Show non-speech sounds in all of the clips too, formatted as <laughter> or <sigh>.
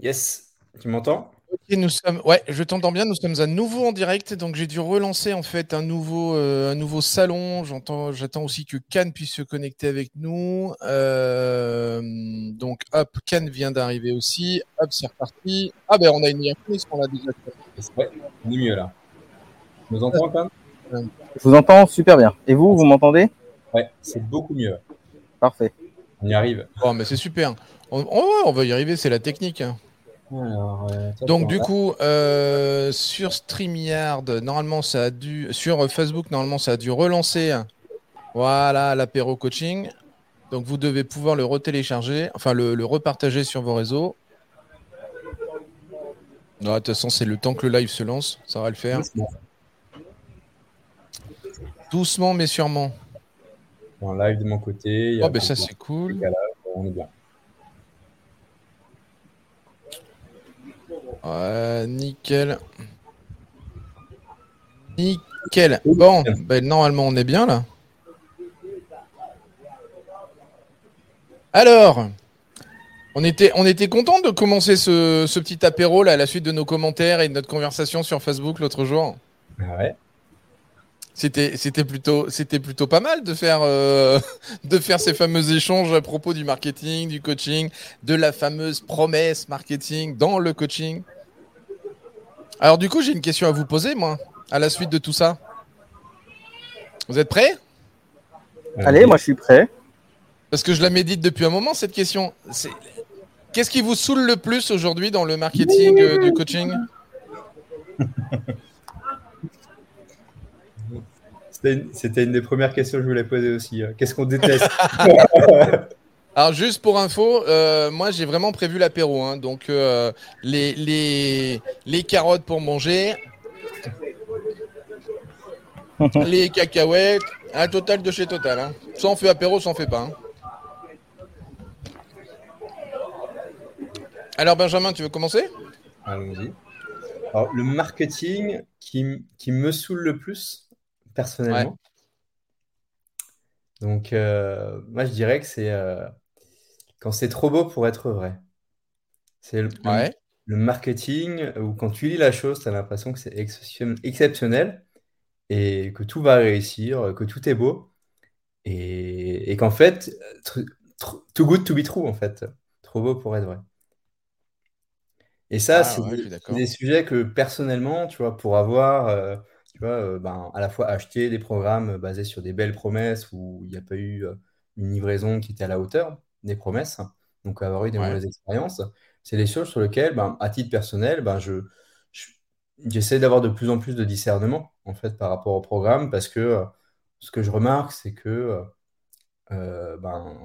Yes, tu m'entends? Ok, nous sommes. Ouais, je t'entends bien. Nous sommes à nouveau en direct, donc j'ai dû relancer en fait un nouveau, euh, un nouveau salon. J'entends, j'attends aussi que Cannes puisse se connecter avec nous. Euh, donc, hop, Cannes vient d'arriver aussi. Hop, c'est reparti. Ah ben, on a une meilleure connexion là déjà. Ouais, on est mieux là. Tu nous entends Cannes? Je vous entends super bien. Et vous, vous m'entendez? Ouais, c'est beaucoup mieux. Parfait. On y arrive. Oh, mais c'est super. On, on- on va y arriver, c'est la technique. hein. Alors, euh, Donc du coup, euh, sur StreamYard, normalement ça a dû, sur Facebook, normalement ça a dû relancer. Voilà l'apéro coaching. Donc vous devez pouvoir le retélécharger, enfin le, le repartager sur vos réseaux. Non, de toute façon, c'est le temps que le live se lance, ça va le faire. Doucement mais sûrement. En live de mon côté. il y a Oh ben ça c'est cool. On est bien. Ouais, nickel. Nickel. Bon, ben, normalement on est bien là. Alors, on était, on était content de commencer ce, ce petit apéro là à la suite de nos commentaires et de notre conversation sur Facebook l'autre jour. Ah ouais. C'était, c'était plutôt, c'était plutôt pas mal de faire, euh, <laughs> de faire ces fameux échanges à propos du marketing, du coaching, de la fameuse promesse marketing dans le coaching. Alors du coup, j'ai une question à vous poser, moi, à la suite de tout ça. Vous êtes prêts? Allez, moi je suis prêt. Parce que je la médite depuis un moment cette question. C'est- Qu'est-ce qui vous saoule le plus aujourd'hui dans le marketing euh, du coaching? C'était une, c'était une des premières questions que je voulais poser aussi. euh. Qu'est-ce qu'on déteste? <laughs> Alors juste pour info, euh, moi j'ai vraiment prévu l'apéro, hein, donc euh, les, les, les carottes pour manger, <laughs> les cacahuètes, un total de chez Total. Hein. Soit on fait apéro, soit on fait pas. hein. Alors Benjamin, tu veux commencer? Allons-y. Alors, le marketing qui, qui me saoule le plus, personnellement. Donc, euh, moi, je dirais que c'est euh, quand c'est trop beau pour être vrai. C'est le, le- Ouais. le marketing où quand tu lis la chose, tu as l'impression que c'est exception- exceptionnel et que tout va réussir, que tout est beau et, et qu'en fait, too good to be true, en fait. Trop beau pour être vrai. Et ça, Ah c'est ouais, des sujets que personnellement, tu vois, pour avoir, euh, tu vois, euh, ben, à la fois acheté des programmes basés sur des belles promesses où il n'y a pas eu euh, une livraison qui était à la hauteur des promesses, donc avoir eu des Ouais. mauvaises expériences, c'est des choses sur lesquelles, ben, à titre personnel, ben, je, je- j'essaie d'avoir de plus en plus de discernement, en fait, par rapport au programme, parce que euh, ce que je remarque, c'est que euh, euh, ben,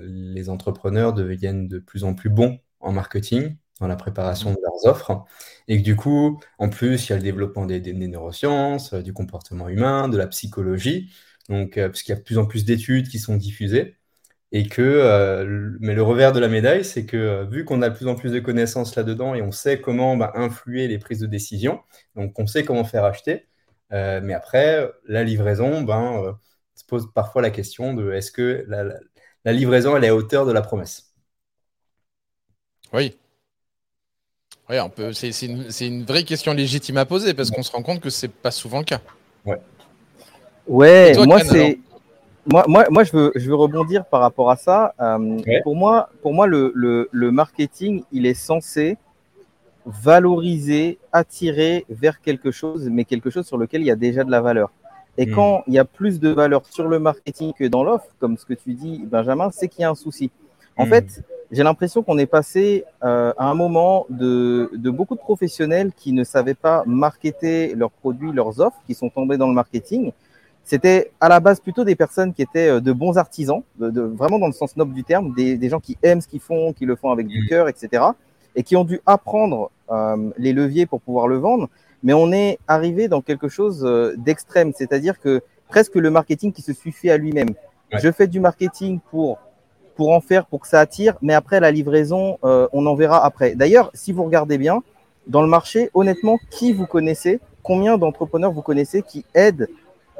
les entrepreneurs deviennent de plus en plus bons en marketing, dans la préparation Mhm. de leurs offres, et que du coup, en plus, il y a le développement des, des- des neurosciences, du comportement humain, de la psychologie, donc, euh, parce qu'il y a de plus en plus d'études qui sont diffusées, et que, euh, mais le revers de la médaille, c'est que euh, vu qu'on a de plus en plus de connaissances là-dedans et on sait comment bah, influer les prises de décision, donc on sait comment faire acheter, euh, mais après, la livraison, ben, euh, se pose parfois la question de est-ce que la, la- la livraison, elle est à hauteur de la promesse? Oui. Oui, on peut. C'est c'est une, c'est une vraie question légitime à poser parce qu'on se rend compte que c'est pas souvent le cas. Ouais, toi, moi Ken, c'est moi, moi, moi je veux je veux rebondir par rapport à ça. Euh, Ouais. Pour moi, pour moi le, le, le marketing, il est censé valoriser, attirer vers quelque chose, mais quelque chose sur lequel il y a déjà de la valeur. Et Mm. quand il y a plus de valeur sur le marketing que dans l'offre, comme ce que tu dis, Benjamin, c'est qu'il y a un souci. En Mm. fait, j'ai l'impression qu'on est passé euh, à un moment de, de beaucoup de professionnels qui ne savaient pas marketer leurs produits, leurs offres, qui sont tombés dans le marketing. C'était à la base plutôt des personnes qui étaient euh, de bons artisans, de, de- vraiment dans le sens noble du terme, des, des gens qui aiment ce qu'ils font, qui le font avec du Mm. cœur, etc. Et qui ont dû apprendre euh, les leviers pour pouvoir le vendre. Mais on est arrivé dans quelque chose euh, d'extrême, c'est-à-dire que presque le marketing qui se suffit à lui-même. Ouais. Je fais du marketing pour pour en faire, pour que ça attire, mais après la livraison, euh, on en verra après. D'ailleurs, si vous regardez bien, dans le marché, honnêtement, qui vous connaissez, combien d'entrepreneurs vous connaissez qui aident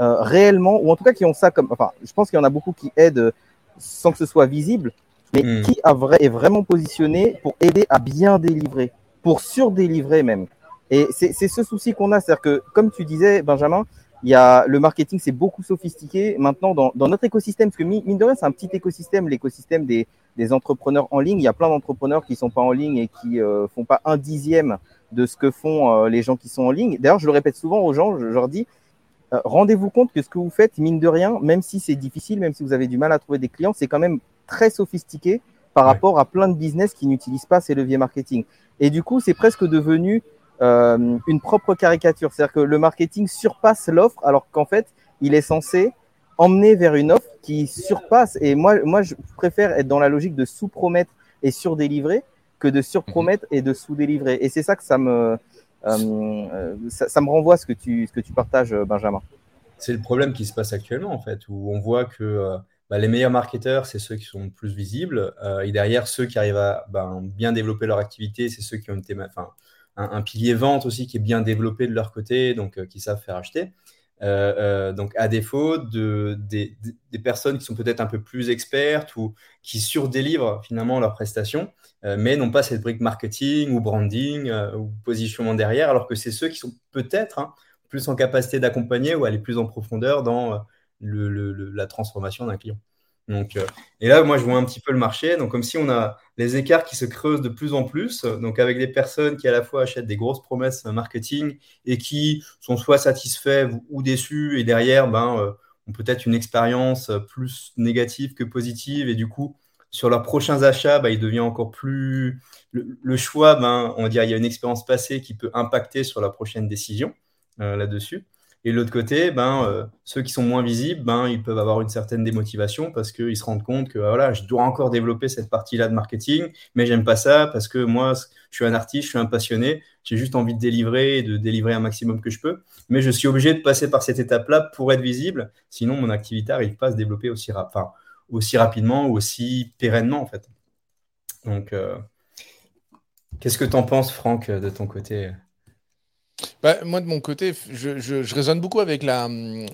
euh, réellement, ou en tout cas qui ont ça comme, enfin, je pense qu'il y en a beaucoup qui aident euh, sans que ce soit visible, mais Hmm. qui a vrai, est vraiment positionné pour aider à bien délivrer, pour surdélivrer même. Et c'est c'est ce souci qu'on a, c'est-à-dire que, comme tu disais, Benjamin, il y a le marketing, c'est beaucoup sophistiqué maintenant dans, dans notre écosystème, parce que mi- mine de rien, c'est un petit écosystème, l'écosystème des, des entrepreneurs en ligne. Il y a plein d'entrepreneurs qui sont pas en ligne et qui euh, font pas un dixième de ce que font euh, les gens qui sont en ligne. D'ailleurs, je le répète souvent aux gens, je, je leur dis, euh, rendez-vous compte que ce que vous faites, mine de rien, même si c'est difficile, même si vous avez du mal à trouver des clients, c'est quand même très sophistiqué par Ouais. rapport à plein de business qui n'utilisent pas ces leviers marketing. Et du coup, c'est presque devenu euh, une propre caricature. C'est-à-dire que le marketing surpasse l'offre, alors qu'en fait, il est censé emmener vers une offre qui surpasse. Et moi, moi, je préfère être dans la logique de sous-promettre et surdélivrer que de surpromettre et de sous-délivrer. Et c'est ça que ça me, ça, ça me renvoie à ce que tu, partages, euh, Benjamin. C'est le problème qui se passe actuellement, en fait, où on voit que euh, bah, les meilleurs marketeurs, c'est ceux qui sont plus visibles. euh, et derrière, ceux qui arrivent à ben, bien développer leur activité, c'est ceux qui ont un, pilier vente aussi qui est bien développé de leur côté, donc euh, qui savent faire acheter. Euh, euh, donc, à défaut de, des, personnes qui sont peut-être un peu plus expertes ou qui surdélivrent finalement leurs prestations, euh, mais n'ont pas cette brique marketing ou branding ou positionnement derrière, alors que c'est ceux qui sont peut-être hein, plus en capacité d'accompagner ou aller plus en profondeur dans le- la transformation d'un client. Donc, euh, et là, moi, je vois un petit peu le marché. Donc, comme si on a les écarts qui se creusent de plus en plus. Donc, avec des personnes qui à la fois achètent des grosses promesses marketing et qui sont soit satisfaits ou, déçus, et derrière, ben, euh, ont peut-être une expérience plus négative que positive, et du coup, sur leurs prochains achats, ben, il devient encore plus le, choix. Ben, on dire, il y a une expérience passée qui peut impacter sur la prochaine décision euh, là-dessus. Et l'autre côté, ben, euh, ceux qui sont moins visibles, ben, ils peuvent avoir une certaine démotivation parce qu'ils se rendent compte que voilà, je dois encore développer cette partie-là de marketing, mais j'aime pas ça parce que moi, je suis un artiste, je suis un passionné, j'ai juste envie de délivrer et de délivrer un maximum que je peux. Mais je suis obligé de passer par cette étape-là pour être visible, sinon mon activité n'arrive pas à se développer aussi, rap aussi rapidement ou aussi pérennement en fait. Donc, euh, qu'est-ce que tu en penses, Franck, de ton côté? Bah, moi, de mon côté, je, je, je raisonne beaucoup avec, la,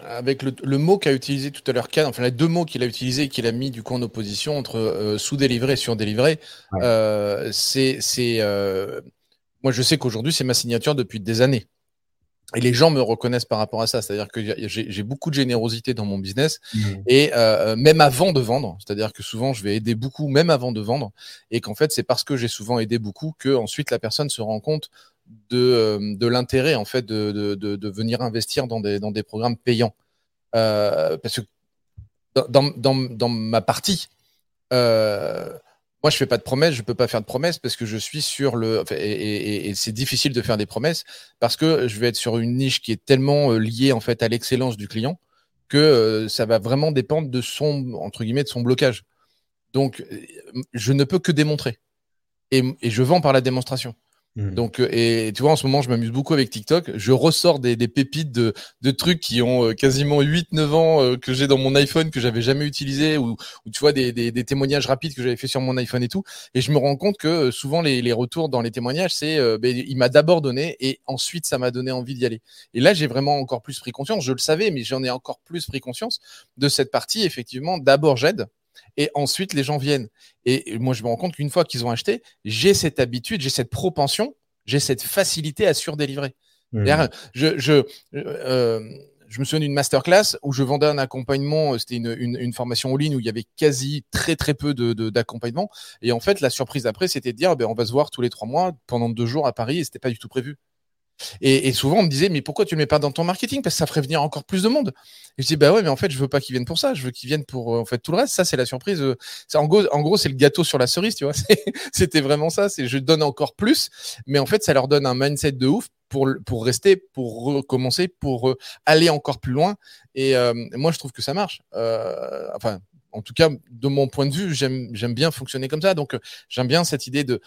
avec le, le mot qu'a utilisé tout à l'heure Ken, enfin les deux mots qu'il a utilisés et qu'il a mis du coup en opposition entre euh, sous-délivré et sur-délivré. Ouais. Euh, c'est, c'est, euh, moi, je sais qu'aujourd'hui, c'est ma signature depuis des années. Et les gens me reconnaissent par rapport à ça. C'est-à-dire que j'ai j'ai beaucoup de générosité dans mon business et euh, même avant de vendre. C'est-à-dire que souvent, je vais aider beaucoup même avant de vendre et qu'en fait, c'est parce que j'ai souvent aidé beaucoup que ensuite la personne se rend compte de, euh, de l'intérêt en fait de, de, de, venir investir dans des, dans des programmes payants. Euh, parce que dans, dans, dans ma partie, euh, moi je fais pas de promesses, je peux pas faire de promesses parce que je suis sur le et, et, c'est difficile de faire des promesses parce que je vais être sur une niche qui est tellement liée en fait à l'excellence du client que ça va vraiment dépendre de son entre guillemets de son blocage. Donc je ne peux que démontrer et, et je vends par la démonstration. Mmh. Donc, et tu vois, en ce moment, je m'amuse beaucoup avec TikTok. Je ressors des, pépites de, trucs qui ont euh, quasiment 8-9 ans euh, que j'ai dans mon iPhone, que j'avais jamais utilisé, ou, ou tu vois, des, témoignages rapides que j'avais fait sur mon iPhone et tout. Et je me rends compte que euh, souvent, les, les retours dans les témoignages, c'est euh, ben, il m'a d'abord donné et ensuite, ça m'a donné envie d'y aller. Et là, j'ai vraiment encore plus pris conscience. Je le savais, mais j'en ai encore plus pris conscience de cette partie. Effectivement, d'abord, j'aide et ensuite les gens viennent. Et moi, je me rends compte qu'une fois qu'ils ont acheté, j'ai cette habitude, j'ai cette propension, j'ai cette facilité à surdélivrer. Mmh. Je, je, euh, je me souviens d'une masterclass où je vendais un accompagnement, c'était une, une, une, formation en ligne où il y avait quasi très très peu d'accompagnement. De, de, et en fait, la surprise après, c'était de dire, ben, on va se voir tous les trois mois pendant deux jours à Paris et c'était pas du tout prévu. Et, et, souvent, on me disait, mais pourquoi tu ne mets pas dans ton marketing? Parce que ça ferait venir encore plus de monde. Et je dis, bah ouais, mais en fait, je veux pas qu'ils viennent pour ça. Je veux qu'ils viennent pour en fait tout le reste. Ça, c'est la surprise. Ça, en gros, en gros c'est le gâteau sur la cerise, tu vois. <laughs> C'était vraiment ça. C'est je donne encore plus, mais en fait, ça leur donne un mindset de ouf pour pour rester, pour recommencer, pour aller encore plus loin. Et euh, moi, je trouve que ça marche. Euh, enfin, en tout cas, de mon point de vue, j'aime bien fonctionner comme ça. Donc, j'aime bien cette idée de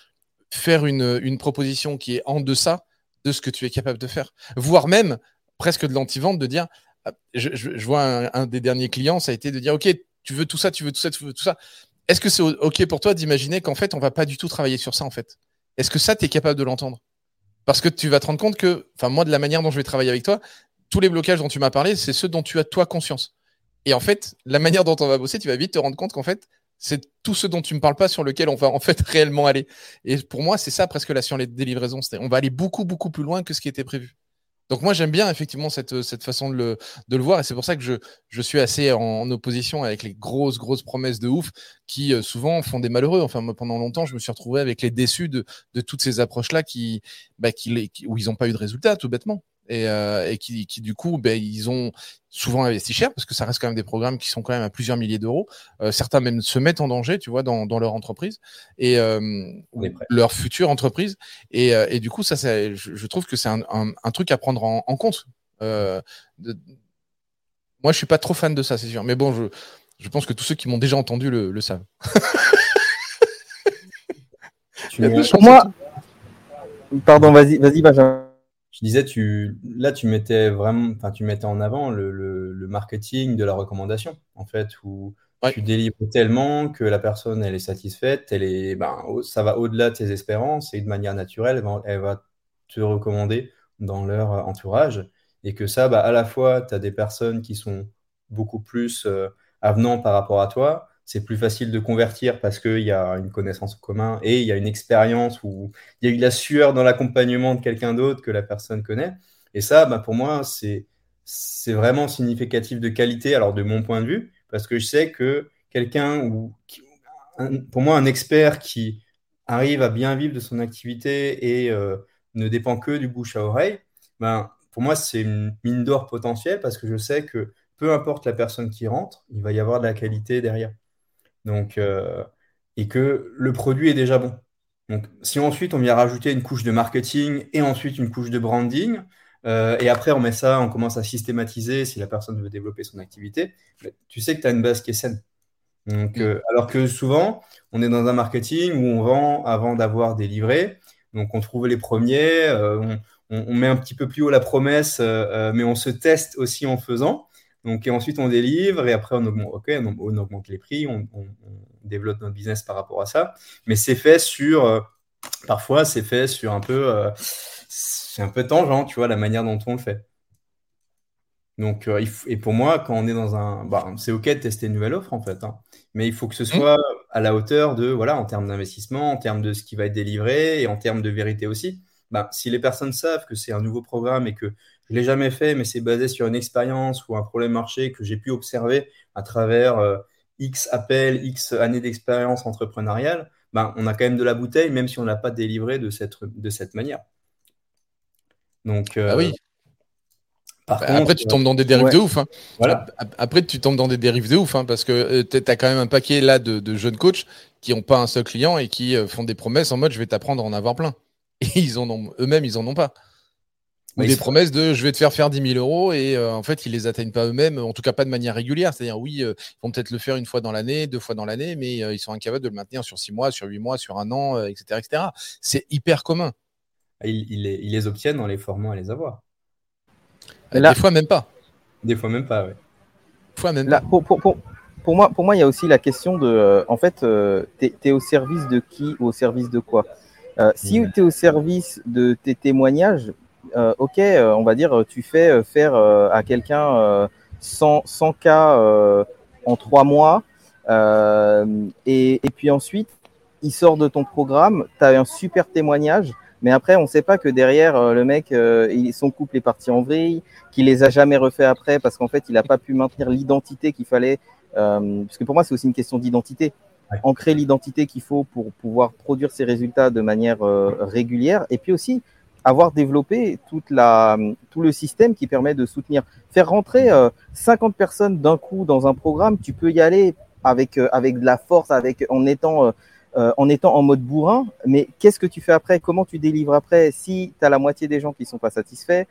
faire une, une proposition qui est en deçà de ce que tu es capable de faire. Voire même presque de l'anti-vente, de dire, je, je, vois un, un, des derniers clients, ça a été de dire, OK, tu veux tout ça, tu veux tout ça, tu veux tout ça. Est-ce que c'est OK pour toi d'imaginer qu'en fait, on va pas du tout travailler sur ça, en fait? Est-ce que ça, tu es capable de l'entendre? Parce que tu vas te rendre compte que, enfin, moi, de la manière dont je vais travailler avec toi, tous les blocages dont tu m'as parlé, c'est ceux dont tu as toi conscience. Et en fait, la manière dont on va bosser, tu vas vite te rendre compte qu'en fait, C'est tout ce dont tu me parles pas sur lequel on va en fait <laughs> réellement aller. Et pour moi, c'est ça presque la science des livraisons. On va aller beaucoup, beaucoup plus loin que ce qui était prévu. Donc moi j'aime bien effectivement cette, cette façon de le, voir et c'est pour ça que je, suis assez en, opposition avec les grosses grosses promesses de ouf qui euh, souvent font des malheureux. Enfin moi, pendant longtemps je me suis retrouvé avec les déçus de, de toutes ces approches là qui, bah, qui, où ils n'ont pas eu de résultat tout bêtement et, euh, et qui, qui, du coup, ben, ils ont souvent investi cher parce que ça reste quand même des programmes qui sont quand même à plusieurs milliers d'euros. Euh, certains même se mettent en danger, tu vois, dans, dans leur entreprise et euh, leur future entreprise. Et, euh, et du coup, ça, je, je, trouve que c'est un, un, un, truc à prendre en, en compte. Euh, de... Moi, je suis pas trop fan de ça, c'est sûr. Mais bon, je, je pense que tous ceux qui m'ont déjà entendu le, le savent. Pour moi, pardon, vas-y, vas-y, Benjamin je disais, tu, là, tu mettais vraiment, enfin, tu mettais en avant le, le, marketing de la recommandation, en fait, où tu délivres tellement que la personne, elle est satisfaite, elle est, ben, ça va au-delà de tes espérances et de manière naturelle, elle va, te recommander dans leur entourage. Et que ça, bah, à la fois, tu as des personnes qui sont beaucoup plus euh, avenants par rapport à toi, c'est plus facile de convertir parce qu'il y a une connaissance en commun et il y a une expérience où il y a eu de la sueur dans l'accompagnement de quelqu'un d'autre que la personne connaît. Et ça, bah, pour moi, c'est, c'est vraiment significatif de qualité, alors de mon point de vue, parce que je sais que quelqu'un ou pour moi, un expert qui arrive à bien vivre de son activité et euh, ne dépend que du bouche à oreille, ben, pour moi, c'est une mine d'or potentielle parce que je sais que peu importe la personne qui rentre, il va y avoir de la qualité derrière. Donc, euh, et que le produit est déjà bon. Donc, si ensuite on vient rajouter une couche de marketing et ensuite une couche de branding, euh, et après on met ça, on commence à systématiser si la personne veut développer son activité, tu sais que tu as une base qui est saine. Donc, euh, alors que souvent, on est dans un marketing où on vend avant d'avoir des livrets. Donc, on trouve les premiers, on, met un petit peu plus haut la promesse, mais on se teste aussi en faisant. Donc, et ensuite, on délivre et après, on augmente, on augmente les prix, on, développe notre business par rapport à ça. Mais c'est fait sur, euh, parfois, c'est fait sur un peu, euh, c'est un peu tangent, tu vois, la manière dont on le fait. Donc, euh, et pour moi, quand on est dans un, bah, c'est ok de tester une nouvelle offre en fait, hein. mais il faut que ce mmh. soit à la hauteur de, voilà, en termes d'investissement, en termes de ce qui va être délivré et en termes de vérité aussi. Bah, si les personnes savent que c'est un nouveau programme et que je ne l'ai jamais fait, mais c'est basé sur une expérience ou un problème marché que j'ai pu observer à travers euh, X appels, X années d'expérience entrepreneuriale. Ben, on a quand même de la bouteille, même si on n'a pas délivré de cette, de cette manière. Donc, euh, ah oui. Bah, après, tu tombes dans des dérives de ouf. Hein. Voilà. Après, tu tombes dans des dérives de ouf, hein, parce que euh, tu as quand même un paquet là de, jeunes coachs qui n'ont pas un seul client et qui font des promesses en mode je vais t'apprendre à en avoir plein. <laughs> Et ils en ont eux-mêmes, ils en ont pas. Ou des promesses de je vais te faire faire 10 000 euros et euh, en fait ils les atteignent pas eux-mêmes, en tout cas pas de manière régulière. C'est-à-dire oui, euh, ils vont peut-être le faire une fois dans l'année, deux fois dans l'année, mais euh, ils sont incapables de le maintenir sur six mois, sur huit mois, sur un an, etc., etc. C'est hyper commun. Ah, ils, les, obtiennent en les formant à les avoir. Des fois même pas. Des fois même pas, oui. Des fois même pas. Pour, pour, pour, pour, moi, pour moi, il y a aussi la question de, en fait, tu es, au service de qui ou au service de quoi? Si tu es au service de tes témoignages, ok, euh, on va dire, tu fais euh, faire à quelqu'un 100, 100 cas en trois mois, et, puis ensuite, il sort de ton programme, tu as un super témoignage, mais après, on ne sait pas que derrière, le mec, son couple est parti en vrille, qu'il les a jamais refait après parce qu'en fait, il n'a pas pu maintenir l'identité qu'il fallait. parce que pour moi, c'est aussi une question d'identité. Ancrer l'identité qu'il faut pour pouvoir produire ses résultats de manière régulière. Et puis aussi, avoir développé toute la, tout le système qui permet de soutenir. Faire rentrer 50 euh, personnes d'un coup dans un programme, tu peux y aller avec, euh, avec de la force, avec, en, étant, euh, en étant en mode bourrin, mais qu'est-ce que tu fais après? Comment tu délivres après? Si tu as la moitié des gens qui sont pas satisfaits,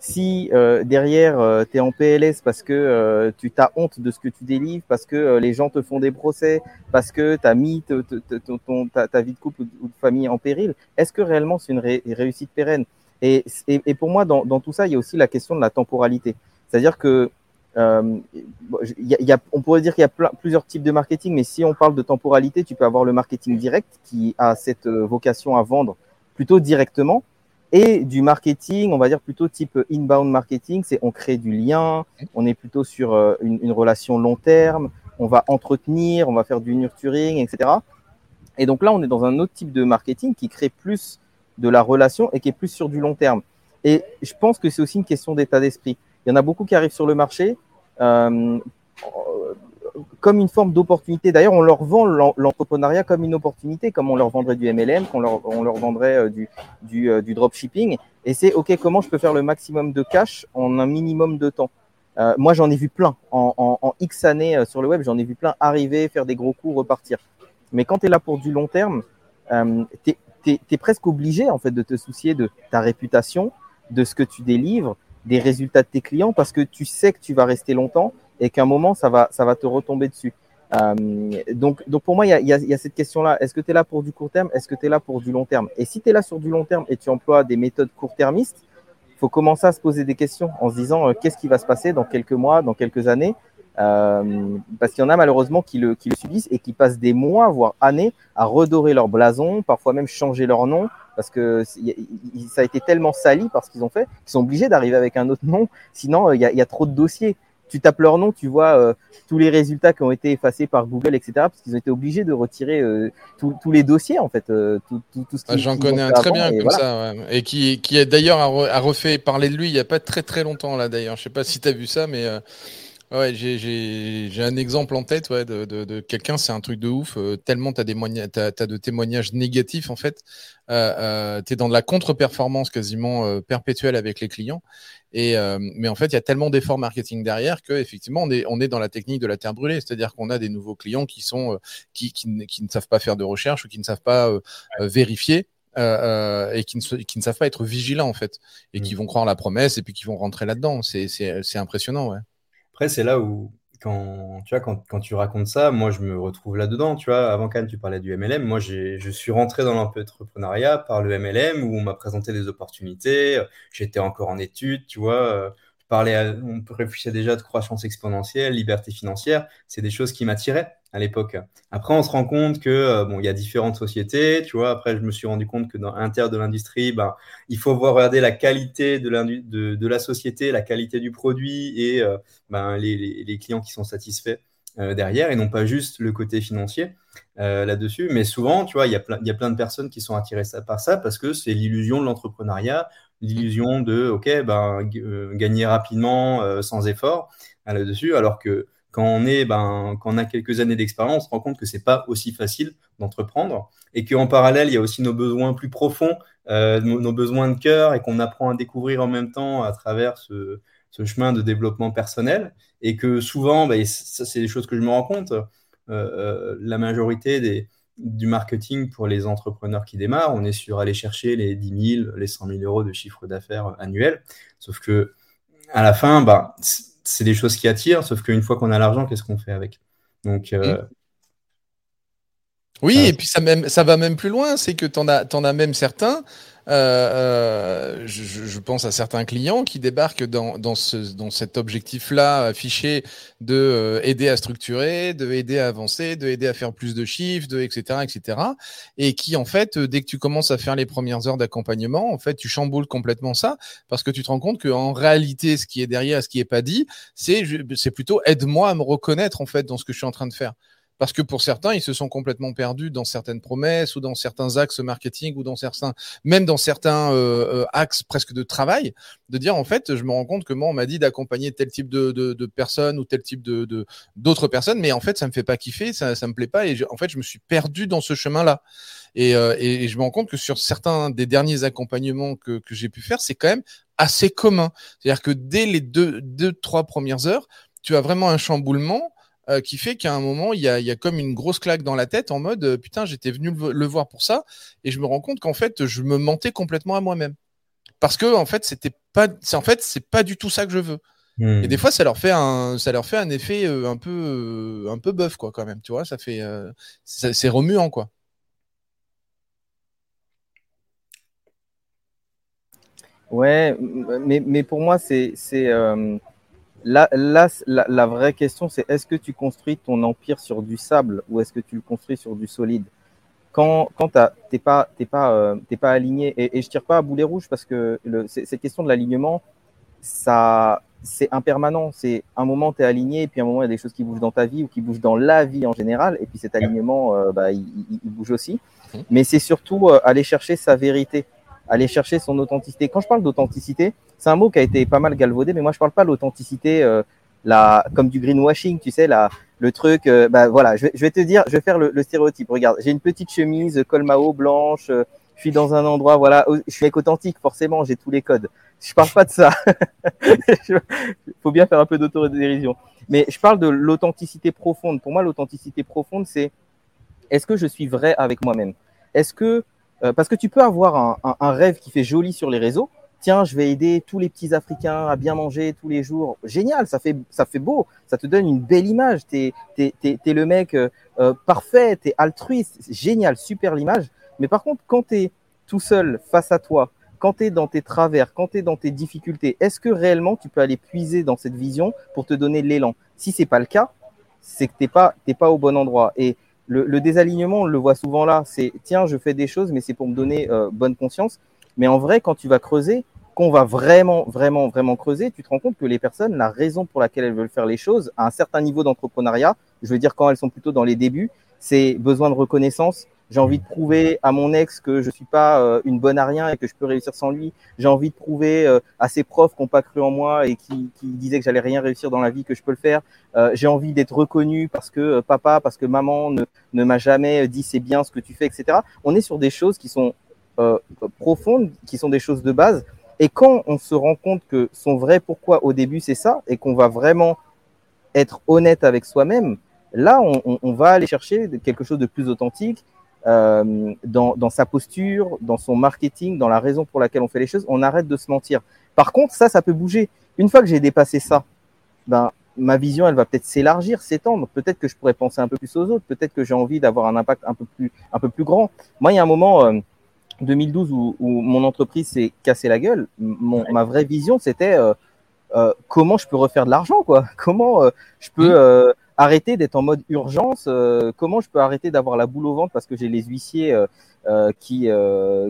si euh, derrière euh, tu es en PLS parce que euh, tu t'as honte de ce que tu délivres, parce que les gens te font des procès, parce que tu as mis ton, ta, vie de couple ou de famille en péril, est-ce que réellement c'est une réussite pérenne? Et, et, pour moi, dans, dans, tout ça, il y a aussi la question de la temporalité. C'est-à-dire que y a, on pourrait dire qu'il y a plusieurs types de marketing, mais si on parle de temporalité, tu peux avoir le marketing direct qui a cette vocation à vendre plutôt directement et du marketing, on va dire plutôt type inbound marketing, c'est on crée du lien, on est plutôt sur euh, une, relation long terme, on va entretenir, on va faire du nurturing, etc. Et donc là, on est dans un autre type de marketing qui crée plus de la relation et qui est plus sur du long terme. Et je pense que c'est aussi une question d'état d'esprit. Il y en a beaucoup qui arrivent sur le marché euh, comme une forme d'opportunité. D'ailleurs, on leur vend l'entrepreneuriat comme une opportunité, comme on leur vendrait du MLM, qu'on leur, on leur vendrait euh, euh, du dropshipping. Et c'est OK, comment je peux faire le maximum de cash en un minimum de temps? Euh, Moi, j'en ai vu plein. En, X années sur le web, j'en ai vu plein arriver, faire des gros coups, repartir. Mais quand tu es là pour du long terme, euh, tu es, presque obligé en fait de te soucier de ta réputation, de ce que tu délivres, des résultats de tes clients, parce que tu sais que tu vas rester longtemps et qu'à un moment, ça va, ça va te retomber dessus. Euh, donc, donc pour moi, il y a, cette question-là. Est-ce que tu es là pour du court terme? Est-ce que tu es là pour du long terme? Et si tu es là sur du long terme et tu emploies des méthodes court-termistes, il faut commencer à se poser des questions en se disant euh, qu'est-ce qui va se passer dans quelques mois, dans quelques années? Euh, parce qu'il y en a malheureusement qui le, qui le subissent et qui passent des mois, voire années, à redorer leur blason, parfois même changer leur nom, parce que ça a été tellement sali par ce qu'ils ont fait qu'ils sont obligés d'arriver avec un autre nom, sinon il y a trop de dossiers tu tapes leur nom, tu vois euh, tous les résultats qui ont été effacés par Google, etc. Parce qu'ils ont été obligés de retirer euh, tous les dossiers, en fait. Euh, tout, tout, tout ce ah, J'en connais un très bien comme voilà. ça, ouais. et qui, qui d'ailleurs a, refait parler de lui il n'y a pas très très longtemps, là d'ailleurs. Je sais pas si tu as vu ça, mais Ouais, j'ai un exemple en tête ouais, de, de, de quelqu'un, c'est un truc de ouf. Euh, tellement tu as, as, as, de témoignages négatifs, en fait. Euh, euh, tu es dans de la contre-performance quasiment euh, perpétuelle avec les clients. Et, euh, mais en fait, il y a tellement d'efforts marketing derrière que effectivement, on est, on est dans la technique de la terre brûlée. C'est-à-dire qu'on a des nouveaux clients qui, sont, euh, qui, qui, qui, ne savent pas faire de recherche ou qui ne savent pas vérifier. Euh, et qui ne, qui ne, savent pas être vigilants en fait et mmh. qui vont croire la promesse et puis qui vont rentrer là-dedans. C'est impressionnant, ouais. Après, c'est là où, quand tu, vois, quand, quand, tu racontes ça, moi, je me retrouve là-dedans. Tu vois, avant Cannes, tu parlais du MLM. Moi, je suis rentré dans l'entrepreneuriat par le MLM où on m'a présenté des opportunités. J'étais encore en études, tu vois. Je à, on réfléchissait déjà de croissance exponentielle, liberté financière. C'est des choses qui m'attiraient à l'époque. Après, on se rend compte que euh, bon, il y a différentes sociétés, tu vois. Après, je me suis rendu compte que dans l'intérieur de l'industrie, ben, il faut voir regarder la qualité de, la société, la qualité du produit et euh, ben, les, clients qui sont satisfaits euh, derrière et non pas juste le côté financier là-dessus. Mais souvent, tu vois, il y, a plein, il y a plein de personnes qui sont attirées par ça parce que c'est l'illusion de l'entrepreneuriat, l'illusion de, OK, ben, gagner rapidement sans effort là-dessus, alors que quand on, est, ben, a quelques années d'expérience, on se rend compte que c'est pas aussi facile d'entreprendre et qu'en parallèle, il y a aussi nos besoins plus profonds, euh, nos, besoins de cœur et qu'on apprend à découvrir en même temps à travers ce, chemin de développement personnel et que souvent, ben, ça c'est des choses que je me rends compte, euh, euh, la majorité du marketing pour les entrepreneurs qui démarrent, on est sur aller chercher les 10 000, les 100 000 euros de chiffre d'affaires annuel. Sauf que à la fin, ben, c'est des choses qui attirent, sauf qu'une fois qu'on a l'argent, qu'est-ce qu'on fait avec? Donc. Euh, oui, et puis ça, même, ça va même plus loin, c'est que tu en as, en as même certains euh, euh, je, je, pense à certains clients qui débarquent dans, dans, ce, dans cet objectif-là affiché de euh, aider à structurer, de aider à avancer, de aider à faire plus de chiffres, de etc. etc. Et qui en fait, dès que tu commences à faire les premières heures d'accompagnement, en fait, tu chamboules complètement ça parce que tu te rends compte qu'en réalité, ce qui est derrière, ce qui est pas dit, c'est c'est plutôt aide-moi à me reconnaître en fait dans ce que je suis en train de faire. Parce que pour certains, ils se sont complètement perdus dans certaines promesses ou dans certains axes marketing ou dans certains, même dans certains euh, euh, axes presque de travail, de dire en fait, je me rends compte que moi, on m'a dit d'accompagner tel type de, de, de, personnes ou tel type de d'autres personnes, mais en fait, ça me fait pas kiffer, ça, ça me plaît pas, et en fait, je me suis perdu dans ce chemin-là. Et, euh, et, je me rends compte que sur certains des derniers accompagnements que, que j'ai pu faire, c'est quand même assez commun. C'est-à-dire que dès les deux, deux, trois premières heures, tu as vraiment un chamboulement euh, qui fait qu'à un moment, il y a, y a, comme une grosse claque dans la tête en mode euh, putain, j'étais venu le, le, voir pour ça, et je me rends compte qu'en fait, je me mentais complètement à moi-même. Parce que en fait, c'était pas, c'est en fait, c'est pas du tout ça que je veux. Mmh. Et des fois, ça leur fait un, ça leur fait un effet euh, un peu, euh, un peu bœuf quoi, quand même. Tu vois, ça fait, euh, c'est remuant quoi. Ouais, mais, mais pour moi, c'est, c'est, Là, là la, la, vraie question, c'est est-ce que tu construis ton empire sur du sable ou est-ce que tu le construis sur du solide? Quand, quand t'es pas, t'es pas, euh, pas aligné, et, et, je tire pas à boulet rouge parce que le, cette question de l'alignement, ça, c'est impermanent. C'est un moment, tu es aligné, et puis un moment, il y a des choses qui bougent dans ta vie ou qui bougent dans la vie en général, et puis cet alignement, euh, bah, il, bouge aussi. Mhm. Mais c'est surtout euh, aller chercher sa vérité, aller chercher son authenticité. Quand je parle d'authenticité, c'est un mot qui a été pas mal galvaudé, mais moi, je parle pas l'authenticité euh, comme du greenwashing, tu sais, la, le truc. bah voilà, je vais, te dire, je vais faire le, le stéréotype. Regarde, j'ai une petite chemise col Mao blanche je suis dans un endroit, voilà, je suis mec authentique, forcément, j'ai tous les codes. Je parle pas de ça. <laughs> Il faut bien faire un peu d'autodérision. Mais je parle de l'authenticité profonde. Pour moi, l'authenticité profonde, c'est est-ce que je suis vrai avec moi-même? Est-ce que euh, parce que tu peux avoir un, un, rêve qui fait joli sur les réseaux. Tiens, je vais aider tous les petits Africains à bien manger tous les jours. Génial, ça fait ça fait beau, ça te donne une belle image. T'es es, es, le mec euh, euh, parfait, t'es altruiste, génial, super l'image. Mais par contre, quand tu es tout seul face à toi, quand tu es dans tes travers, quand tu es dans tes difficultés, est-ce que réellement tu peux aller puiser dans cette vision pour te donner l'élan? Si c'est pas le cas, c'est que tu n'es pas, pas au bon endroit. Et le, désalignement, on le voit souvent là, c'est tiens, je fais des choses, mais c'est pour me donner euh, bonne conscience. Mais en vrai, quand tu vas creuser, qu'on va vraiment, vraiment, vraiment creuser, tu te rends compte que les personnes, la raison pour laquelle elles veulent faire les choses, à un certain niveau d'entrepreneuriat, je veux dire quand elles sont plutôt dans les débuts, c'est besoin de reconnaissance, j'ai envie de prouver à mon ex que je suis pas euh, une bonne à rien et que je peux réussir sans lui. J'ai envie de prouver euh, à ses profs qui n'ont pas cru en moi et qui, disaient que j'allais rien réussir dans la vie que je peux le faire. Euh, j'ai envie d'être reconnu parce que papa, parce que maman ne, m'a jamais dit c'est bien ce que tu fais, etc. On est sur des choses qui sont profondes, qui sont des choses de base. Et quand on se rend compte que son vrai pourquoi au début c'est ça et qu'on va vraiment être honnête avec soi-même, là on va aller chercher quelque chose de plus authentique euh, dans, dans, sa posture, dans son marketing, dans la raison pour laquelle on fait les choses, on arrête de se mentir. Par contre, ça, ça peut bouger. Une fois que j'ai dépassé ça, ben, ma vision, elle va peut-être s'élargir, s'étendre. Peut-être que je pourrais penser un peu plus aux autres. Peut-être que j'ai envie d'avoir un impact un peu plus, un peu plus grand. Moi, il y a un moment, euh, 2012, où, où, mon entreprise s'est cassé la gueule. Mon, ma vraie vision, c'était euh, euh, comment je peux refaire de l'argent, quoi? <laughs> Comment euh, je peux arrêter d'être en mode urgence. Euh, comment je peux arrêter d'avoir la boule au ventre parce que j'ai les huissiers euh, euh, qui,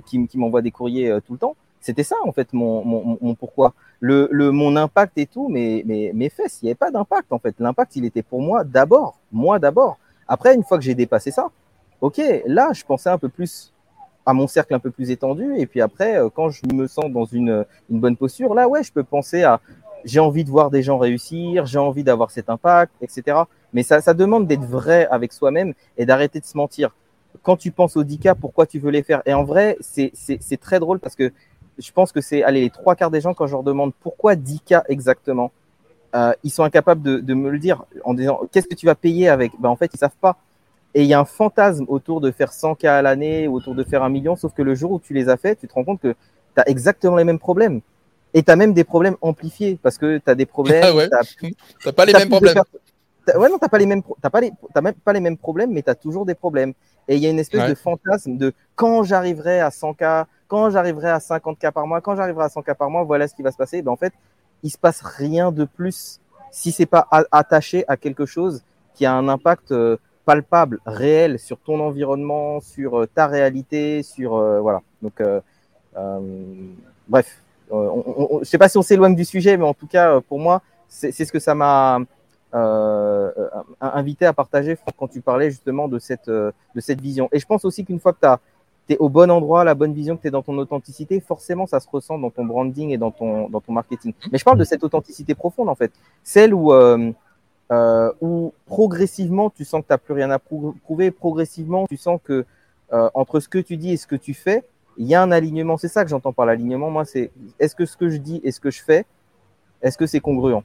qui, qui m'envoient des courriers tout le temps? C'était ça en fait mon, mon, mon pourquoi. Le, le, mon impact et tout, mais, mais mes fesses, il n'y avait pas d'impact en fait. L'impact, il était pour moi d'abord, moi d'abord. Après, une fois que j'ai dépassé ça, ok, là, je pensais un peu plus à mon cercle un peu plus étendu. Et puis après, quand je me sens dans une, une bonne posture, là, ouais, je peux penser à j'ai envie de voir des gens réussir, j'ai envie d'avoir cet impact, etc. Mais ça, ça demande d'être vrai avec soi-même et d'arrêter de se mentir. Quand tu penses aux 10 cas, pourquoi tu veux les faire? Et en vrai, c'est très drôle parce que je pense que c'est allez les trois quarts des gens quand je leur demande pourquoi 10 cas exactement, euh, ils sont incapables de, de, me le dire en disant qu'est-ce que tu vas payer avec? Ben en fait, ils savent pas. Et il y a un fantasme autour de faire 100 cas à l'année, autour de faire un million, sauf que le jour où tu les as fait, tu te rends compte que tu as exactement les mêmes problèmes. Et tu as même des problèmes amplifiés parce que tu as des problèmes. Ah ouais. Tu <laughs> pas les mêmes problèmes. Ouais, non, tu pas les mêmes, t'as pas les, même pas les mêmes problèmes, mais tu as toujours des problèmes. Et il y a une espèce de fantasme de quand j'arriverai à 100K, quand j'arriverai à 50K par mois, quand j'arriverai à 100K par mois, voilà ce qui va se passer. Ben, en fait, il se passe rien de plus si c'est pas attaché à quelque chose qui a un impact euh, palpable, réel sur ton environnement, sur euh, ta réalité, sur euh, voilà. Donc bref, je sais pas si on s'éloigne du sujet, mais en tout cas pour moi, c'est ce que ça m'a euh, invité à partager quand tu parlais justement de cette, euh, de cette vision. Et je pense aussi qu'une fois que tu es au bon endroit, la bonne vision, que tu es dans ton authenticité, forcément ça se ressent dans ton branding et dans ton, dans ton marketing. Mais je parle de cette authenticité profonde en fait, celle où, euh, euh où progressivement tu sens que tu n'as plus rien à prouver, progressivement tu sens que euh, entre ce que tu dis et ce que tu fais, il y a un alignement. C'est ça que j'entends par l'alignement. Moi, c'est est-ce que ce que je dis et ce que je fais, est-ce que c'est congruent?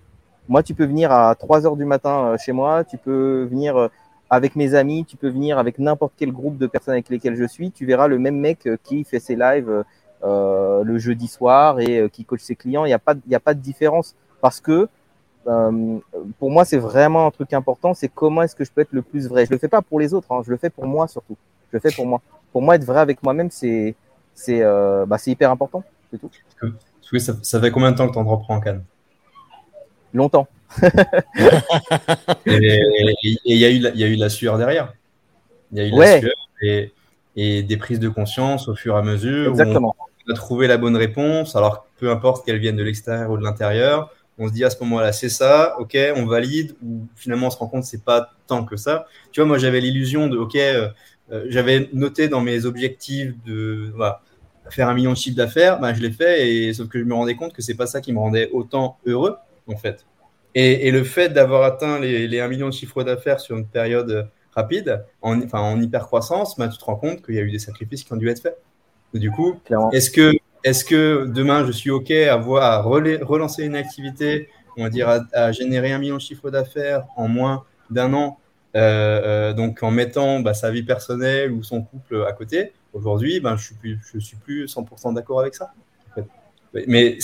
Moi, tu peux venir à 3 heures du matin euh, chez moi, tu peux venir euh, avec mes amis, tu peux venir avec n'importe quel groupe de personnes avec lesquelles je suis. Tu verras le même mec euh, qui fait ses lives euh, le jeudi soir et qui coach ses clients. Il n'y a, pas, a pas de différence parce que euh, pour moi, c'est vraiment un truc important. C'est comment est-ce que je peux être le plus vrai. Je le fais pas pour les autres, hein, je le fais pour moi surtout. Je le fais pour moi. Pour moi, être vrai avec moi-même, c'est c'est euh, bah, hyper important. C'est tout. ça, ça fait combien de temps que tu en reprends en Cannes longtemps. et il y, a eu la, y a eu la sueur derrière. Il y a eu la sueur et, et, des prises de conscience au fur et à mesure. Exactement. on a trouvé la bonne réponse, alors peu importe qu'elle vienne de l'extérieur ou de l'intérieur, on se dit à ce moment-là, c'est ça, ok, on valide, ou finalement on se rend compte c'est pas tant que ça. Tu vois, moi j'avais l'illusion de, ok, euh, euh, j'avais noté dans mes objectifs de voilà, faire un million de chiffre d'affaires, ben, je l'ai fait, et sauf que je me rendais compte que c'est pas ça qui me rendait autant heureux, en fait. Et, et le fait d'avoir atteint les, les 1 million de chiffre d'affaires sur une période rapide, en, enfin, en hyper croissance, ben, tu te rends compte qu'il y a eu des sacrifices qui ont dû être faits. du coup, est-ce que demain, je suis OK à, voir, à relancer une activité, on va dire à, générer un million de chiffre d'affaires en moins d'un an, euh, euh, donc en mettant bah, sa vie personnelle ou son couple à côté? Aujourd'hui, ben, je ne suis, suis plus 100% d'accord avec ça. Mais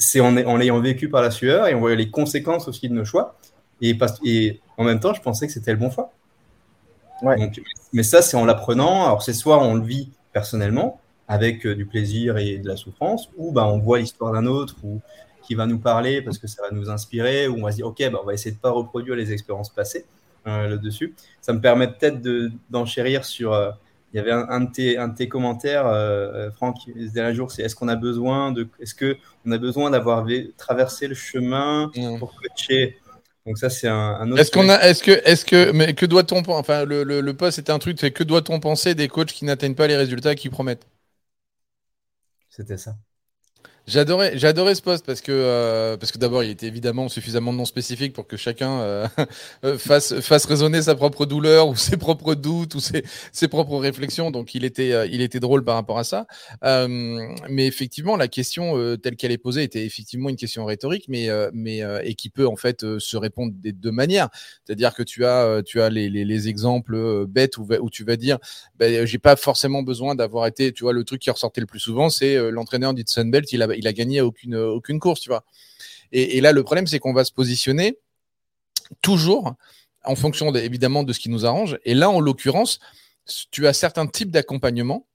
c'est en, en l'ayant vécu par la sueur et on voyait les conséquences aussi de nos choix. Et, et en même temps, je pensais que c'était le bon choix. Ouais. mais ça, c'est en l'apprenant. Alors, c'est soit on le vit personnellement, avec euh, du plaisir et de la souffrance, ou bah, on voit l'histoire d'un autre ou qui va nous parler parce que ça va nous inspirer, ou on va se dire, OK, bah, on va essayer de ne pas reproduire les expériences passées euh, là-dessus. Ça me permet peut-être d'enchérir sur... Euh, il y avait un, de, tes, un, de tes, commentaires, Franck, ce dernier jour, c'est est-ce qu'on a besoin de, est-ce que on a besoin d'avoir traversé le chemin pour coacher? Donc ça c'est un, autre. Est-ce qu'on a, est-ce que, est-ce que, mais que doit-on, enfin le, le, le post c'était un truc, c'est que doit-on penser des coachs qui n'atteignent pas les résultats qu'ils promettent? C'était ça. J'adorais, j'adorais ce poste parce que euh, parce que d'abord il était évidemment suffisamment non spécifique pour que chacun euh, <laughs> euh, fasse fasse résonner sa propre douleur ou ses propres doutes ou ses, ses propres réflexions. Donc il était il était drôle par rapport à ça. mais effectivement la question telle qu'elle est posée était effectivement une question rhétorique, mais mais et qui peut en fait se répondre des deux manières. C'est-à-dire que tu as tu as les, les, les exemples bêtes où, tu vas dire ben, j'ai pas forcément besoin d'avoir été tu vois le truc qui ressortait le plus souvent c'est l'entraîneur dit Sunbelt il a gagné aucune, aucune course, tu vois. Et, là, le problème, c'est qu'on va se positionner toujours en fonction évidemment de ce qui nous arrange. Et là, en l'occurrence, tu as certains types d'accompagnement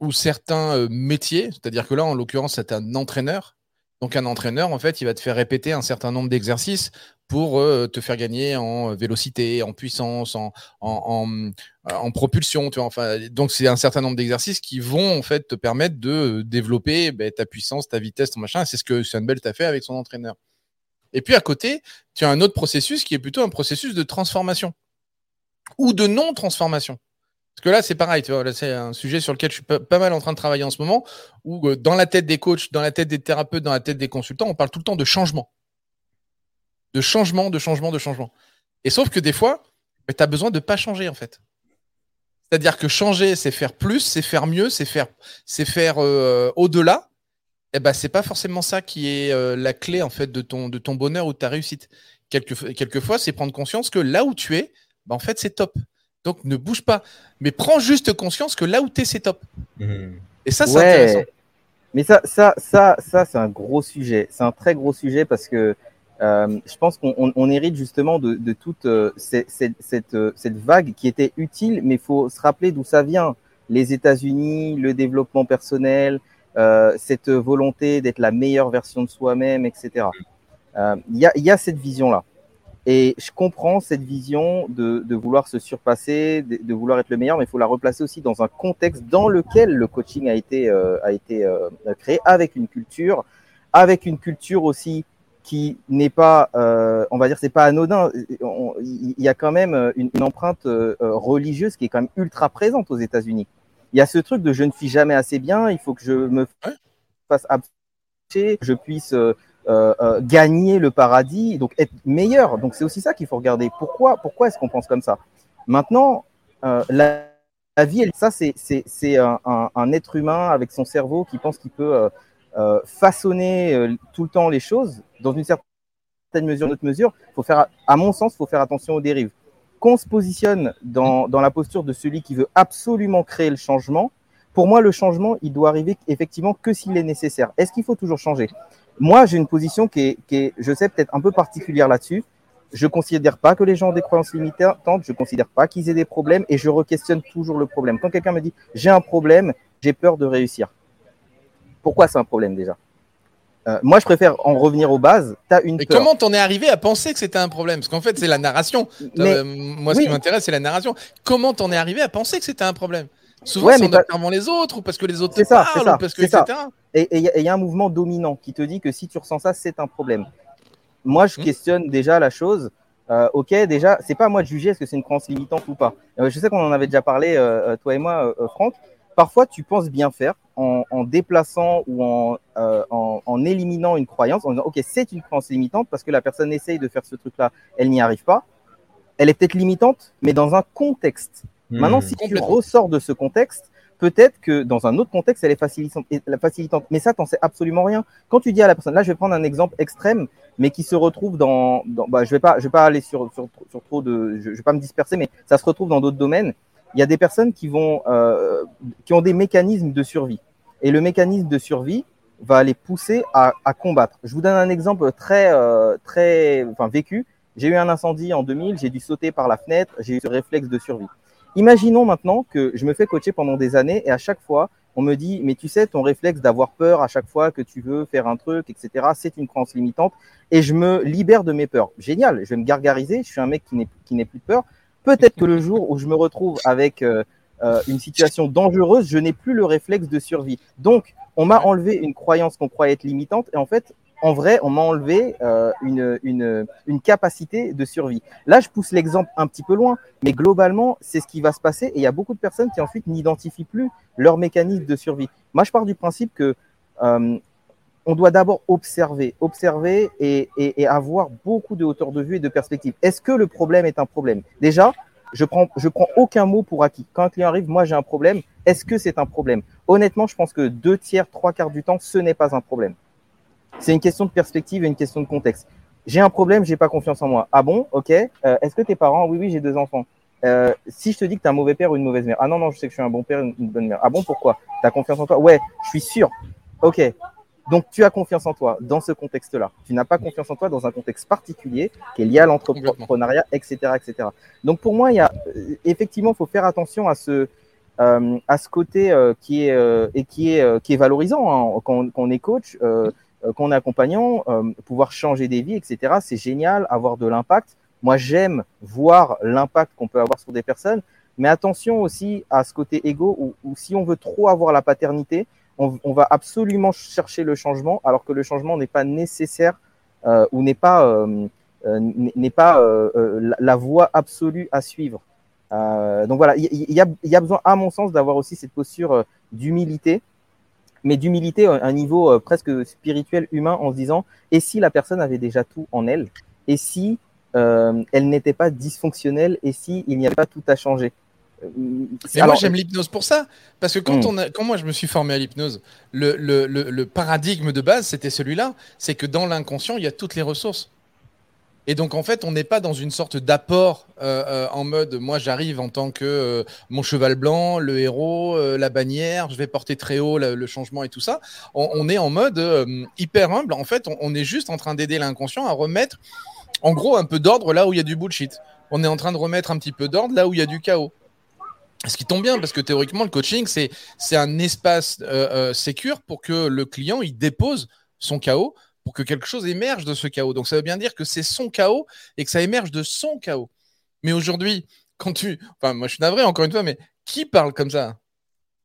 ou certains euh, métiers, c'est-à-dire que là, en l'occurrence, c'est un entraîneur. Donc un entraîneur, en fait, il va te faire répéter un certain nombre d'exercices pour euh, te faire gagner en vélocité, en puissance, en, en, propulsion. Tu vois, enfin, donc, c'est un certain nombre d'exercices qui vont en fait te permettre de développer ben, ta puissance, ta vitesse, ton machin. C'est ce que Sunbelt a fait avec son entraîneur. Et puis à côté, tu as un autre processus qui est plutôt un processus de transformation ou de non-transformation. Parce que là, c'est pareil, tu vois, c'est un sujet sur lequel je suis pas, mal en train de travailler en ce moment, où euh, dans la tête des coachs, dans la tête des thérapeutes, dans la tête des consultants, on parle tout le temps de changement de changement, de changement, de changement. Et sauf que des fois, tu as besoin de pas changer en fait. C'est-à-dire que changer, c'est faire plus, c'est faire mieux, c'est faire, c'est faire euh, au-delà. Et eh ben, c'est pas forcément ça qui est euh, la clé en fait de ton, de ton bonheur ou de ta réussite. Quelque, quelquefois, c'est prendre conscience que là où tu es, ben, en fait, c'est top. Donc ne bouge pas. Mais prends juste conscience que là où tu es, c'est top. Mmh. Et ça, c'est intéressant. Mais ça, ça, ça, ça, c'est un gros sujet. C'est un très gros sujet parce que euh, je pense qu'on hérite justement de, toute euh, cette, euh, cette, vague qui était utile, mais il faut se rappeler d'où ça vient. Les États-Unis, le développement personnel, cette volonté d'être la meilleure version de soi-même, etc. Il y, a, y, a, cette vision-là. Et je comprends cette vision de, de vouloir se surpasser, de, de, vouloir être le meilleur, mais il faut la replacer aussi dans un contexte dans lequel le coaching a été, a été créé, avec une culture, avec une culture aussi qui n'est pas, euh, on va dire, c'est pas anodin. Il y a quand même euh, une, empreinte euh, religieuse qui est quand même ultra présente aux États-Unis. Il y a ce truc de je ne suis jamais assez bien, il faut que je me fasse que je puisse gagner le paradis, donc être meilleur. Donc c'est aussi ça qu'il faut regarder. Pourquoi, pourquoi est-ce qu'on pense comme ça? Maintenant, la, vie, ça c'est un, un, être humain avec son cerveau qui pense qu'il peut euh, façonner euh, tout le temps les choses, dans une certaine mesure, notre mesure, faut faire, à mon sens, il faut faire attention aux dérives. Qu'on se positionne dans, dans la posture de celui qui veut absolument créer le changement, pour moi, le changement, il doit arriver effectivement que s'il est nécessaire. Est-ce qu'il faut toujours changer? Moi, j'ai une position qui est, qui est, je sais, peut-être un peu particulière là-dessus. Je considère pas que les gens ont des croyances limitantes, je considère pas qu'ils aient des problèmes et je re-questionne toujours le problème. Quand quelqu'un me dit j'ai un problème, j'ai peur de réussir. Pourquoi c'est un problème déjà? Euh, moi, je préfère en revenir aux bases. Une Mais comment t'en es arrivé à penser que c'était un problème? Parce qu'en fait, c'est la narration. Euh, moi, ce qui m'intéresse, c'est la narration. Comment t'en es arrivé à penser que c'était un problème? Souvent, c'est en les autres ou parce que les autres te ça, parlent ça, ou parce que etc. Et il y, a un mouvement dominant qui te dit que si tu ressens ça, c'est un problème. Moi, je hmm. questionne déjà la chose. Euh, ok, déjà, c'est pas à moi de juger est-ce que c'est une croyance limitante ou pas. Euh, je sais qu'on en avait déjà parlé, euh, toi et moi, Franck. Parfois, tu penses bien faire en, en déplaçant ou en, en, en, éliminant une croyance, en disant ok, c'est une croyance limitante parce que la personne essaye de faire ce truc-là, elle n'y arrive pas. Elle est peut-être limitante, mais dans un contexte. Maintenant, hmm. si tu ressors de ce contexte, peut-être que dans un autre contexte, elle est facilitante. facilitante. Mais ça, t'en sais absolument rien. Quand tu dis à la personne, là, je vais prendre un exemple extrême, mais qui se retrouve dans, dans bah, je vais pas, je vais pas aller sur, sur, sur trop de, je, vais pas me disperser, mais ça se retrouve dans d'autres domaines. Il y a des personnes qui vont, euh, qui ont des mécanismes de survie. Et le mécanisme de survie va les pousser à, à combattre. Je vous donne un exemple très, euh, très, enfin, vécu. J'ai eu un incendie en 2000, j'ai dû sauter par la fenêtre, j'ai eu ce réflexe de survie. Imaginons maintenant que je me fais coacher pendant des années et à chaque fois, on me dit, mais tu sais, ton réflexe d'avoir peur à chaque fois que tu veux faire un truc, etc., c'est une croyance limitante et je me libère de mes peurs. Génial, je vais me gargariser, je suis un mec qui n'est, plus peur. Peut-être que le jour où je me retrouve avec euh, euh, une situation dangereuse, je n'ai plus le réflexe de survie. Donc, on m'a enlevé une croyance qu'on croyait être limitante et en fait, en vrai, on m'a enlevé euh, une, capacité de survie. Là, je pousse l'exemple un petit peu loin, mais globalement, c'est ce qui va se passer. Et il y a beaucoup de personnes qui ensuite n'identifient plus leur mécanisme de survie. Moi, je pars du principe que euh, on doit d'abord observer, observer et, avoir beaucoup de hauteur de vue et de perspective. Est-ce que le problème est un problème? Déjà, je prends, je prends aucun mot pour acquis. Quand un client arrive, moi j'ai un problème. Est-ce que c'est un problème? Honnêtement, je pense que deux tiers, trois quarts du temps, ce n'est pas un problème. C'est une question de perspective et une question de contexte. J'ai un problème, j'ai pas confiance en moi. Ah bon, ok. Euh, Est-ce que tes parents Oui, oui, j'ai deux enfants. Euh, si je te dis que tu es un mauvais père ou une mauvaise mère, ah non, non, je sais que je suis un bon père, une, une bonne mère. Ah bon, pourquoi? Tu as confiance en toi? Ouais, je suis sûr. Ok. Donc tu as confiance en toi dans ce contexte-là. Tu n'as pas confiance en toi dans un contexte particulier qui est lié à l'entrepreneuriat, etc., etc. Donc pour moi, il y a euh, effectivement, faut faire attention à ce euh, à ce côté euh, qui est euh, et qui est qui est valorisant hein, quand, quand, on est coach. Euh, qu'on est accompagnant, euh, pouvoir changer des vies, etc. C'est génial, avoir de l'impact. Moi, j'aime voir l'impact qu'on peut avoir sur des personnes, mais attention aussi à ce côté égo où, si on veut trop avoir la paternité, on, va absolument chercher le changement, alors que le changement n'est pas nécessaire euh, ou n'est pas n'est pas la, voie absolue à suivre. donc voilà, il y, y, a, besoin, à mon sens, d'avoir aussi cette posture d'humilité mais d'humilité à un niveau euh, presque spirituel, humain, en se disant, et si la personne avait déjà tout en elle, et si euh, elle n'était pas dysfonctionnelle, et si il n'y avait pas tout à changer? Euh, mais moi j'aime l'hypnose pour ça, parce que quand, hmm. on a, quand moi je me suis formé à l'hypnose, le, le, le paradigme de base c'était celui-là, c'est que dans l'inconscient il y a toutes les ressources. Et donc en fait, on n'est pas dans une sorte d'apport euh, euh, en mode moi j'arrive en tant que euh, mon cheval blanc, le héros, la bannière, je vais porter très haut le, changement et tout ça. On, est en mode hyper humble. En fait, on, est juste en train d'aider l'inconscient à remettre en gros un peu d'ordre là où il y a du bullshit. On est en train de remettre un petit peu d'ordre là où il y a du chaos. Ce qui tombe bien parce que théoriquement le coaching c'est un espace sécure pour que le client il dépose son chaos pour que quelque chose émerge de ce chaos. Donc ça veut bien dire que c'est son chaos et que ça émerge de son chaos. Mais aujourd'hui, quand tu... Enfin, moi je suis navré encore une fois, mais qui parle comme ça?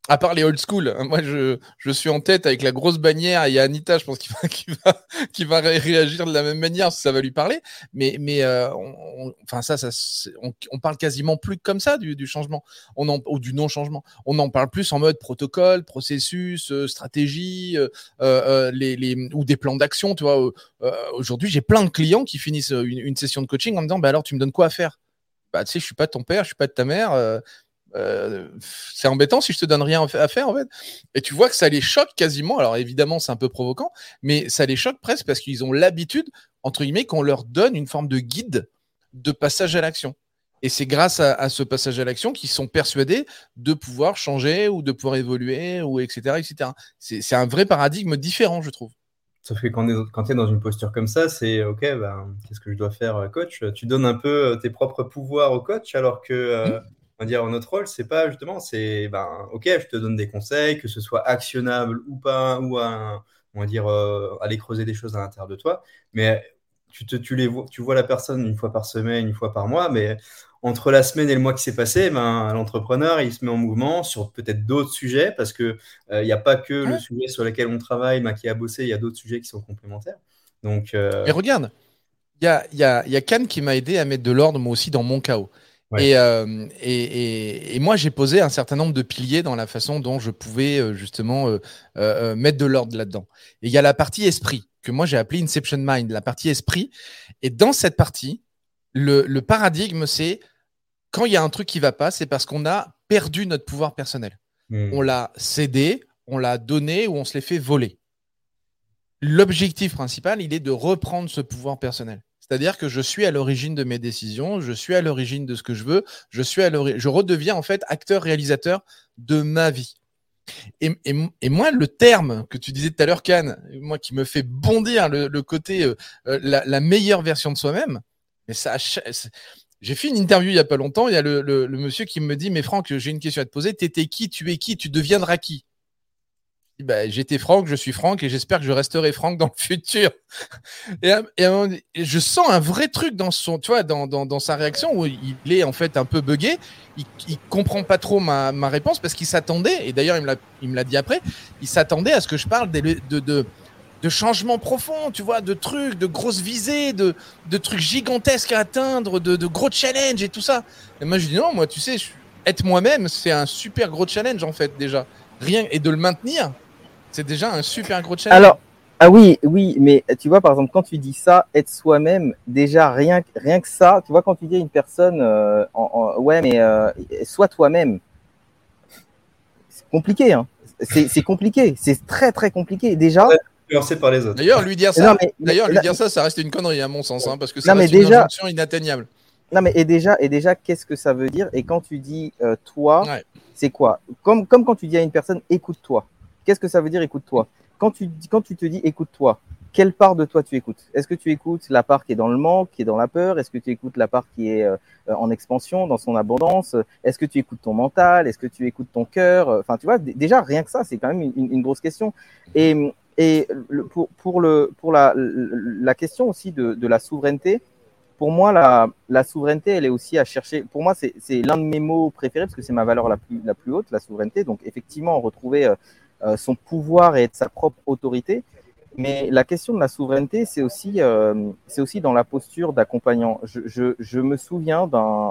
À part les old school, hein, moi je, je, suis en tête avec la grosse bannière. Il y a Anita, je pense, qui va, <laughs> va, va réagir de la même manière, ça va lui parler. Mais, mais euh, on, enfin ça, ça on, on, parle quasiment plus comme ça du, du changement, on en, ou du non-changement. On en parle plus en mode protocole, processus, euh, stratégie, euh, les, les, ou des plans d'action. Aujourd'hui, j'ai plein de clients qui finissent une, session de coaching en me disant, bah alors tu me donnes quoi à faire? Bah tu sais, je suis pas ton père, je suis pas de ta mère euh, c'est embêtant si je te donne rien à faire en fait. Et tu vois que ça les choque quasiment. Alors évidemment, c'est un peu provoquant, mais ça les choque presque parce qu'ils ont l'habitude, entre guillemets, qu'on leur donne une forme de guide de passage à l'action. Et c'est grâce à, ce passage à l'action qu'ils sont persuadés de pouvoir changer ou de pouvoir évoluer ou etc. etc. C'est un vrai paradigme différent, je trouve. Sauf que quand, tu es dans une posture comme ça, c'est OK, ben, qu'est-ce que je dois faire, coach? Tu donnes un peu euh, tes propres pouvoirs au coach alors que euh, mmh on va dire, notre rôle, c'est pas justement, c'est, ben, ok, je te donne des conseils, que ce soit actionnable ou pas, ou à, on va dire, euh, aller creuser des choses à l'intérieur de toi, mais tu, te, tu, les vois, tu vois la personne une fois par semaine, une fois par mois, mais entre la semaine et le mois qui s'est passé, ben, l'entrepreneur, il se met en mouvement sur peut-être d'autres sujets, parce qu'il il n'y a pas que le sujet sur lequel on travaille, ben, qui a bossé, il y a d'autres sujets qui sont complémentaires. Donc, Et regarde, il y a, y, a, y a Cannes qui m'a aidé à mettre de l'ordre, moi aussi, dans mon chaos. Euh, et, et, et, moi, j'ai posé un certain nombre de piliers dans la façon dont je pouvais euh, justement euh, euh, mettre de l'ordre là-dedans. Et il y a la partie esprit, que moi j'ai appelé Inception Mind, la partie esprit. Et dans cette partie, le, le paradigme, c'est quand il y a un truc qui va pas, c'est parce qu'on a perdu notre pouvoir personnel. Hmm. On l'a cédé, on l'a donné ou on se l'est fait voler. L'objectif principal, il est de reprendre ce pouvoir personnel. C'est-à-dire que je suis à l'origine de mes décisions, je suis à l'origine de ce que je veux, je suis à je redeviens en fait acteur-réalisateur de ma vie. Et, moi, le terme que tu disais tout à l'heure, Cannes, moi qui me fait bondir le, côté euh, euh, la, meilleure version de soi-même, mais ça, j'ai fait une interview il y a pas longtemps. Il y a le, le monsieur qui me dit, mais Franck, j'ai une question à te poser. T'étais qui Tu es qui Tu deviendras qui? Bah, j'étais Franck, je suis Franck et j'espère que je resterai Franck dans le <laughs> futur. Et, je sens un vrai truc dans son, tu dans, dans, sa réaction où il est en fait un peu buggé. Il, il comprend pas trop ma, ma réponse parce qu'il s'attendait, et d'ailleurs il me l'a dit après, il s'attendait à ce que je parle de, de, de, de changements profonds, tu vois, de trucs, de grosses visées, de, de trucs gigantesques à atteindre, de, de gros challenges et tout ça. Et moi je dis non, moi tu sais, être moi-même, c'est un super gros challenge en fait déjà. Rien, et de le maintenir, c'est déjà un super gros challenge. Alors, ah oui, oui, mais tu vois, par exemple, quand tu dis ça, être soi-même, déjà, rien, rien que ça, tu vois, quand tu dis à une personne, euh, ouais, mais euh, sois toi-même, c'est compliqué, hein. C'est compliqué, c'est très, très compliqué. Déjà. par les autres. D'ailleurs, lui dire ça, d'ailleurs, lui dire ça, ça reste une connerie à mon sens, hein, parce que c'est une injonction inatteignable. Non, mais et déjà, et déjà, qu'est-ce que ça veut dire? Et quand tu dis euh, toi, c'est quoi? Comme, comme quand tu dis à une personne, écoute-toi. Qu'est-ce que ça veut dire écoute-toi quand tu, quand tu te dis écoute-toi, quelle part de toi tu écoutes? Est-ce que tu écoutes la part qui est dans le manque, qui est dans la peur? Est-ce que tu écoutes la part qui est euh, en expansion, dans son abondance? Est-ce que tu écoutes ton mental? Est-ce que tu écoutes ton cœur? Enfin, tu vois, déjà rien que ça, c'est quand même une, grosse question. Et, et pour, pour, le, pour la, la question aussi de, de la souveraineté, pour moi, la, la, souveraineté, elle est aussi à chercher. Pour moi, c'est l'un de mes mots préférés parce que c'est ma valeur la plus, la plus haute, la souveraineté. Donc, effectivement, retrouver euh, euh, son pouvoir et sa propre autorité. Mais la question de la souveraineté, c'est aussi, euh, aussi dans la posture d'accompagnant. Je, me souviens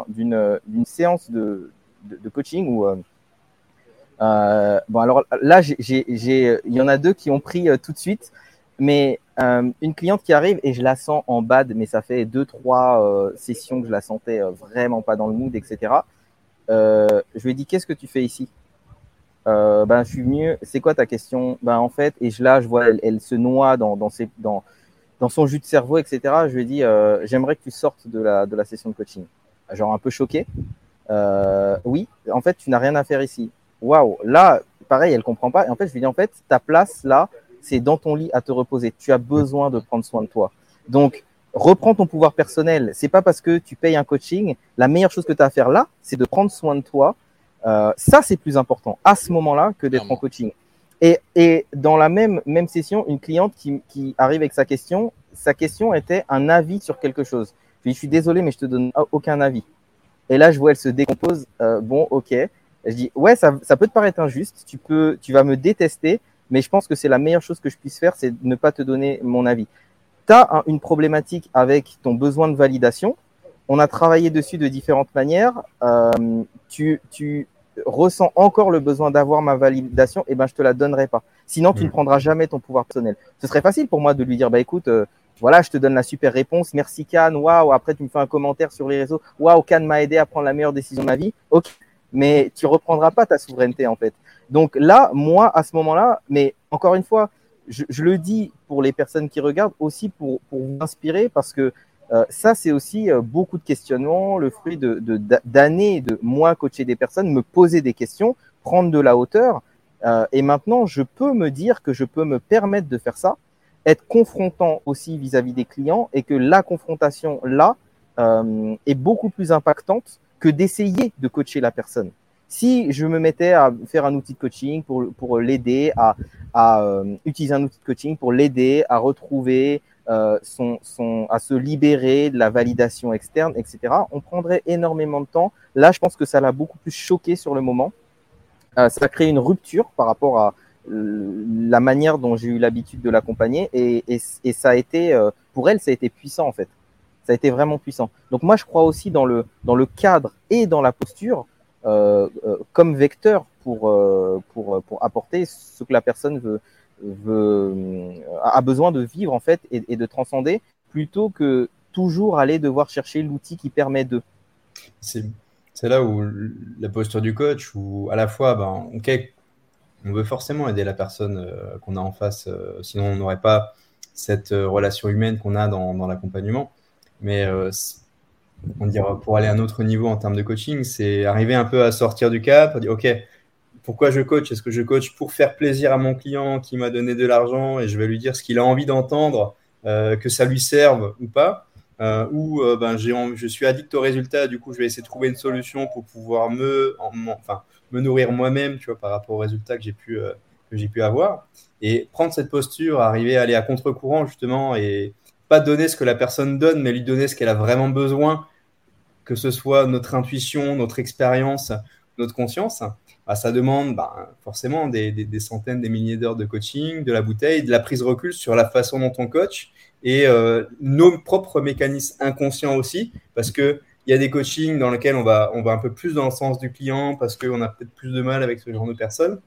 d'une séance de, de, coaching où, euh, euh, bon alors là, il y en a deux qui ont pris tout de suite, mais une cliente qui arrive et je la sens en bad, mais ça fait deux trois sessions que je la sentais vraiment pas dans le mood, etc. je lui ai dit qu'est-ce que tu fais ici? Euh, ben, je suis venu, c'est quoi ta question? Ben, en fait, et je, là, je vois, elle, se noie dans, dans, ses, dans, dans son jus de cerveau, etc. Je lui ai dit, euh, j'aimerais que tu sortes de la, de la session de coaching. Genre un peu choqué. Euh, oui, en fait, tu n'as rien à faire ici. Waouh, là, pareil, elle comprend pas. Et en fait, je lui dis, en fait, ta place là, c'est dans ton lit à te reposer. Tu as besoin de prendre soin de toi. Donc, reprends ton pouvoir personnel. C'est pas parce que tu payes un coaching. La meilleure chose que tu as à faire là, c'est de prendre soin de toi euh, ça, c'est plus important à ce moment-là que d'être en coaching. Et, et, dans la même, même session, une cliente qui, qui, arrive avec sa question, sa question était un avis sur quelque chose. Je lui je suis désolé, mais je te donne aucun avis. Et là, je vois, elle se décompose. Euh, bon, ok. Je dis, ouais, ça, ça peut te paraître injuste. Tu peux, tu vas me détester, mais je pense que c'est la meilleure chose que je puisse faire, c'est de ne pas te donner mon avis. Tu as une problématique avec ton besoin de validation on a travaillé dessus de différentes manières. Euh, tu, tu, ressens encore le besoin d'avoir ma validation, et eh ben je te la donnerai pas. Sinon, tu ne mm. prendras jamais ton pouvoir personnel. Ce serait facile pour moi de lui dire, bah écoute, euh, voilà, je te donne la super réponse, merci Can, waouh. Après, tu me fais un commentaire sur les réseaux, waouh, Can m'a aidé à prendre la meilleure décision de ma vie. Ok, mais tu reprendras pas ta souveraineté en fait. Donc là, moi, à ce moment-là, mais encore une fois, je, je, le dis pour les personnes qui regardent, aussi pour, pour vous inspirer, parce que euh, ça, c'est aussi euh, beaucoup de questionnements, le fruit de, d'années de, moi coacher des personnes, me poser des questions, prendre de la hauteur. Euh, et maintenant, je peux me dire que je peux me permettre de faire ça, être confrontant aussi vis-à-vis des clients et que la confrontation là est beaucoup plus impactante que d'essayer de coacher la personne. Si je me mettais à faire un outil de coaching pour, pour l'aider à, à utiliser un outil de coaching pour l'aider à retrouver euh, à se libérer de la validation externe, etc., on prendrait énormément de temps. Là, je pense que ça l'a beaucoup plus choqué sur le moment. Euh, ça a créé une rupture par rapport à euh, la manière dont j'ai eu l'habitude de l'accompagner et, et, ça a été, euh, pour elle, ça a été puissant en fait. Ça a été vraiment puissant. Donc moi, je crois aussi dans le, dans le cadre et dans la posture comme vecteur pour, pour, pour apporter ce que la personne veut, a besoin de vivre en fait et, de transcender plutôt que toujours aller devoir chercher l'outil qui permet de. C'est là où la posture du coach, où à la fois, ben, ok, on veut forcément aider la personne euh, qu'on a en face, euh, sinon on n'aurait pas cette euh, relation humaine qu'on a dans, l'accompagnement. Mais on pour aller à un autre niveau en termes de coaching, c'est arriver un peu à sortir du cap, dire ok, pourquoi je coach? Est-ce que je coach pour faire plaisir à mon client qui m'a donné de l'argent et je vais lui dire ce qu'il a envie d'entendre, euh, que ça lui serve ou pas? Euh, Ou euh, ben, je suis addict au résultat, du coup je vais essayer de trouver une solution pour pouvoir me, enfin, me nourrir moi-même tu vois, par rapport aux résultats que j'ai pu, euh, que j'ai pu avoir. Et prendre cette posture, arriver à aller à contre-courant justement et pas donner ce que la personne donne, mais lui donner ce qu'elle a vraiment besoin, que ce soit notre intuition, notre expérience, notre conscience bah, ça demande bah, forcément des, des, des, centaines, des milliers d'heures de coaching, de la bouteille, de la prise de recul sur la façon dont on coach et euh, nos propres mécanismes inconscients aussi, parce que il y a des coachings dans lesquels on va, on va un peu plus dans le sens du client parce qu'on a peut-être plus de mal avec ce genre de personnes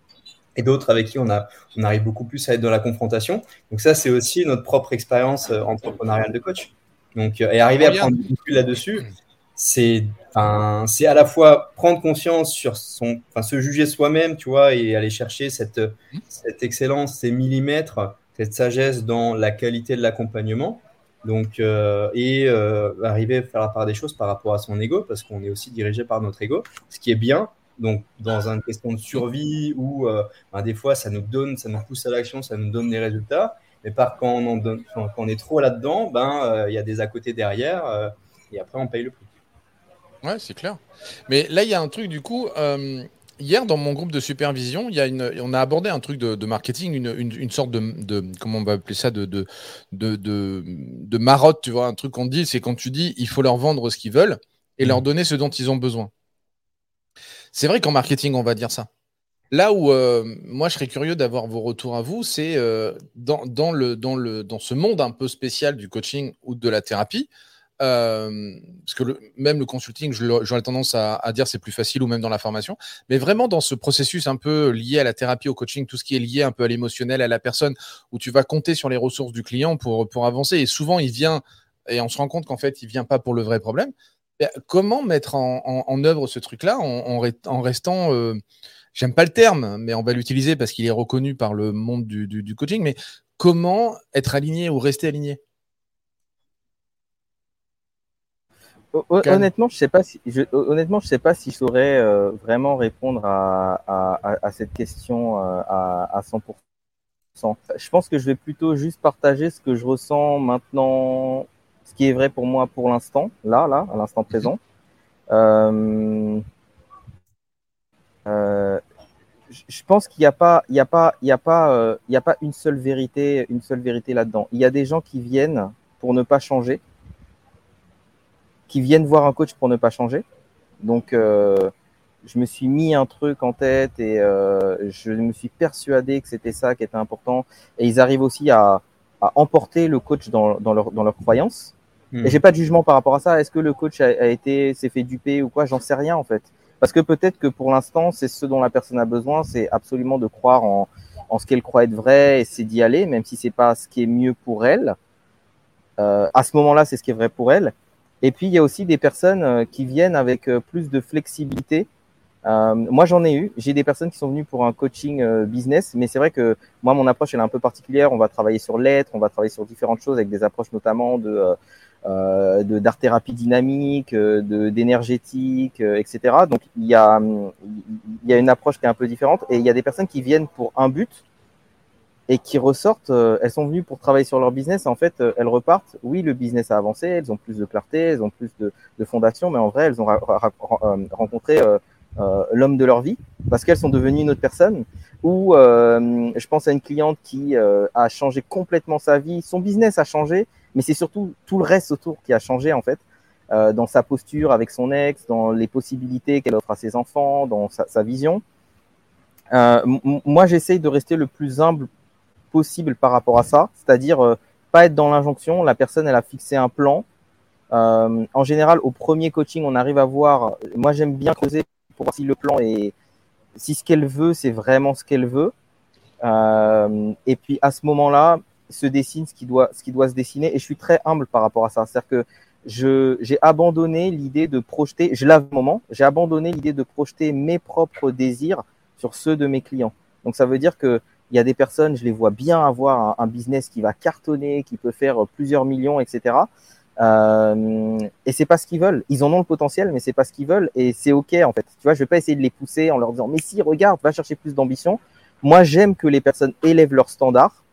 et d'autres avec qui on, a, on arrive beaucoup plus à être dans la confrontation. Donc ça, c'est aussi notre propre expérience euh, entrepreneuriale de coach. Donc, euh, et arriver à prendre du recul là-dessus, c'est enfin, c'est à la fois prendre conscience sur son, enfin, se juger soi-même, tu vois, et aller chercher cette, cette excellence, ces millimètres, cette sagesse dans la qualité de l'accompagnement. Donc, euh, et euh, arriver à faire la part des choses par rapport à son ego, parce qu'on est aussi dirigé par notre ego, ce qui est bien. Donc, dans une question de survie où euh, ben, des fois ça nous donne, ça nous pousse à l'action, ça nous donne des résultats. Mais par quand on, donne, quand on est trop là-dedans, ben il y a des à côté derrière, et après on paye le prix. Ouais, c'est clair. Mais là, il y a un truc, du coup, euh, hier, dans mon groupe de supervision, il y a une, on a abordé un truc de, de marketing, une, une, une, sorte de, de, comment on va appeler ça, de, de, de, marotte, tu vois, un truc qu'on dit, c'est quand tu dis, il faut leur vendre ce qu'ils veulent et mmh. leur donner ce dont ils ont besoin. C'est vrai qu'en marketing, on va dire ça. Là où euh, moi je serais curieux d'avoir vos retours à vous, c'est euh, dans, dans, le, dans, le, dans ce monde un peu spécial du coaching ou de la thérapie, euh, parce que même le consulting, j'aurais tendance à, à dire c'est plus facile ou même dans la formation, mais vraiment dans ce processus un peu lié à la thérapie, au coaching, tout ce qui est lié un peu à l'émotionnel, à la personne, où tu vas compter sur les ressources du client pour, pour avancer. Et souvent, il vient, et on se rend compte qu'en fait, il vient pas pour le vrai problème. Comment mettre en, œuvre ce truc-là en, restant, euh, j'aime pas le terme, mais on va l'utiliser parce qu'il est reconnu par le monde du, du coaching, mais comment être aligné ou rester aligné? Honnêtement, je sais pas si je, honnêtement, je sais pas si je saurais euh, vraiment répondre à, à, à, cette question euh, à, à 100%. Je pense que je vais plutôt juste partager ce que je ressens maintenant, ce qui est vrai pour moi pour l'instant, là, là, à l'instant présent. Euh, euh, je pense qu'il n'y a pas, il y a pas, il y a pas, euh, il y a pas une seule vérité, une seule vérité là-dedans. Il y a des gens qui viennent pour ne pas changer qui viennent voir un coach pour ne pas changer. Donc, euh, je me suis mis un truc en tête et euh, je me suis persuadé que c'était ça qui était important. Et ils arrivent aussi à, à emporter le coach dans, dans, leur, dans leur croyance. Mmh. Et j'ai pas de jugement par rapport à ça. Est-ce que le coach a, a été s'est fait duper ou quoi? J'en sais rien en fait. Parce que peut-être que pour l'instant, c'est ce dont la personne a besoin, c'est absolument de croire en, en ce qu'elle croit être vrai et c'est d'y aller, même si c'est pas ce qui est mieux pour elle. Euh, à ce moment-là, c'est ce qui est vrai pour elle. Et puis, il y a aussi des personnes euh, qui viennent avec euh, plus de flexibilité. Euh, moi, j'en ai eu. J'ai des personnes qui sont venues pour un coaching business, mais c'est vrai que moi, mon approche, elle est un peu particulière. On va travailler sur l'être, on va travailler sur différentes choses avec des approches notamment de euh, de d'art thérapie dynamique, de d'énergétique, etc. Donc, il y a il y a une approche qui est un peu différente. Et il y a des personnes qui viennent pour un but et qui ressortent, euh, elles sont venues pour travailler sur leur business. En fait, euh, elles repartent. Oui, le business a avancé, elles ont plus de clarté, elles ont plus de, de fondation, mais en vrai, elles ont euh, rencontré l'homme de leur vie parce qu'elles sont devenues une autre personne. Ou je pense à une cliente qui a changé complètement sa vie, son business a changé, mais c'est surtout tout le reste autour qui a changé en fait. dans sa posture avec son ex, dans les possibilités qu'elle offre à ses enfants, dans sa, vision. moi, j'essaye de rester le plus humble possible par rapport à ça, c'est-à-dire pas être dans l'injonction. La personne, elle a fixé un plan. Euh, en général, au premier coaching, on arrive à voir. Moi, j'aime bien creuser pour voir si le plan est, si ce qu'elle veut, c'est vraiment ce qu'elle veut. Euh, et puis à ce moment-là, se dessine ce qui doit, se dessiner. Et je suis très humble par rapport à ça. C'est-à-dire que j'ai abandonné l'idée de projeter. Je l'avais moment. J'ai abandonné l'idée de projeter mes propres désirs sur ceux de mes clients. Donc ça veut dire que il y a des personnes, je les vois bien avoir un, business qui va cartonner, qui peut faire plusieurs millions, etc. Euh, et c'est pas ce qu'ils veulent. Ils en ont le potentiel, mais c'est pas ce qu'ils veulent. Et c'est ok en fait. Tu vois, je vais pas essayer de les pousser en leur disant mais si regarde, va chercher plus d'ambition. Moi, j'aime que les personnes élèvent leurs standards.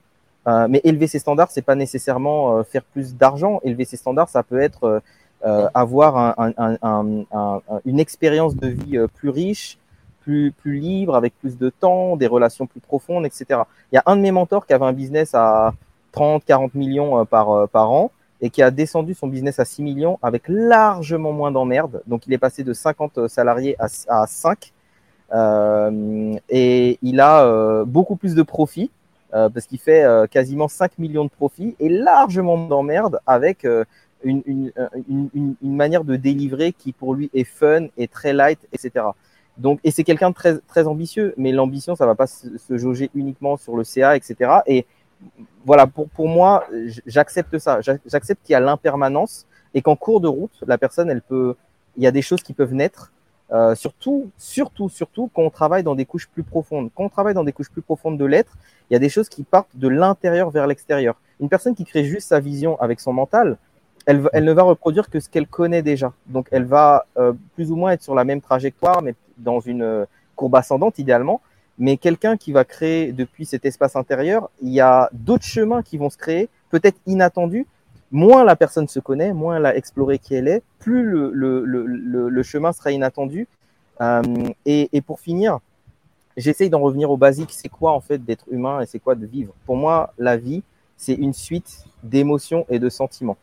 Euh, mais élever ses standards, c'est pas nécessairement euh, faire plus d'argent. Élever ses standards, ça peut être euh, avoir un, un, un, une expérience de vie plus riche, plus, libre, avec plus de temps, des relations plus profondes, etc. Il y a un de mes mentors qui avait un business à 30, 40 millions euh, par, euh, par an et qui a descendu son business à 6 millions avec largement moins d'emmerdes. Donc, il est passé de 50 salariés à, à 5. Euh, et il a euh, beaucoup plus de profits euh, parce qu'il fait quasiment 5 millions de profits et largement d'emmerdes avec une, une, une, une, manière de délivrer qui pour lui est fun et très light, etc. Donc, et c'est quelqu'un de très, très ambitieux, mais l'ambition, ça va pas se, se, jauger uniquement sur le CA, etc. Et voilà, pour, pour moi, j'accepte ça. J'accepte qu'il y a l'impermanence et qu'en cours de route, la personne, elle peut, il y a des choses qui peuvent naître. Euh, surtout, surtout, surtout quand on travaille dans des couches plus profondes. Quand on travaille dans des couches plus profondes de l'être, il y a des choses qui partent de l'intérieur vers l'extérieur. Une personne qui crée juste sa vision avec son mental, elle, elle ne va reproduire que ce qu'elle connaît déjà. Donc, elle va euh, plus ou moins être sur la même trajectoire, mais dans une euh, courbe ascendante idéalement. Mais quelqu'un qui va créer depuis cet espace intérieur, il y a d'autres chemins qui vont se créer, peut-être inattendus. Moins la personne se connaît, moins elle a exploré qui elle est, plus le, le, le, le chemin sera inattendu. Euh, et, et, pour finir, j'essaye d'en revenir au basique. C'est quoi en fait d'être humain et c'est quoi de vivre? Pour moi, la vie, c'est une suite d'émotions et de sentiments.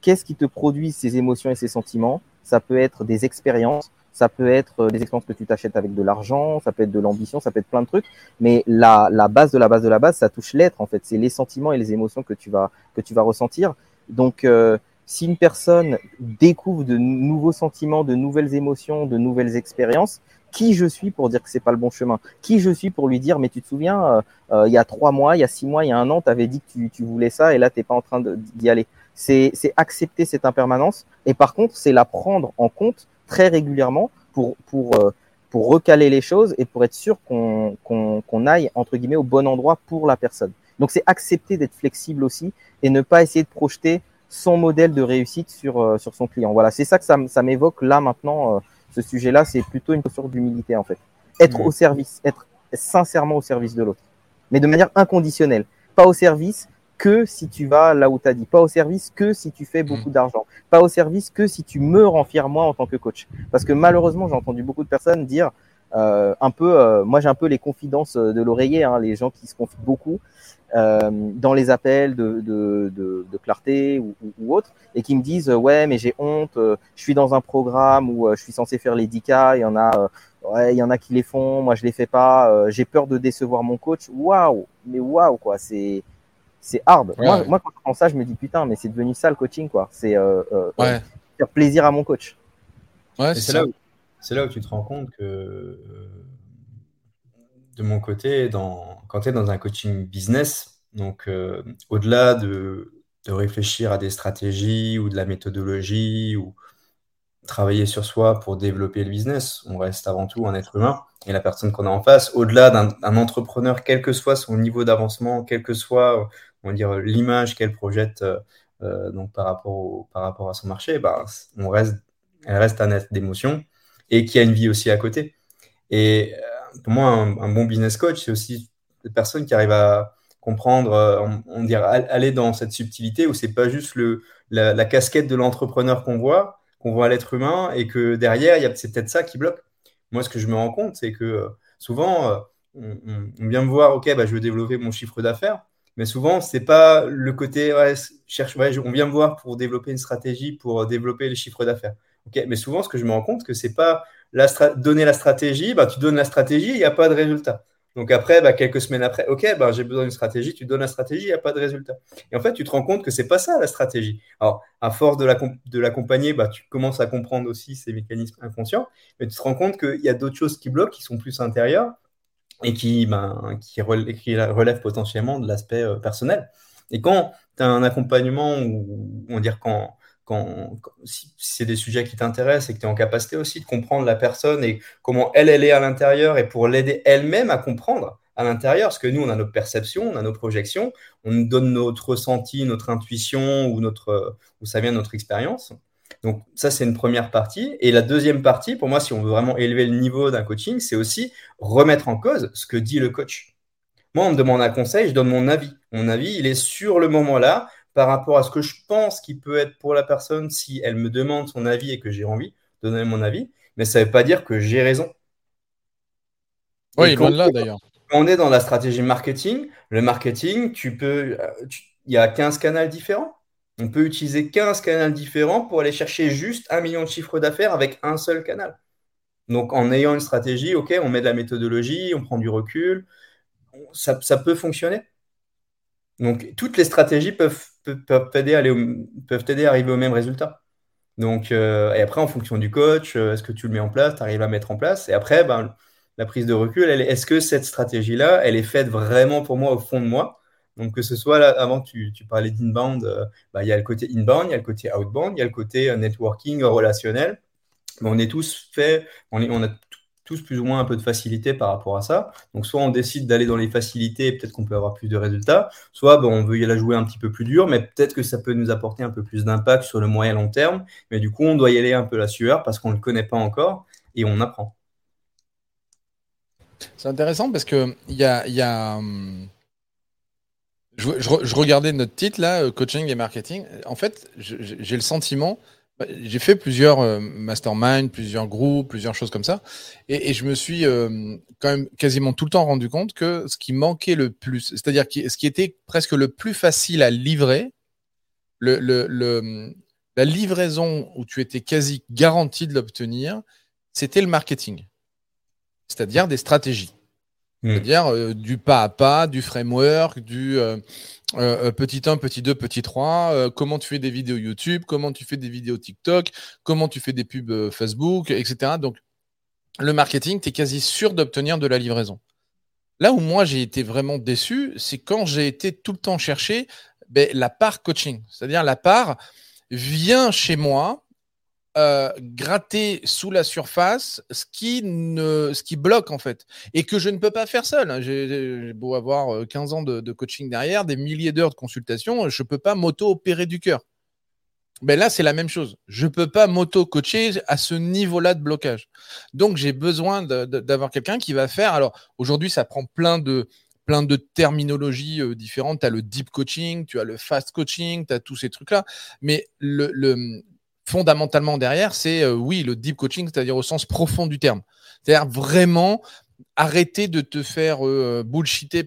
Qu'est-ce qui te produit ces émotions et ces sentiments? Ça peut être des expériences, ça peut être euh, des expériences que tu t'achètes avec de l'argent, ça peut être de l'ambition, ça peut être plein de trucs. Mais la, la base de la base de la base, ça touche l'être en fait. C'est les sentiments et les émotions que tu vas que tu vas ressentir. Donc euh, si une personne découvre de nouveaux sentiments, de nouvelles émotions, de nouvelles expériences, qui je suis pour dire que c'est pas le bon chemin? Qui je suis pour lui dire mais tu te souviens, euh, euh il y a trois mois, il y a six mois, il y a un an, tu avais dit que tu, tu, voulais ça et là t'es pas en train d'y aller. C'est accepter cette impermanence et par contre c'est la prendre en compte très régulièrement pour, pour, euh, pour recaler les choses et pour être sûr qu'on qu'on aille, entre guillemets, au bon endroit pour la personne. Donc, c'est accepter d'être flexible aussi et ne pas essayer de projeter son modèle de réussite sur, euh, sur son client. Voilà, c'est ça que ça, ça m'évoque là maintenant. Euh, ce sujet-là, c'est plutôt une posture d'humilité en fait. Être mmh. au service, être sincèrement au service de l'autre, mais de manière inconditionnelle. Pas au service, que si tu vas là où tu as dit, pas au service que si tu fais beaucoup mmh. d'argent, pas au service que si tu me rends fier moi en tant que coach. Parce que malheureusement, j'ai entendu beaucoup de personnes dire euh, un peu, euh, moi j'ai un peu les confidences de l'oreiller, hein, les gens qui se confient beaucoup euh, dans les appels de, de, de, de clarté ou, ou, ou, autre, et qui me disent ouais mais j'ai honte, euh, je suis dans un programme où euh, je suis censé faire les 10K, il y en a ouais il y en a qui les font, moi je les fais pas, j'ai peur de décevoir mon coach. Waouh, mais waouh quoi, c'est c'est hard. Ouais. Moi, moi, quand je prends ça, je me dis putain, mais c'est devenu ça le coaching, quoi. C'est euh, euh, ouais. faire plaisir à mon coach. Ouais, c'est là, où, là où tu te rends compte que, euh, de mon côté, dans, quand tu es dans un coaching business, donc euh, au-delà de, de, réfléchir à des stratégies ou de la méthodologie ou travailler sur soi pour développer le business, on reste avant tout un être humain. Et la personne qu'on a en face, au-delà d'un entrepreneur, quel que soit son niveau d'avancement, quel que soit on va dire, l'image qu'elle projette euh, euh, donc par rapport, au, par rapport à son marché, bah, on reste, elle reste un être d'émotion et qui a une vie aussi à côté. Et euh, pour moi, un, bon business coach, c'est aussi des personnes qui arrivent à comprendre, on, on dirait, aller dans cette subtilité où c'est pas juste le, la, casquette de l'entrepreneur qu'on voit, qu'on voit à l'être humain et que derrière, c'est peut-être ça qui bloque. moi, ce que je me rends compte, c'est que souvent, on, vient me voir, OK, bah, je veux développer mon chiffre d'affaires. Mais souvent, c'est pas le côté, cherche, on vient me voir pour développer une stratégie pour développer les chiffres d'affaires. Mais souvent, ce que je me rends compte, que c'est pas la donner la stratégie, bah, tu donnes la stratégie, il n'y a pas de résultat. Donc après, bah, quelques semaines après, ok, bah, j'ai besoin d'une stratégie, tu donnes la stratégie, il n'y a pas de résultat. Et en fait, tu te rends compte que c'est pas ça la stratégie. Alors, à force de l'accompagner, tu commences à comprendre aussi ces mécanismes inconscients, mais tu te rends compte qu'il y a d'autres choses qui bloquent, qui sont plus intérieures et qui, ben, qui, relèvent, potentiellement de l'aspect euh, personnel. Et quand tu as un accompagnement, ou on va dire quand, quand, si, c'est des sujets qui t'intéressent et que tu es en capacité aussi de comprendre la personne et comment elle, elle est à l'intérieur et pour l'aider elle-même à comprendre à l'intérieur, parce que nous, on a notre perception, on a nos projections, on nous donne notre ressenti, notre intuition ou notre, où ça vient de notre expérience. Donc ça, c'est une première partie. Et la deuxième partie, pour moi, si on veut vraiment élever le niveau d'un coaching, c'est aussi remettre en cause ce que dit le coach. Moi, on me demande un conseil, je donne mon avis. Mon avis, il est sur le moment là, par rapport à ce que je pense qui peut être pour la personne si elle me demande son avis et que j'ai envie de donner mon avis. Mais ça ne veut pas dire que j'ai raison. Oui, loin là d'ailleurs. On est dans la stratégie marketing, le marketing, tu peux, euh, il y a 15 canaux différents. On peut utiliser 15 canaux différents pour aller chercher juste un million de chiffres d'affaires avec un seul canal. Donc, en ayant une stratégie, OK, on met de la méthodologie, on prend du recul, ça, peut fonctionner. Donc, toutes les stratégies peuvent, peuvent, peuvent à arriver au même résultat. Donc, euh, et après, en fonction du coach, euh, est-ce que tu le mets en place, tu arrives à mettre en place? Et après, ben, la prise de recul, est-ce que cette stratégie-là, elle est faite vraiment pour moi au fond de moi? Donc, que ce soit avant, tu, parlais d'inbound, euh, bah, il y a le côté inbound, il y a le côté outbound, il y a le côté euh, networking, relationnel. on est tous fait, on, on a tous plus ou moins un peu de facilité par rapport à ça. Donc, soit on décide d'aller dans les facilités et peut-être qu'on peut avoir plus de résultats, soit on veut y aller jouer un petit peu plus dur, mais peut-être que ça peut nous apporter un peu plus d'impact sur le moyen long terme. Mais du coup, on doit y aller un peu la sueur parce qu'on ne le connaît pas encore et on apprend. C'est intéressant parce que il y a, y a hum, je, regardais notre titre là, euh, coaching et marketing. En fait, j'ai le sentiment, bah, j'ai fait plusieurs euh, masterminds, plusieurs groupes, plusieurs choses comme ça, et, je me suis euh, quand même quasiment tout le temps rendu compte que ce qui manquait le plus, c'est-à-dire ce qui était presque le plus facile à livrer, la livraison où tu étais quasi garanti de l'obtenir, c'était le marketing, c'est-à-dire des stratégies. Hmm. C'est-à-dire euh, du pas à pas, du framework, du euh, euh, petit 1, petit 2, petit 3, comment tu fais des vidéos YouTube, comment tu fais des vidéos TikTok, comment tu fais des pubs Facebook, etc. Donc, le marketing, tu es quasi sûr d'obtenir de la livraison. Là où moi j'ai été vraiment déçu, c'est quand j'ai été tout le temps chercher ben, la part coaching. C'est-à-dire la part vient chez moi, euh, gratter sous la surface ce qui, ne, ce qui bloque en fait et que je ne peux pas faire seul. Hein. J'ai beau avoir 15 euh, ans de, coaching derrière, des milliers d'heures de consultation, je ne peux pas m'auto-opérer du cœur. Ben là, c'est la même chose. Je ne peux pas m'auto-coacher à ce niveau-là de blocage. Donc, j'ai besoin d'avoir quelqu'un qui va faire. Alors, aujourd'hui, ça prend plein de, plein de terminologies euh, différentes. Tu as le deep coaching, tu as le fast coaching, tu as tous ces trucs-là. Mais le, fondamentalement derrière, c'est euh, oui, le deep coaching, c'est-à-dire au sens profond du terme. C'est-à-dire vraiment arrêter de te faire euh,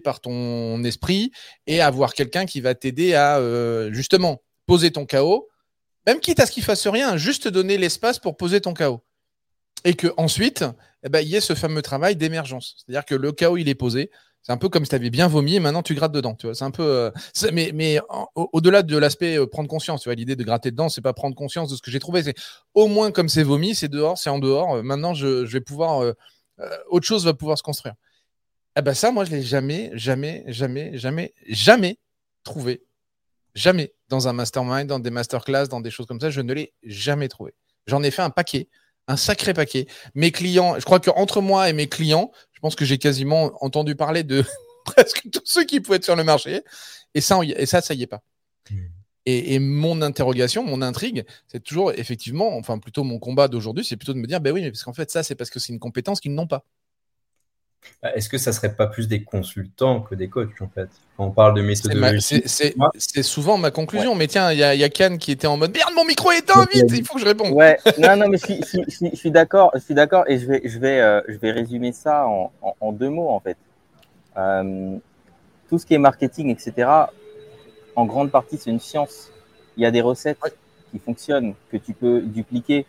par ton esprit et avoir quelqu'un qui va t'aider à euh, justement poser ton chaos, même quitte à ce qu'il fasse rien, juste donner l'espace pour poser ton chaos. Et que ensuite, eh ben, il y ait ce fameux travail d'émergence. C'est-à-dire que le chaos, il est posé. C'est un peu comme si tu avais bien vomi et maintenant tu grattes dedans. C'est un peu. Euh, mais mais au-delà de l'aspect euh, prendre conscience, tu vois, l'idée de gratter dedans, c'est pas prendre conscience de ce que j'ai trouvé. C'est au moins comme c'est vomi, c'est dehors, c'est en dehors. Euh, maintenant, je, vais pouvoir. autre chose va pouvoir se construire. Eh ben ça, moi, je l'ai jamais, jamais, jamais, jamais, jamais trouvé. Jamais dans un mastermind, dans des masterclass, dans des choses comme ça, je ne l'ai jamais trouvé. J'en ai fait un paquet un sacré paquet. Mes clients, je crois qu'entre moi et mes clients, je pense que j'ai quasiment entendu parler de <laughs> presque tous ceux qui pouvaient être sur le marché. Et ça, et ça, ça y est pas. Hmm. Et, mon interrogation, mon intrigue, c'est toujours effectivement, enfin plutôt mon combat d'aujourd'hui, c'est plutôt de me dire, ben oui, mais parce qu'en fait, ça, c'est parce que c'est une compétence qu'ils n'ont pas. Bah, est-ce que ça serait pas plus des consultants que des coachs en fait? Quand on parle de méthodologie. C'est souvent ma conclusion, mais tiens, il y, a Cannes qui était en mode merde, mon micro est éteint, vite, il faut que je réponde. Ouais, non, non, mais je suis, d'accord, je suis d'accord, et je vais, je vais, euh, je vais résumer ça en, deux mots en fait. Euh, tout ce qui est marketing, etc. En grande partie, c'est une science. Il y a des recettes qui fonctionnent que tu peux dupliquer.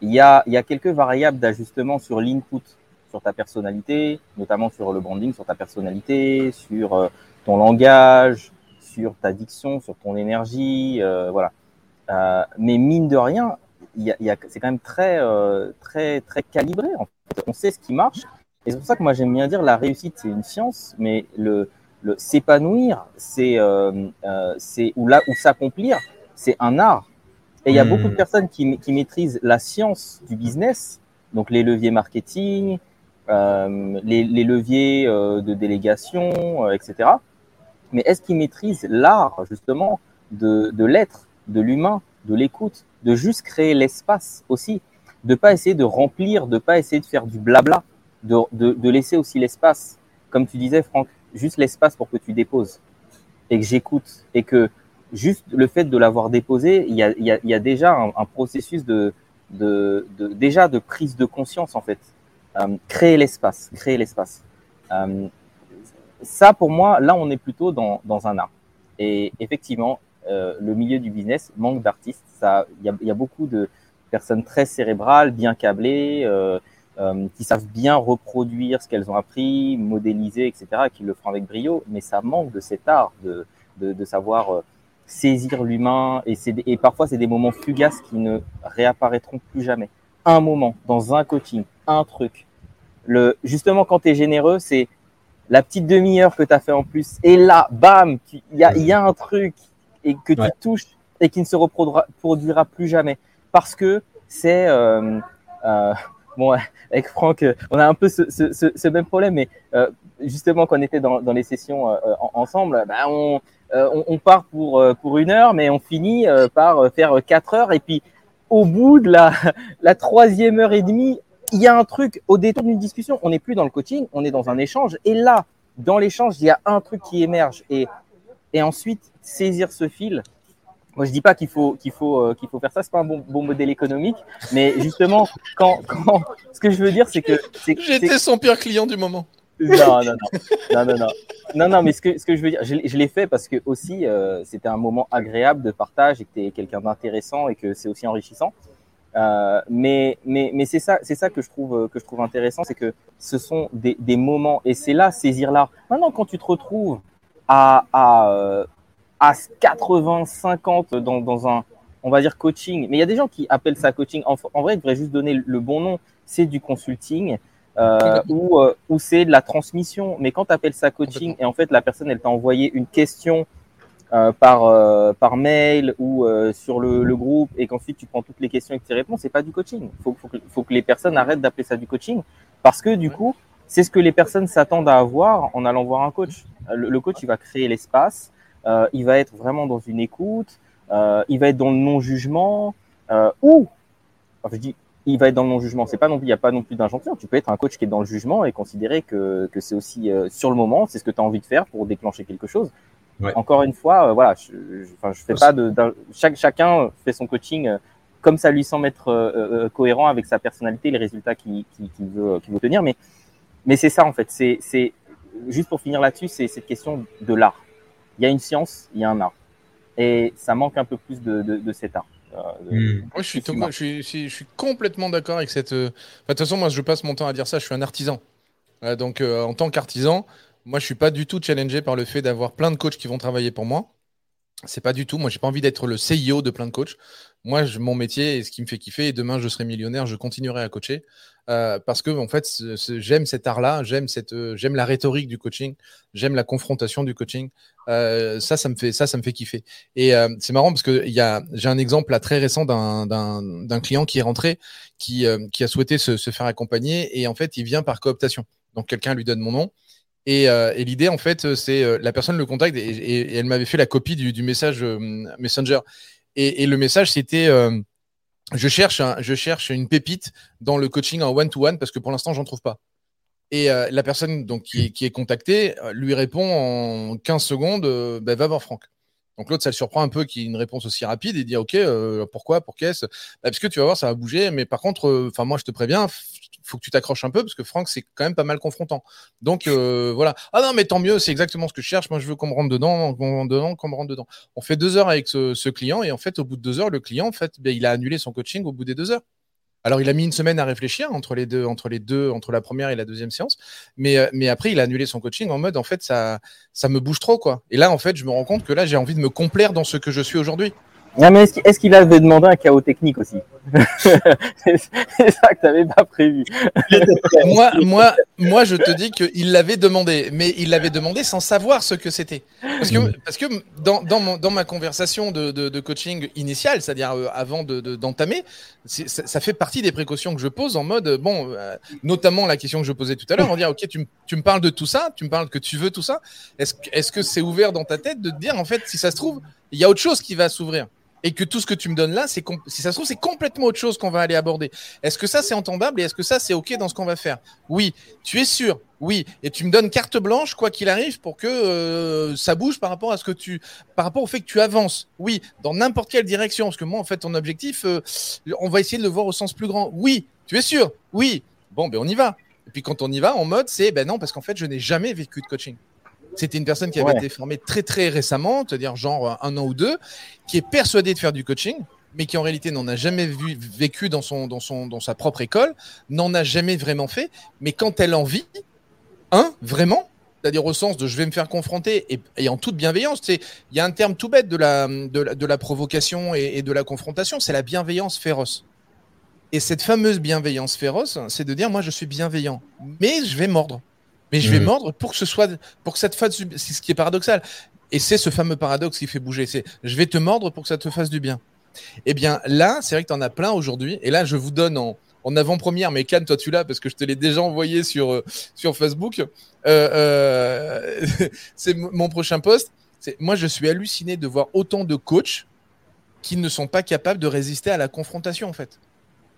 Il y a, il y a quelques variables d'ajustement sur l'input sur ta personnalité, notamment sur le branding, sur ta personnalité, sur euh, ton langage, sur ta diction, sur ton énergie, euh, voilà. Euh, mais mine de rien, y a, y a, c'est quand même très, euh, très, très calibré. En fait. On sait ce qui marche. Et c'est pour ça que moi j'aime bien dire la réussite c'est une science, mais le, le s'épanouir, c'est, c'est ou là où s'accomplir, c'est un art. Et il y a beaucoup de hmm. personnes qui, qui maîtrisent la science du business, donc les leviers marketing, les, les, leviers euh, de délégation, euh, etc. Mais est-ce qu'ils maîtrisent l'art justement de, l'être, de l'humain, de l'écoute, de juste créer l'espace aussi, de pas essayer de remplir, de pas essayer de faire du blabla, de, de, laisser aussi l'espace, comme tu disais Franck, juste l'espace pour que tu déposes et que j'écoute et que juste le fait de l'avoir déposé, il y a, y a, déjà un, processus de, de, déjà de prise de conscience en fait euh, créer l'espace, créer l'espace. Euh, ça, pour moi, là, on est plutôt dans, dans un art. Et effectivement, euh, le milieu du business manque d'artistes. Ça, il y a, y a, beaucoup de personnes très cérébrales, bien câblées, euh, euh, qui savent bien reproduire ce qu'elles ont appris, modéliser, etc., qui le font avec brio. Mais ça manque de cet art de, de, de savoir saisir l'humain. Et, et parfois, c'est des moments fugaces qui ne réapparaîtront plus jamais. Un moment dans un coaching, un truc. Le, justement, quand tu es généreux, c'est la petite demi-heure que tu as fait en plus. Et là, bam, il y a, y a, un truc et que tu touches et qui ne se reproduira plus jamais. Parce que c'est... Euh, euh, bon, <laughs> avec Franck, on a un peu ce, ce, ce, même problème, mais euh, justement, quand on était dans, dans les sessions euh, ensemble, ben on, euh, on, on, part pour, pour une heure, mais on finit par faire quatre heures. Et puis, au bout de la, <laughs> la troisième heure et demie, il y a un truc au détour d'une discussion, on n'est plus dans le coaching, on est dans un échange. Et là, dans l'échange, il y a un truc qui émerge. Et, et ensuite, saisir ce fil. Moi, je dis pas qu'il faut qu'il faut euh, qu'il faut faire ça. C'est pas un bon, bon modèle économique, mais justement, quand, quand ce que je veux dire, c'est que j'étais son pire client du moment. Non, non, non, non, non, non, non, mais ce que, ce que je veux dire, je, je l'ai fait parce que aussi, euh, c'était un moment agréable de partage et que tu es quelqu'un d'intéressant et que c'est aussi enrichissant. Euh, mais mais, mais c'est ça, c'est ça que je trouve que je trouve intéressant, c'est que ce sont des, des moments et c'est là saisir l'art. Maintenant, quand tu te retrouves à à, euh, à 80, 50 dans, dans un on va dire coaching, mais il y a des gens qui appellent ça coaching. En, en vrai, il devrait juste donner le bon nom. C'est du consulting euh, ou euh, ou c'est de la transmission. Mais quand tu appelles ça coaching et en fait la personne elle t'a envoyé une question euh, par, euh, par mail ou euh, sur le, le, groupe et qu'ensuite tu prends toutes les questions et que tu réponds, c'est pas du coaching. Il faut, faut, que, faut que les personnes arrêtent d'appeler ça du coaching parce que du coup, c'est ce que les personnes s'attendent à avoir en allant voir un coach. Le, le coach, il va créer l'espace, il va être vraiment dans une écoute, il va être dans le non-jugement ou, enfin, je dis, il va être dans le non-jugement. C'est pas non plus, il n'y a pas non plus d'injonction. Tu peux être un coach qui est dans le jugement et considérer que, que c'est aussi sur le moment, c'est ce que tu as envie de faire pour déclencher quelque chose. Ouais. Encore une fois, euh, voilà, je, je, enfin, je fais pas de, chaque, chacun fait son coaching euh, comme ça lui semble être euh, cohérent avec sa personnalité, les résultats qu'il qu veut, qu veut tenir. Mais, mais c'est ça en fait. C'est, c'est juste pour finir là-dessus, c'est cette question de l'art. Il y a une science, il y a un art, et ça manque un peu plus de, de, de cet art. Mmh. je, suis tout, je, suis, je, suis, complètement d'accord avec cette. De toute façon, moi, je passe mon temps à dire ça. Je suis un artisan. donc, euh, en tant qu'artisan, moi, je suis pas du tout challengé par le fait d'avoir plein de coachs qui vont travailler pour moi. C'est pas du tout. Moi, j'ai pas envie d'être le CEO de plein de coachs. Moi, je, mon métier est ce qui me fait kiffer. Et demain, je serai millionnaire, je continuerai à coacher euh, parce que en fait, j'aime cet art-là, j'aime cette, euh, j'aime la rhétorique du coaching, j'aime la confrontation du coaching. Euh, ça, ça me fait, ça, ça me fait kiffer. Et euh, c'est marrant parce que il y a, j'ai un exemple là très récent d'un, d'un, d'un client qui est rentré, qui, euh, qui a souhaité se, se faire accompagner et en fait, il vient par cooptation. Donc, quelqu'un lui donne mon nom et, euh, et l'idée, en fait, c'est euh, la personne le contacte et, elle m'avait fait la copie du, message euh, Messenger. Et, le message, c'était euh, je cherche, je cherche une pépite dans le coaching en one-to-one -one parce que pour l'instant, j'en trouve pas. Et la personne donc, qui, est contactée lui répond en 15 secondes bah, Va voir Franck. Donc l'autre, ça le surprend un peu qu'il ait une réponse aussi rapide et dit ok, euh, pourquoi, pour qu'est-ce? Bah, Parce que tu vas voir, ça va bouger. Mais par contre, euh, moi, je te préviens, faut que tu t'accroches un peu parce que Franck, c'est quand même pas mal confrontant. Donc euh, voilà. Ah non, mais tant mieux, c'est exactement ce que je cherche. Moi, je veux qu'on me rentre dedans, qu'on me rentre dedans, qu'on me rentre dedans. On fait deux heures avec ce, client et en fait, au bout de deux heures, le client, en fait, ben, il a annulé son coaching au bout des deux heures. Alors, il a mis une semaine à réfléchir entre les deux, entre les deux, entre la première et la deuxième séance. Mais, euh, mais après, il a annulé son coaching en mode, en fait, ça, ça me bouge trop, quoi. Et là, en fait, je me rends compte que là, j'ai envie de me complaire dans ce que je suis aujourd'hui. Non, mais est-ce qu'il avait demandé un chaos technique aussi <laughs> C'est ça que tu n'avais pas prévu. moi, moi, moi, je te dis qu'il l'avait demandé, mais il l'avait demandé sans savoir ce que c'était. Parce que, parce que dans, dans, dans ma conversation de, de, de coaching initiale, c'est-à-dire euh, avant d'entamer, de, ça, ça, fait partie des précautions que je pose en mode, bon, euh, notamment la question que je posais tout à l'heure, on dit, ok, tu, tu, me parles de tout ça, tu me parles que tu veux tout ça. Est-ce est -ce que c'est ouvert dans ta tête de te dire, en fait, si ça se trouve, il y a autre chose qui va s'ouvrir? Et que tout ce que tu me donnes là, c'est si ça se trouve, c'est complètement autre chose qu'on va aller aborder. Est-ce que ça, c'est entendable et est-ce que ça, c'est OK dans ce qu'on va faire? Oui. Tu es sûr Oui. Et tu me donnes carte blanche, quoi qu'il arrive, pour que euh, ça bouge par rapport à ce que tu, par rapport au fait que tu avances. Oui. Dans n'importe quelle direction. Parce que moi, en fait, ton objectif, euh, on va essayer de le voir au sens plus grand. Oui. Tu es sûr Oui. Bon, ben on y va. Et puis quand on y va, en mode, c'est ben non, parce qu'en fait, je n'ai jamais vécu de coaching. C'était une personne qui avait été formée très très récemment, c'est-à-dire genre un an ou deux, qui est persuadée de faire du coaching, mais qui en réalité n'en a jamais vu, vécu dans, son, dans, son, dans sa propre école, n'en a jamais vraiment fait, mais quand elle en vit, un, vraiment, c'est-à-dire au sens de je vais me faire confronter et, en toute bienveillance. Il y a un terme tout bête de la, de la, provocation et, et, de la confrontation, c'est la bienveillance féroce. Et cette fameuse bienveillance féroce, c'est de dire moi je suis bienveillant, mais je vais mordre. Mais je vais mm. mordre pour que ce soit, pour que ça te fasse, c'est ce qui est paradoxal. Et c'est ce fameux paradoxe qui fait bouger. C'est, je vais te mordre pour que ça te fasse du bien. Eh bien, là, c'est vrai que tu en as plein aujourd'hui. Et là, je vous donne en, en avant-première, mais Cannes, toi, tu l'as parce que je te l'ai déjà envoyé sur, euh, sur Facebook. Euh, euh, <laughs> c'est mon prochain post. Moi, je suis halluciné de voir autant de coachs qui ne sont pas capables de résister à la confrontation, en fait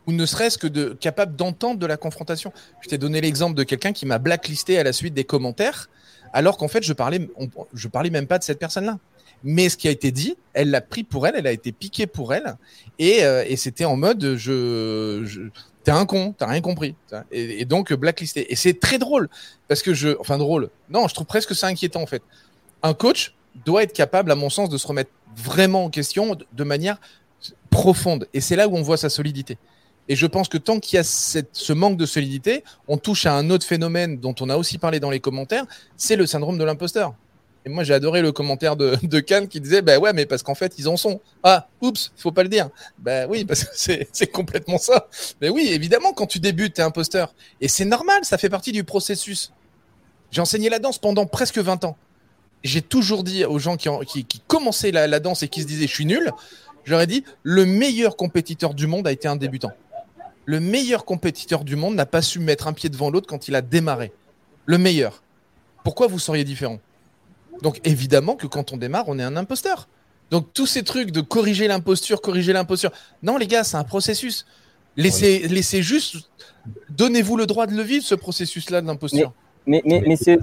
ou ne serait-ce que capable d'entendre de la confrontation. Je t'ai donné l'exemple de quelqu'un qui m'a blacklisté à la suite des commentaires, alors qu'en fait je parlais, je parlais même pas de cette personne-là. Mais ce qui a été dit, elle l'a pris pour elle, elle a été piquée pour elle, et, euh, c'était en mode je, je t'es un con, t'as rien compris, et, donc blacklisté. Et c'est très drôle parce que je, enfin drôle, non, je trouve presque ça inquiétant en fait. Un coach doit être capable, à mon sens, de se remettre vraiment en question de manière profonde, et c'est là où on voit sa solidité. Et je pense que tant qu'il y a ce manque de solidité, on touche à un autre phénomène dont on a aussi parlé dans les commentaires, c'est le syndrome de l'imposteur. Et moi, j'ai adoré le commentaire de, de Cannes qui disait, bah ouais, mais parce qu'en fait, ils en sont. Ah, oups, faut pas le dire. Bah oui, parce que c'est complètement ça. Mais oui, évidemment, quand tu débutes, t'es imposteur. Et c'est normal, ça fait partie du processus. J'ai enseigné la danse pendant presque 20 ans. J'ai toujours dit aux gens qui, commençaient la, la danse et qui se disaient, je suis nul, j'aurais dit, le meilleur compétiteur du monde a été un débutant le meilleur compétiteur du monde n'a pas su mettre un pied devant l'autre quand il a démarré. Le meilleur. Pourquoi vous seriez différent? Donc évidemment que quand on démarre, on est un imposteur. Donc tous ces trucs de corriger l'imposture, corriger l'imposture. Non les gars, c'est un processus. Laissez, laissez juste, donnez-vous le droit de le vivre, ce processus-là de l'imposture. Mais, mais, mais, c'est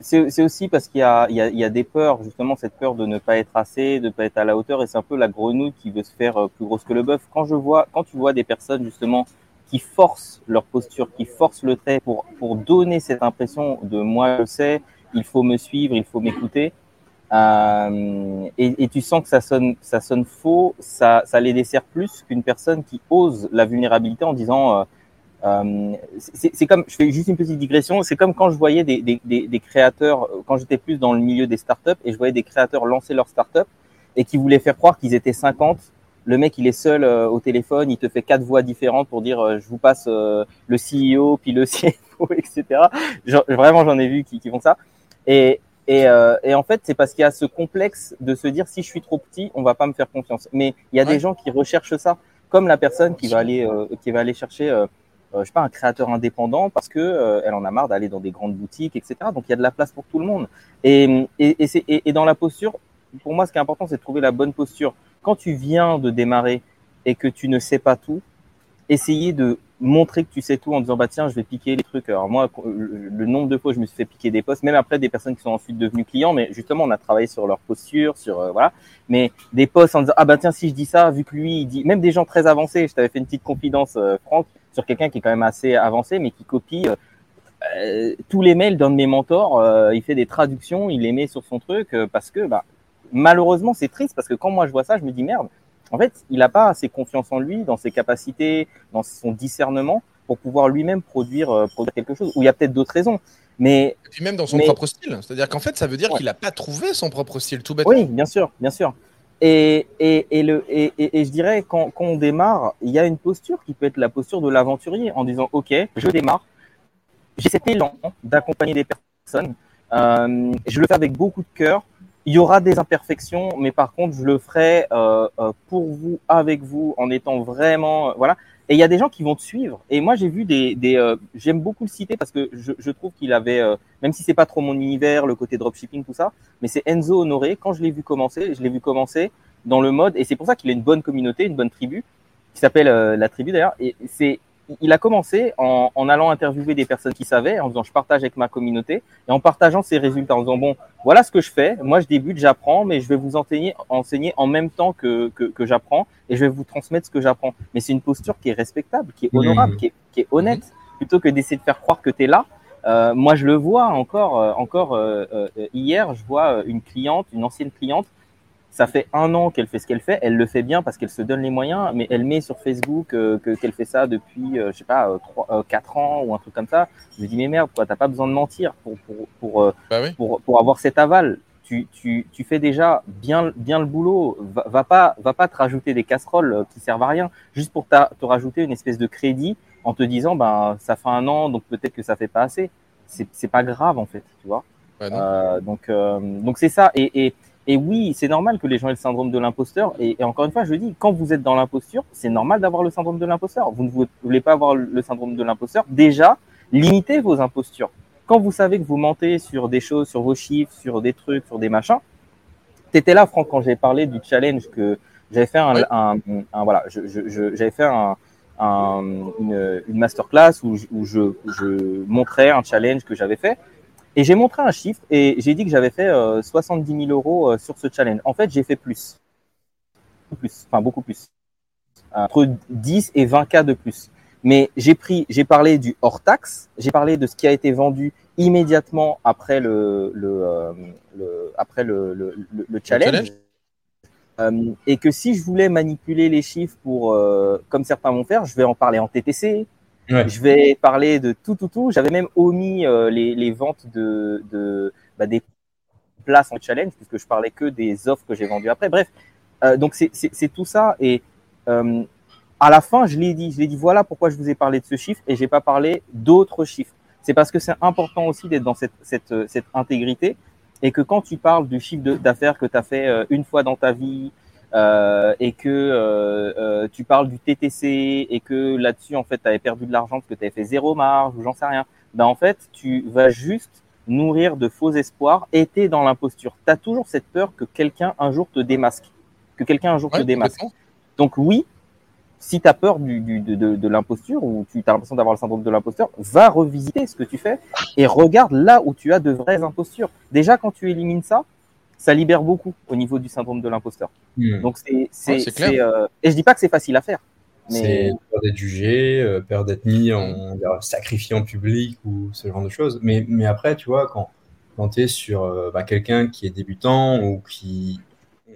c'est aussi parce qu'il y a, il y, a, il y a des peurs, justement, cette peur de ne pas être assez, de ne pas être à la hauteur, et c'est un peu la grenouille qui veut se faire euh, plus grosse que le bœuf. Quand je vois, quand tu vois des personnes, justement, qui forcent leur posture, qui forcent le trait pour, pour donner cette impression de moi je sais, il faut me suivre, il faut m'écouter, euh, et, et, tu sens que ça sonne, ça sonne faux, ça, ça les dessert plus qu'une personne qui ose la vulnérabilité en disant euh, euh, c'est comme, je fais juste une petite digression, c'est comme quand je voyais des, des, des, des créateurs, quand j'étais plus dans le milieu des startups, et je voyais des créateurs lancer leur startup et qui voulaient faire croire qu'ils étaient 50. Le mec, il est seul euh, au téléphone, il te fait quatre voix différentes pour dire euh, je vous passe le CEO, puis le <laughs> CFO, etc. vraiment, j'en ai vu qui, qui font ça. Et, et, et en fait, c'est parce qu'il y a ce complexe de se dire si je suis trop petit, on va pas me faire confiance. Mais il y a des gens qui recherchent ça, comme la personne qui va aller, qui va aller chercher euh, je sais pas, un créateur indépendant parce que euh, elle en a marre d'aller dans des grandes boutiques, etc. Donc il y a de la place pour tout le monde. Et, et, et, et, et dans la posture, pour moi, ce qui est important, c'est de trouver la bonne posture. Quand tu viens de démarrer et que tu ne sais pas tout, essayer de montrer que tu sais tout en disant bah tiens je vais piquer les trucs alors moi le nombre de fois je me suis fait piquer des postes même après des personnes qui sont ensuite devenues clients mais justement on a travaillé sur leur posture sur euh, voilà mais des postes en disant ah bah tiens si je dis ça vu que lui il dit même des gens très avancés je t'avais fait une petite confidence euh, Franck sur quelqu'un qui est quand même assez avancé mais qui copie euh, tous les mails d'un de mes mentors il fait des traductions il les met sur son truc parce que bah malheureusement c'est triste parce que quand moi je vois ça je me dis merde en fait, il n'a pas assez confiance en lui, dans ses capacités, dans son discernement pour pouvoir lui-même produire, euh, produire quelque chose. Ou il y a peut-être d'autres raisons. Mais, et puis même dans son propre style. C'est-à-dire qu'en fait, ça veut dire qu'il n'a pas trouvé son propre style, tout bêtement. Oui, bien sûr, bien sûr. Et, et, et, le, et, et, je dirais, quand, quand on démarre, il y a une posture qui peut être la posture de l'aventurier en disant, OK, je démarre, j'ai cet élan d'accompagner des personnes, euh, je le fais avec beaucoup de cœur, il y aura des imperfections, mais par contre, je le ferai euh, euh, pour vous, avec vous, en étant vraiment, euh, voilà. Et il y a des gens qui vont te suivre. Et moi, j'ai vu des, des j'aime beaucoup le citer parce que je, je trouve qu'il avait, même si c'est pas trop mon univers, le côté dropshipping, tout ça, mais c'est Enzo Honoré. Quand je l'ai vu commencer, je l'ai vu commencer dans le mode, et c'est pour ça qu'il a une bonne communauté, une bonne tribu, qui s'appelle la tribu d'ailleurs. Et c'est il a commencé en, en, allant interviewer des personnes qui savaient, en disant je partage avec ma communauté et en partageant ses résultats, en disant bon voilà ce que je fais, moi je débute, j'apprends, mais je vais vous enseigner, enseigner en même temps que, que, que j'apprends et je vais vous transmettre ce que j'apprends. Mais c'est une posture qui est respectable, qui est honorable, qui, est, qui, est, honnête, plutôt que d'essayer de faire croire que tu es là. Euh, moi je le vois encore, euh, encore euh, euh, hier, je vois une cliente, une ancienne cliente ça fait un an qu'elle fait ce qu'elle fait. Elle le fait bien parce qu'elle se donne les moyens, mais elle met sur Facebook euh, que qu'elle fait ça depuis, euh, je sais pas, euh, 3, euh, 4 ans ou un truc comme ça. Je lui dis mais merde, quoi, t'as pas besoin de mentir pour pour pour, euh, bah oui. pour, pour avoir cet aval. Tu, tu, tu fais déjà bien bien le boulot. Va, va, pas va pas te rajouter des casseroles qui servent à rien juste pour ta, te rajouter une espèce de crédit en te disant ben ça fait un an donc peut-être que ça fait pas assez. C'est c'est pas grave en fait, tu vois. Bah donc donc c'est ça et, et et oui, c'est normal que les gens aient le syndrome de l'imposteur. Et, et, encore une fois, je dis, quand vous êtes dans l'imposture, c'est normal d'avoir le syndrome de l'imposteur. Vous ne voulez pas avoir le syndrome de l'imposteur. Déjà, limitez vos impostures. Quand vous savez que vous mentez sur des choses, sur vos chiffres, sur des trucs, sur des machins, t'étais là, Franck, quand j'ai parlé du challenge que j'avais fait un, un, un, voilà, je, je, je, j'avais fait un, un, une, une masterclass où, où je, je montrais un challenge que j'avais fait. Et j'ai montré un chiffre et j'ai dit que j'avais fait euh, 70 000 euros euh, sur ce challenge. En fait, j'ai fait plus. Plus, enfin beaucoup plus. Entre 10 et 20 cas de plus. Mais j'ai pris, j'ai parlé du hors taxe, j'ai parlé de ce qui a été vendu immédiatement après le, le, euh, le après le, le, le challenge. challenge. Euh, et que si je voulais manipuler les chiffres pour, euh, comme certains vont faire, je vais en parler en TTC, Je vais parler de tout, tout, tout. J'avais même omis euh, les, ventes de, de bah, des places en challenge puisque je parlais que des offres que j'ai vendues après. Bref, euh, donc c'est tout ça. Et euh, à la fin, je l'ai dit, je l'ai dit. Voilà pourquoi je vous ai parlé de ce chiffre et j'ai pas parlé d'autres chiffres. C'est parce que c'est important aussi d'être dans cette, cette, cette intégrité et que quand tu parles du chiffre d'affaires que tu as fait une fois dans ta vie, euh, et que euh, euh, tu parles du TTC et que là-dessus en fait tu avais perdu de l'argent parce que tu avais fait zéro marge ou j'en sais rien, ben en fait tu vas juste nourrir de faux espoirs et t'es dans l'imposture. Tu as toujours cette peur que quelqu'un un jour te démasque, que quelqu'un un jour ouais, te démasque. Donc oui, si tu as peur du, du, de, de, de l'imposture ou tu as l'impression d'avoir le syndrome de l'imposteur, va revisiter ce que tu fais et regarde là où tu as de vraies impostures. Déjà quand tu élimines ça, ça libère beaucoup au niveau du syndrome de l'imposteur. Mmh. Donc c'est ouais, euh, et je dis pas que c'est facile à faire. Mais... C'est peur d'être jugé, euh, peur d'être mis en sacrifié en public ou ce genre de choses. Mais mais après tu vois quand quand tu es sur euh, bah, quelqu'un qui est débutant ou qui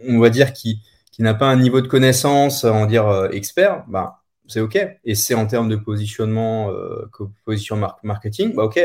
on va dire qui qui n'a pas un niveau de connaissance on va dire euh, expert, bah c'est ok. Et c'est en termes de positionnement, euh, position marketing, bah ok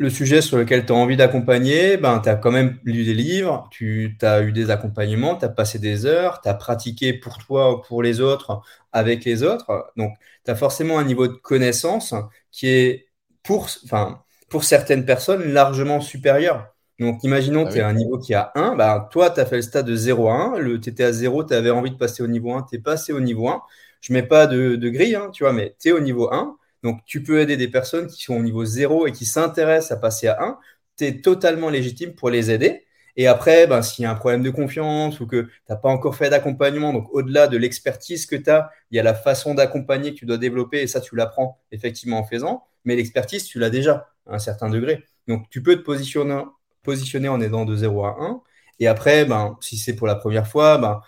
le sujet sur lequel tu as envie d'accompagner, ben, tu as quand même lu des livres, tu as eu des accompagnements, tu as passé des heures, tu as pratiqué pour toi ou pour les autres avec les autres. Donc, tu as forcément un niveau de connaissance qui est, pour, enfin, pour certaines personnes, largement supérieur. Donc, imaginons que ah oui. tu as un niveau qui est à 1, ben, toi, tu as fait le stade de 0 à 1, tu étais à 0, tu avais envie de passer au niveau 1, tu es passé au niveau 1. Je mets pas de, de grille, hein, tu vois, mais tu es au niveau 1 donc, tu peux aider des personnes qui sont au niveau 0 et qui s'intéressent à passer à 1. Tu es totalement légitime pour les aider. Et après, ben, s'il y a un problème de confiance ou que tu n'as pas encore fait d'accompagnement, donc au-delà de l'expertise que tu as, il y a la façon d'accompagner que tu dois développer et ça, tu l'apprends effectivement en faisant. Mais l'expertise, tu l'as déjà à un certain degré. Donc, tu peux te positionner, positionner en aidant de 0 à 1. Et après, ben, si c'est pour la première fois, ben,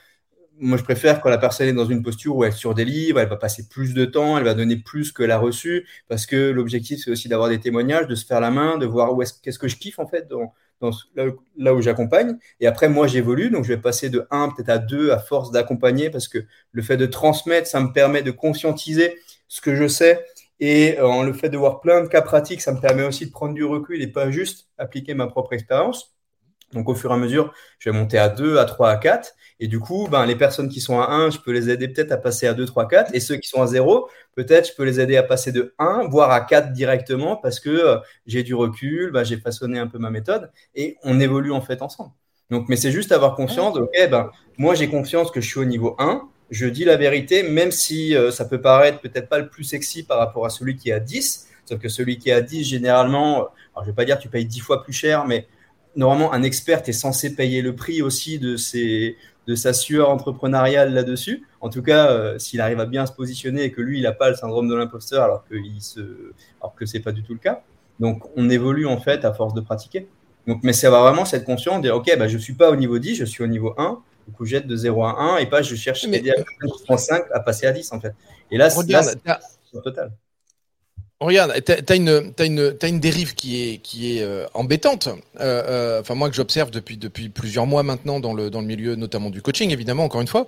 moi, je préfère quand la personne est dans une posture où elle surdélivre, elle va passer plus de temps, elle va donner plus que la reçue, parce que l'objectif, c'est aussi d'avoir des témoignages, de se faire la main, de voir où est-ce, qu'est-ce que je kiffe, en fait, dans, là, où j'accompagne. Et après, moi, j'évolue, donc je vais passer de 1 peut-être à 2 à force d'accompagner, parce que le fait de transmettre, ça me permet de conscientiser ce que je sais. Et euh, le fait de voir plein de cas pratiques, ça me permet aussi de prendre du recul et pas juste appliquer ma propre expérience. Donc au fur et à mesure, je vais monter à 2, à 3, à 4. Et du coup, ben, les personnes qui sont à 1, je peux les aider peut-être à passer à 2, 3, 4. Et ceux qui sont à 0, peut-être je peux les aider à passer de 1, voire à 4 directement parce que euh, j'ai du recul, ben, j'ai façonné un peu ma méthode et on évolue en fait ensemble. Donc, mais c'est juste avoir confiance. Ok, ben, moi j'ai confiance que je suis au niveau 1. Je dis la vérité, même si euh, ça peut paraître peut-être pas le plus sexy par rapport à celui qui est à 10. Sauf que celui qui est à 10, généralement, alors je vais pas dire tu payes 10 fois plus cher, mais normalement, un expert est censé payer le prix aussi de, ses, de sa sueur entrepreneuriale là-dessus. En tout cas, euh, s'il arrive à bien se positionner et que lui, il n'a pas le syndrome de l'imposteur alors, se... alors que ce n'est pas du tout le cas. Donc, on évolue en fait à force de pratiquer. Donc, mais c'est avoir vraiment cette conscience de dire, OK, bah, je ne suis pas au niveau 10, je suis au niveau 1. Du coup, jette de 0 à 1 et pas je cherche mais... à 5 à passer à 10 en fait. Et là, c'est total. Regarde, tu as, une, une, une dérive qui est, qui est euh, embêtante. Euh, euh, enfin, moi que j'observe depuis, depuis plusieurs mois maintenant dans le, dans le milieu, notamment du coaching, évidemment, encore une fois.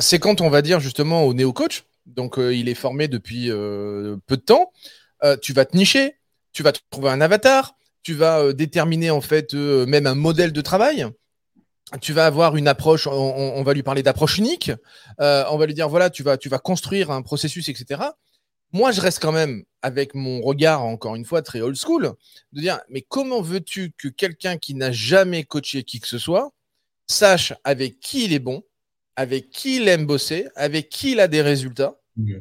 c'est quand on va dire justement au néo-coach, donc il est formé depuis peu de temps, tu vas te nicher, tu vas trouver un avatar, tu vas déterminer en fait même un modèle de travail tu vas avoir une approche, on, on va lui parler d'approche unique, on va lui dire voilà, tu vas, tu vas construire un processus, etc moi, je reste quand même avec mon regard, encore une fois, très old school, de dire, mais comment veux-tu que quelqu'un qui n'a jamais coaché qui que ce soit sache avec qui il est bon, avec qui il aime bosser, avec qui il a des résultats, mmh.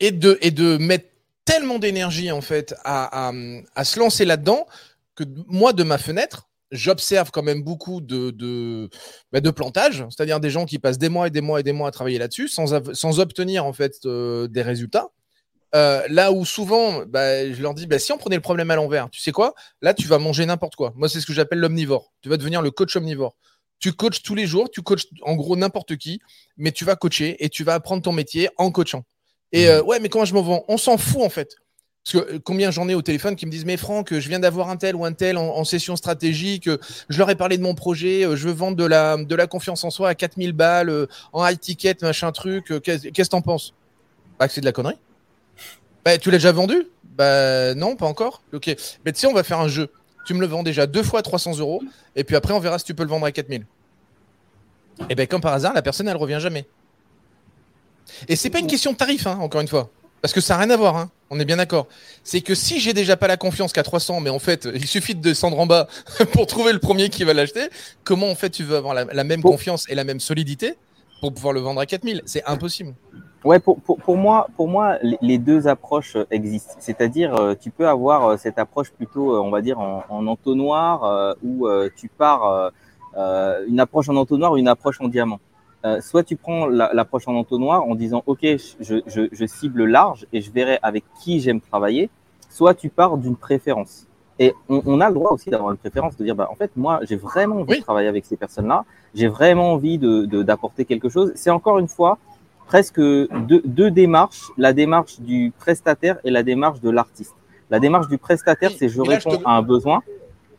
et, de, et de mettre tellement d'énergie, en fait, à, se lancer là-dedans, que moi, de ma fenêtre, j'observe quand même beaucoup de, de, bah, de plantage, c'est-à-dire des gens qui passent des mois et des mois et des mois à travailler là-dessus sans, sans obtenir en fait euh, des résultats. Euh, là où souvent, bah, je leur dis, bah, si on prenait le problème à l'envers, tu sais quoi? Là, tu vas manger n'importe quoi. Moi, c'est ce que j'appelle l'omnivore. Tu vas devenir le coach omnivore. Tu coaches tous les jours, tu coaches en gros n'importe qui, mais tu vas coacher et tu vas apprendre ton métier en coachant. Et mmh. euh, ouais, mais comment je m'en vends? On s'en fout en fait. Parce que euh, combien j'en ai au téléphone qui me disent Mais Franck, je viens d'avoir un tel ou un tel en, session stratégique, je leur ai parlé de mon projet, je veux vendre de la, de la confiance en soi à 4000 balles, en high ticket, machin truc, qu'est-ce que t'en penses? Bah, c'est de la connerie. Bah, tu l'as déjà vendu? Bah non, pas encore. Ok. Mais tu sais, on va faire un jeu. Tu me le vends déjà deux fois à 300 euros, et puis après, on verra si tu peux le vendre à 4000. Et bien, comme par hasard, la personne, elle revient jamais. Et c'est pas une question de tarif, hein, encore une fois. Parce que ça n'a rien à voir, hein. On est bien d'accord. C'est que si j'ai déjà pas la confiance qu'à 300, mais en fait, il suffit de descendre en bas <laughs> pour trouver le premier qui va l'acheter, comment en fait tu veux avoir la, même confiance et la même solidité pour pouvoir le vendre à 4000 C'est impossible. Ouais, pour, pour, pour, moi, pour moi, les deux approches existent. C'est-à-dire, euh, tu peux avoir euh, cette approche plutôt, euh, on va dire, en, en entonnoir, où tu pars une approche en entonnoir ou une approche en diamant. Soit tu prends l'approche en entonnoir en disant, OK, je, je, je, cible large et je verrai avec qui j'aime travailler. Soit tu pars d'une préférence. Et on, on, a le droit aussi d'avoir une préférence, de dire, bah, en fait, moi, j'ai vraiment envie de travailler avec ces personnes-là. J'ai vraiment envie d'apporter de, d'apporter quelque chose. C'est encore une fois, presque deux, deux, démarches, la démarche du prestataire et la démarche de l'artiste. La démarche du prestataire, c'est je réponds à un besoin.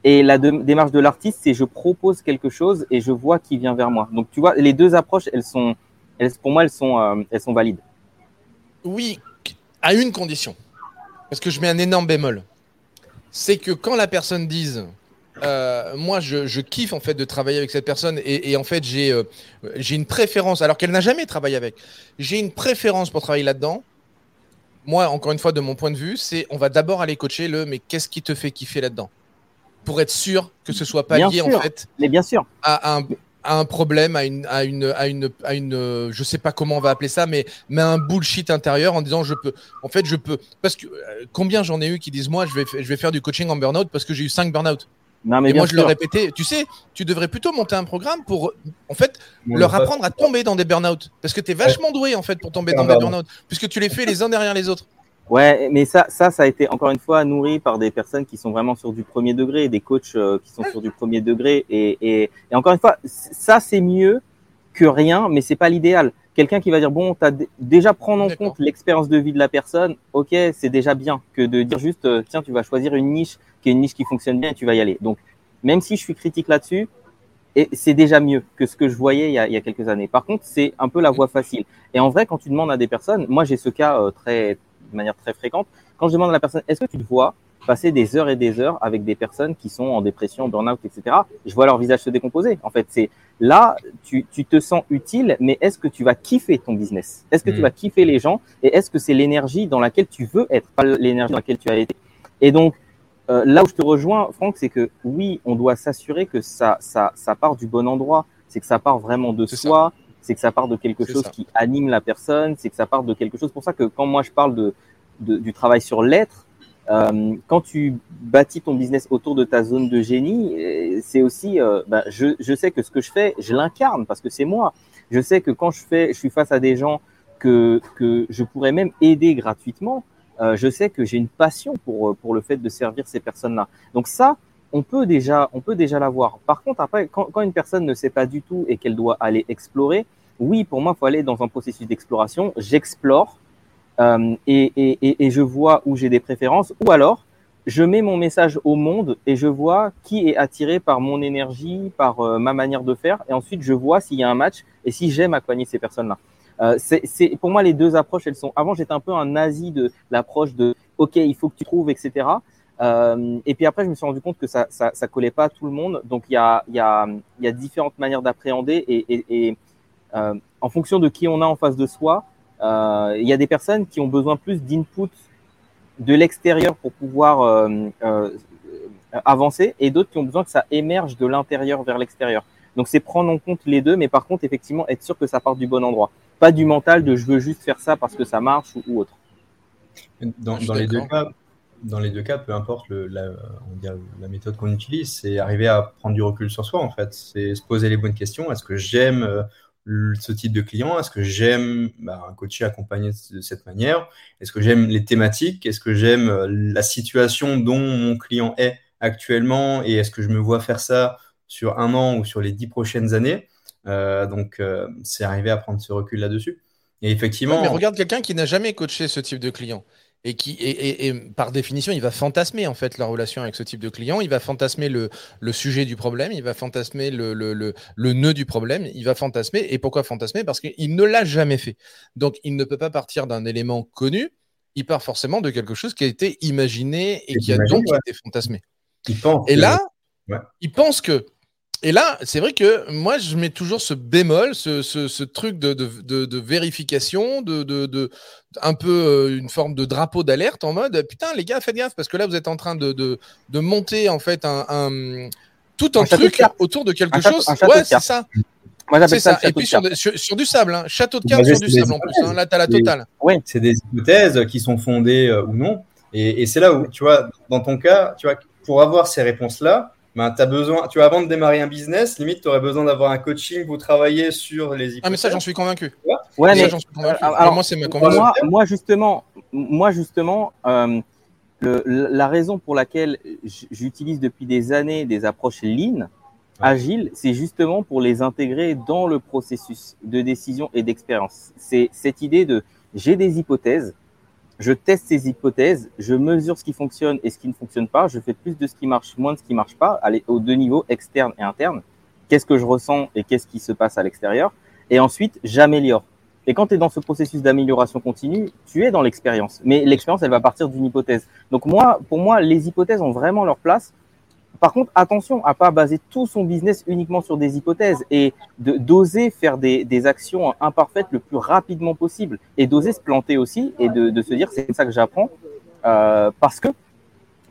Et la démarche de l'artiste, c'est je propose quelque chose et je vois qui vient vers moi. Donc tu vois, les deux approches, elles sont, elles, pour moi, elles sont, euh, valides. Oui, à une condition. Parce que je mets un énorme bémol. C'est que quand la personne dise euh, moi, je, kiffe en fait de travailler avec cette personne et, en fait, j'ai euh, j'ai une préférence, alors qu'elle n'a jamais travaillé avec. J'ai une préférence pour travailler là-dedans. Moi, encore une fois, de mon point de vue, c'est on va d'abord aller coacher le mais qu'est-ce qui te fait kiffer là-dedans? Pour être sûr que ce soit pas lié en fait mais bien sûr. À, un, à un problème, à une, à une, à une, à une, je sais pas comment on va appeler ça, mais, mais un bullshit intérieur en disant je peux, en fait, je peux, parce que euh, combien j'en ai eu qui disent moi je vais, je vais faire du coaching en burn-out parce que j'ai eu 5 burn-out. Non, mais et moi, je le répétais, tu sais, tu devrais plutôt monter un programme pour, en fait, leur apprendre à tomber dans des burn-out. Parce que tu es vachement doué, en fait, pour tomber dans des burn-out. Puisque tu les fais les uns derrière les autres. Ouais, mais ça, ça, ça a été encore une fois nourri par des personnes qui sont vraiment sur du premier degré, des coachs euh, qui sont sur du premier degré. Et, et, et encore une fois, ça c'est mieux que rien, mais c'est pas l'idéal. Quelqu'un qui va dire bon, t'as déjà prendre en compte l'expérience de vie de la personne. Ok, c'est déjà bien que de dire juste euh, tiens, tu vas choisir une niche qui est une niche qui fonctionne bien et tu vas y aller. Donc même si je suis critique là-dessus, et c'est déjà mieux que ce que je voyais il y a, il y a quelques années. Par contre, c'est un peu la voie facile. Et en vrai, quand tu demandes à des personnes, moi j'ai ce cas euh, très de manière très fréquente. Quand je demande à la personne, est-ce que tu te vois passer des heures et des heures avec des personnes qui sont en dépression, burn-out, etc. Je vois leur visage se décomposer. En fait, c'est là, tu, tu te sens utile, mais est-ce que tu vas kiffer ton business? Est-ce que tu Mm. vas kiffer les gens? Et est-ce que c'est l'énergie dans laquelle tu veux être, pas l'énergie dans laquelle tu as été? Et donc, euh, là où je te rejoins, Franck, c'est que oui, on doit s'assurer que ça, ça, ça part du bon endroit. C'est que ça part vraiment de soi. C'est que ça part de quelque chose ça. qui anime la personne. C'est que ça part de quelque chose. Pour ça que quand moi je parle de, de- du travail sur l'être, euh, quand tu bâtis ton business autour de ta zone de génie, euh, c'est aussi, euh, bah, je, je sais que ce que je fais, je l'incarne parce que c'est moi. Je sais que quand je fais, je suis face à des gens que, que je pourrais même aider gratuitement. euh, je sais que j'ai une passion pour, euh, pour le fait de servir ces personnes-là. Donc ça, on peut déjà, on peut déjà l'avoir. Par contre, après, quand, quand une personne ne sait pas du tout et qu'elle doit aller explorer, oui, pour moi, il faut aller dans un processus d'exploration. J'explore euh, et, et, et, et je vois où j'ai des préférences, ou alors je mets mon message au monde et je vois qui est attiré par mon énergie, par euh, ma manière de faire, et ensuite je vois s'il y a un match et si j'aime accompagner ces personnes-là. Euh, c'est, pour moi, les deux approches, elles sont. Avant, j'étais un peu un nazi de l'approche de OK, il faut que tu trouves, etc. Euh, et puis après, je me suis rendu compte que ça, ça, ça collait pas à tout le monde. Donc, il y a, y a, y a différentes manières d'appréhender et, et, et en fonction de qui on a en face de soi, euh, il y a des personnes qui ont besoin plus d'input de l'extérieur pour pouvoir euh, euh, avancer et d'autres qui ont besoin que ça émerge de l'intérieur vers l'extérieur. Donc c'est prendre en compte les deux, mais par contre effectivement être sûr que ça part du bon endroit, pas du mental de je veux juste faire ça parce que ça marche ou, ou autre. Dans, les deux cas, dans les deux cas, peu importe le, la, on la méthode qu'on utilise, c'est arriver à prendre du recul sur soi en fait. C'est se poser les bonnes questions. Est-ce que j'aime euh, ce type de client? Est-ce que j'aime bah, un coacher accompagné de cette manière? Est-ce que j'aime les thématiques? Est-ce que j'aime euh, la situation dont mon client est actuellement? Et est-ce que je me vois faire ça sur un an ou sur les dix prochaines années? Euh, Donc, euh, c'est arriver à prendre ce recul là-dessus. Et effectivement, mais regarde quelqu'un qui n'a jamais coaché ce type de client. Et qui, et, et- et par définition, il va fantasmer en fait la relation avec ce type de client. Il va fantasmer le, le sujet du problème. Il va fantasmer le, le, le, le nœud du problème. Il va fantasmer. Et pourquoi fantasmer? Parce qu'il ne l'a jamais fait. Donc, il ne peut pas partir d'un élément connu. Il part forcément de quelque chose qui a été imaginé et Et qui a donc ouais. été fantasmé. il pense Et là, Ouais. il pense que. Et là, c'est vrai que moi, je mets toujours ce bémol, ce, ce, ce truc de, de, de, de vérification, de, de, de un peu euh, une forme de drapeau d'alerte en mode putain, les gars, faites gaffe parce que là, vous êtes en train de, de, de monter en fait un, un- tout un, truc autour de quelque Un chose. château Ouais, c'est ça. Moi j'appelle ça, Et puis sur, du sable, hein. château de cartes sur du sable en plus. hein. Là, t'as la Des- totale. c'est des hypothèses qui sont fondées euh, ou non. Et, et c'est là où, tu vois, dans ton cas, tu vois, pour avoir ces réponses-là, ben, as besoin, tu vois, avant de démarrer un business, limite, tu aurais besoin d'avoir un coaching pour travailler sur les hypothèses. Ah, mais ça, j'en suis convaincu. Ouais, Ça, mais j'en suis convaincu. alors, Alors, moi, c'est ma conviction. moi, moi justement, moi justement, euh, le- la raison pour laquelle j'utilise depuis des années des approches lean, agiles, c'est justement pour les intégrer dans le processus de décision et d'expérience. C'est cette idée de j'ai des hypothèses, je teste ces hypothèses, je mesure ce qui fonctionne et ce qui ne fonctionne pas, je fais plus de ce qui marche, moins de ce qui marche pas, aller aux deux niveaux, externe et interne. Qu'est-ce que je ressens et qu'est-ce qui se passe à l'extérieur? Et ensuite, j'améliore. Et quand tu es dans ce processus d'amélioration continue, tu es dans l'expérience. Mais l'expérience, elle va partir d'une hypothèse. Donc moi, pour moi, les hypothèses ont vraiment leur place. Par contre, attention à pas baser tout son business uniquement sur des hypothèses et d'oser faire des, actions imparfaites le plus rapidement possible et d'oser se planter aussi et de, de se dire c'est ça que j'apprends euh, parce que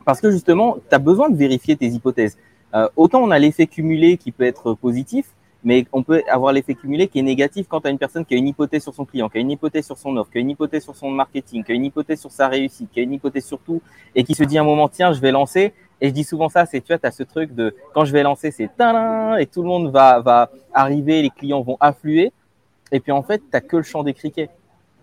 parce que justement, tu as besoin de vérifier tes hypothèses. Euh, autant on a l'effet cumulé qui peut être positif, mais on peut avoir l'effet cumulé qui est négatif quand tu as une personne qui a une hypothèse sur son client, qui a une hypothèse sur son offre, qui a une hypothèse sur son marketing, qui a une hypothèse sur sa réussite, qui a une hypothèse sur tout, et qui se dit à un moment, tiens, je vais lancer, Et je dis souvent ça, c'est tu vois, tu as ce truc de quand je vais lancer, c'est et tout le monde va, va arriver, les clients vont affluer. Et puis en fait, tu que le champ des criquets.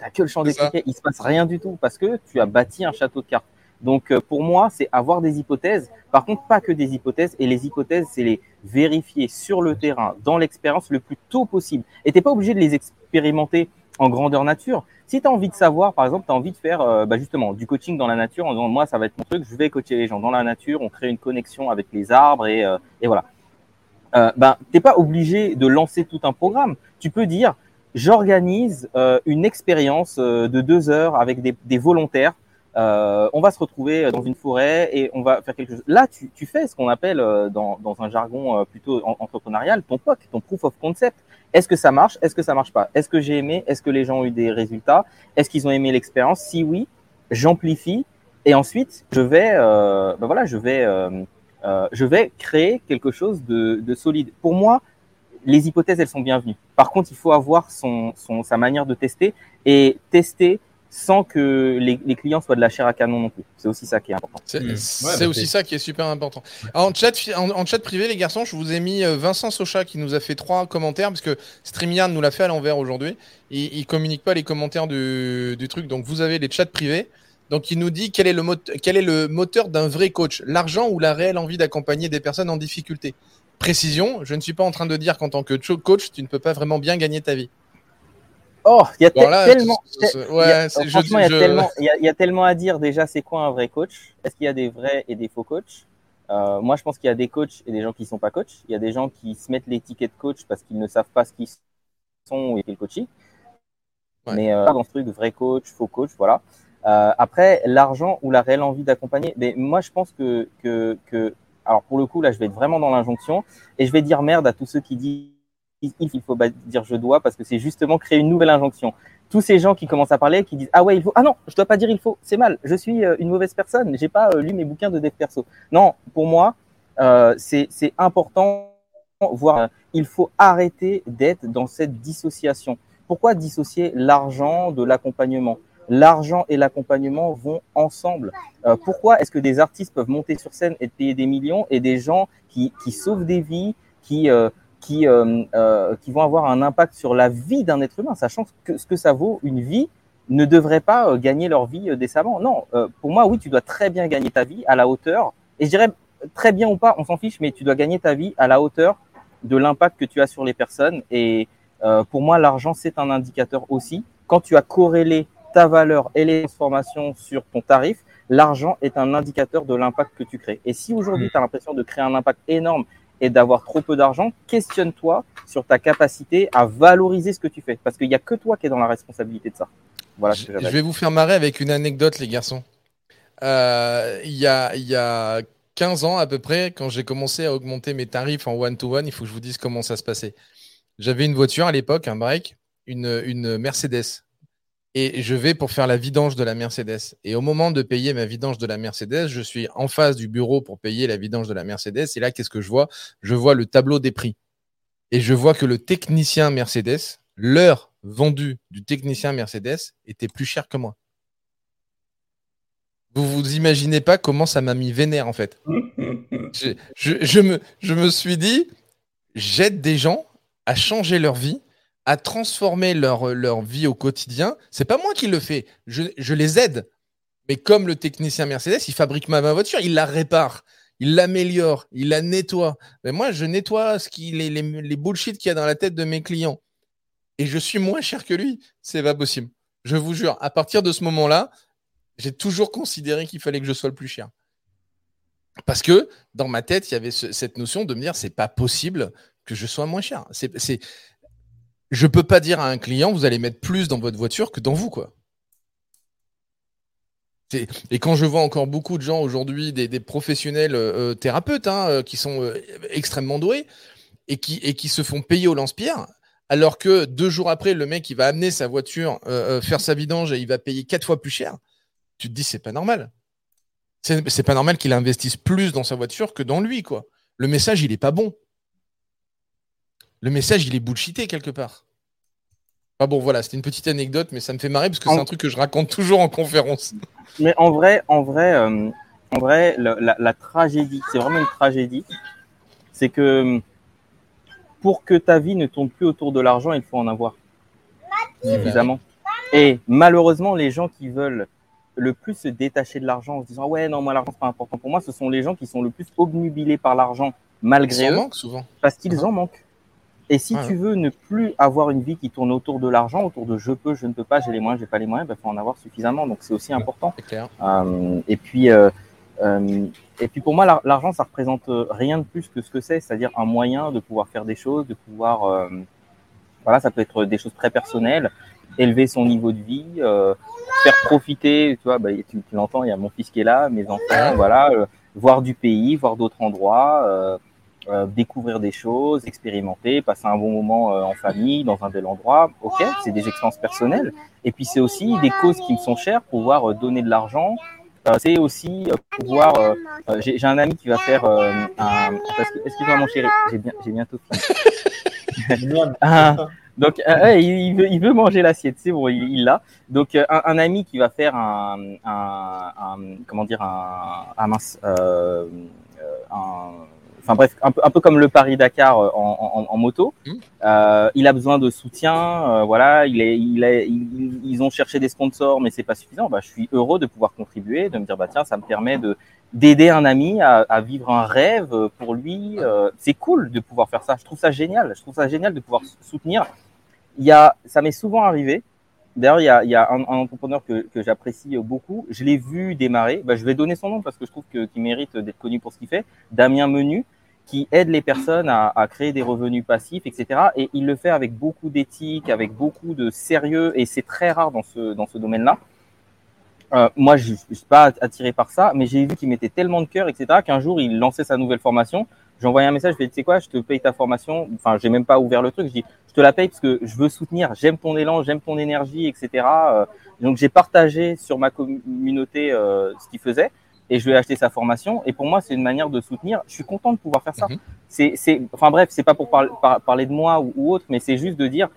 Tu que le champ des criquets. Il se passe rien du tout parce que tu as bâti un château de cartes. Donc euh, pour moi, c'est avoir des hypothèses. Par contre, pas que des hypothèses. Et les hypothèses, c'est les vérifier sur le terrain, dans l'expérience, le plus tôt possible. Et t'es pas obligé de les expérimenter en grandeur nature. Si tu as envie de savoir, par exemple, tu as envie de faire euh, bah justement du coaching dans la nature en disant moi ça va être mon truc, je vais coacher les gens dans la nature, on crée une connexion avec les arbres et, euh, et voilà. Euh, ben t'es pas obligé de lancer tout un programme. Tu peux dire j'organise euh, une expérience de deux heures avec des, des volontaires euh, on va se retrouver dans une forêt et on va faire quelque chose. Là, tu, tu fais ce qu'on appelle euh, dans, dans, un jargon euh, plutôt entrepreneurial ton POC, ton proof of concept. Est-ce que ça marche? Est-ce que ça marche pas? Est-ce que j'ai aimé? Est-ce que les gens ont eu des résultats? Est-ce qu'ils ont aimé l'expérience? Si oui, j'amplifie et ensuite je vais, euh, ben voilà, je vais, je vais créer quelque chose de, de solide. Pour moi, les hypothèses, elles sont bienvenues. Par contre, il faut avoir son, son, sa manière de tester et tester sans que les, clients soient de la chair à canon non plus. C'est aussi ça qui est important. C'est mmh. bah, aussi ça qui est super important. en, chat, en, chat privé, les garçons, je vous ai mis euh, Vincent Socha qui nous a fait trois commentaires parce que StreamYard nous l'a fait à l'envers aujourd'hui. Il, il communique pas les commentaires du, truc, donc vous avez les chats privés. Donc il nous dit quel est le, quel est le moteur d'un vrai coach? L'argent ou la réelle envie d'accompagner des personnes en difficulté? Précision, je ne suis pas en train de dire qu'en tant que coach, tu ne peux pas vraiment bien gagner ta vie. Oh, il y a tellement. franchement, il y, a tellement, il, y a, tellement à dire. Déjà, c'est quoi un vrai coach? Est-ce qu'il y a des vrais et des faux coachs? Euh, Moi, je pense qu'il y a des coachs et des gens qui sont pas coachs. Il y a des gens qui se mettent l'étiquette coach parce qu'ils ne savent pas ce qu'ils sont et quel coaching. Mais euh, dans ce truc vrai coach, faux coach, voilà. Euh, après, l'argent ou la réelle envie d'accompagner. Mais moi, je pense que, que, que, alors pour le coup, là, je vais être vraiment dans l'injonction et je vais dire merde à tous ceux qui disent il faut dire je dois parce que c'est justement créer une nouvelle injonction. Tous ces gens qui commencent à parler, qui disent ah ouais il faut, ah non je dois pas dire il faut, c'est mal, je suis euh, une mauvaise personne, j'ai pas euh, lu mes bouquins de dev perso. Non, pour moi euh, c'est important, voire il faut arrêter d'être dans cette dissociation. Pourquoi dissocier l'argent de l'accompagnement? L'argent et l'accompagnement vont ensemble. pourquoi est-ce que des artistes peuvent monter sur scène et payer des millions et des gens qui, qui sauvent des vies, qui qui, euh, euh, qui vont avoir un impact sur la vie d'un être humain, sachant que ce que ça vaut une vie ne devrait pas euh, gagner leur vie euh, décemment. Non, pour moi, oui, tu dois très bien gagner ta vie à la hauteur. Et je dirais très bien ou pas, on s'en fiche, mais tu dois gagner ta vie à la hauteur de l'impact que tu as sur les personnes. Et pour moi, l'argent, c'est un indicateur aussi. Quand tu as corrélé ta valeur et les transformations sur ton tarif, l'argent est un indicateur de l'impact que tu crées. Et si aujourd'hui, tu as l'impression de créer un impact énorme et d'avoir trop peu d'argent, questionne-toi sur ta capacité à valoriser ce que tu fais. Parce qu'il n'y a que toi qui es dans la responsabilité de ça. Voilà, je, vais vous faire marrer avec une anecdote, les garçons. Euh, il y, a, y a 15 ans à peu près, quand j'ai commencé à augmenter mes tarifs en one-to-one, il faut que je vous dise comment ça se passait. J'avais une voiture à l'époque, un break, une, une Mercedes et je vais pour faire la vidange de la Mercedes. Et au moment de payer ma vidange de la Mercedes, je suis en face du bureau pour payer la vidange de la Mercedes. Et là, qu'est-ce que je vois? Je vois le tableau des prix. Et je vois que le technicien Mercedes, l'heure vendue du technicien Mercedes était plus cher que moi. Vous vous imaginez pas comment ça m'a mis vénère en fait. <laughs> Je, me, je me suis dit, j'aide des gens à changer leur vie à transformer leur, leur vie au quotidien. C'est pas moi qui le fais. Je, les aide. Mais comme le technicien Mercedes, il fabrique ma, voiture, il la répare, il l'améliore, il la nettoie. Mais moi, je nettoie ce qui, les, les, les bullshit qu'il y a dans la tête de mes clients. Et je suis moins cher que lui. C'est pas possible. Je vous jure, à partir de ce moment-là, j'ai toujours considéré qu'il fallait que je sois le plus cher. Parce que dans ma tête, il y avait cette notion de me dire, c'est pas possible que je sois moins cher. C'est, je peux pas dire à un client, vous allez mettre plus dans votre voiture que dans vous, quoi. Et quand je vois encore beaucoup de gens aujourd'hui, des, professionnels euh, euh, thérapeutes hein, euh, qui sont extrêmement doués et qui, et qui se font payer au lance-pierre, alors que deux jours après, le mec il va amener sa voiture, faire sa vidange et il va payer quatre fois plus cher, tu te dis c'est pas normal. C'est pas normal qu'il investisse plus dans sa voiture que dans lui, quoi. Le message il est pas bon le message, il est bullshité quelque part. Ah bon, voilà, c'était une petite anecdote, mais ça me fait marrer parce que c'est un truc que je raconte toujours en conférence. Mais en vrai, en vrai, euh, en vrai, la, la- la tragédie, c'est vraiment une tragédie, c'est que pour que ta vie ne tourne plus autour de l'argent, il faut en avoir suffisamment. Et malheureusement, les gens qui veulent le plus se détacher de l'argent en se disant ouais non moi l'argent c'est pas important pour moi, ce sont les gens qui sont le plus obnubilés par l'argent malgré Ça eux manque souvent. parce qu'ils Mhm. en manquent. Et si Ouais. tu veux ne plus avoir une vie qui tourne autour de l'argent, autour de je peux, je ne peux pas, j'ai les moyens, j'ai pas les moyens, il faut en avoir suffisamment. Donc c'est aussi important. Clair. Euh, et puis, euh, euh, et puis pour moi, l'ar- l'argent, ça représente euh, rien de plus que ce que c'est, c'est-à-dire un moyen de pouvoir faire des choses, de pouvoir, euh, voilà, ça peut être des choses très personnelles, élever son niveau de vie, euh, faire profiter, tu vois, bah, tu, tu l'entends, il y a mon fils qui est là, mes enfants, voilà, euh, voir du pays, voir d'autres endroits. Euh, découvrir des choses, expérimenter, passer un bon moment euh, en famille, dans un bel endroit. Ok, c'est des expériences personnelles. Et puis c'est aussi des causes qui me sont chères, pouvoir euh, donner de l'argent. C'est aussi pouvoir. j'ai un ami qui va faire un. Excuse-moi mon chéri, j'ai bien, j'ai bientôt fini. <laughs> Ah, donc ouais, il, veut, il veut manger l'assiette, c'est bon, il l'a. Donc un, un ami qui va faire un, un, un- comment dire un, un mince, un, enfin bref, un peu, un peu comme le Paris Dakar en, en, en moto. Mhm. Euh, il a besoin de soutien, euh, voilà. Il est, il est, ils, ils ont cherché des sponsors, mais c'est pas suffisant. Bah, je suis heureux de pouvoir contribuer, de me dire bah tiens, ça me permet de d'aider un ami à, à vivre un rêve pour lui. Euh, c'est cool de pouvoir faire ça. Je trouve ça génial. Je trouve ça génial de pouvoir soutenir. Il y a, ça m'est souvent arrivé. D'ailleurs, il y a, un, entrepreneur que, j'apprécie beaucoup. Je l'ai vu démarrer. Bah, je vais donner son nom parce que je trouve qu'il mérite d'être connu pour ce qu'il fait. Damien Menu, qui aide les personnes à, créer des revenus passifs, etc. Et il le fait avec beaucoup d'éthique, avec beaucoup de sérieux, et c'est très rare dans ce, dans ce domaine-là. Euh, moi, je ne suis pas attiré par ça, mais j'ai vu qu'il mettait tellement de cœur, etc., qu'un jour, il lançait sa nouvelle formation. J'ai envoyé un message, je lui ai dit, tu sais quoi, je te paye ta formation. Enfin, j'ai même pas ouvert le truc. Je dis, je te la paye parce que je veux soutenir. J'aime ton élan, j'aime ton énergie, etc. Euh, donc, j'ai partagé sur ma communauté euh, ce qu'il faisait et je lui ai acheté sa formation. Et pour moi, c'est une manière de soutenir. Je suis content de pouvoir faire ça. Mhm. C'est, c'est, enfin bref, c'est pas pour par- par- parler de moi ou, ou autre, mais c'est juste de dire,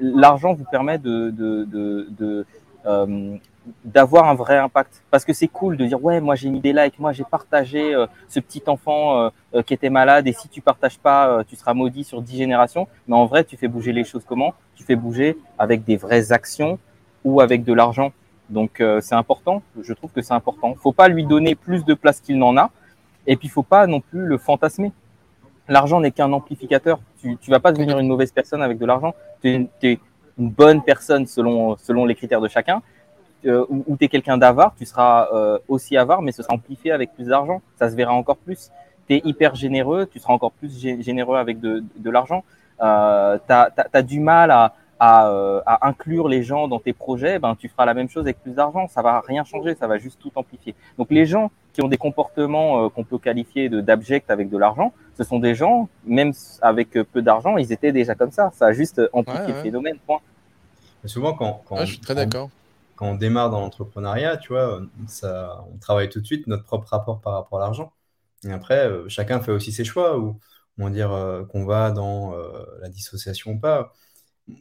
l'argent vous permet de, de, de, de euh, d'avoir un vrai impact. Parce que c'est cool de dire ouais, moi j'ai mis des likes, moi j'ai partagé euh, ce petit enfant euh, euh, qui était malade et si tu partages pas, tu seras maudit sur dix générations. Mais en vrai, tu fais bouger les choses comment? Tu fais bouger avec des vraies actions ou avec de l'argent. Donc c'est important. Je trouve que c'est important. Faut pas lui donner plus de place qu'il n'en a. Et puis faut pas non plus le fantasmer. L'argent n'est qu'un amplificateur. Tu, tu vas pas devenir une mauvaise personne avec de l'argent. Tu es, es une bonne personne selon selon les critères de chacun euh, ou, ou tu es quelqu'un d'avare, tu seras euh, aussi avare, mais ce sera amplifié avec plus d'argent. Ça se verra encore plus. Tu es hyper généreux, tu seras encore plus gé- généreux avec de, de l'argent. Euh, tu as, du mal à, à, euh, à inclure les gens dans tes projets, ben, tu feras la même chose avec plus d'argent. Ça va rien changer, ça va juste tout amplifier. Donc les gens qui ont des comportements euh, qu'on peut qualifier de d'abject avec de l'argent, ce sont des gens, même avec euh, peu d'argent, ils étaient déjà comme ça. Ça a juste amplifié Ouais, le phénomène. Point. Souvent, quand, quand, Ouais, je suis très quand- d'accord. Quand on démarre dans l'entrepreneuriat, tu vois, ça, on travaille tout de suite notre propre rapport par rapport à l'argent. Et après, euh, chacun fait aussi ses choix, ou on va dire euh, qu'on va dans euh, la dissociation ou pas.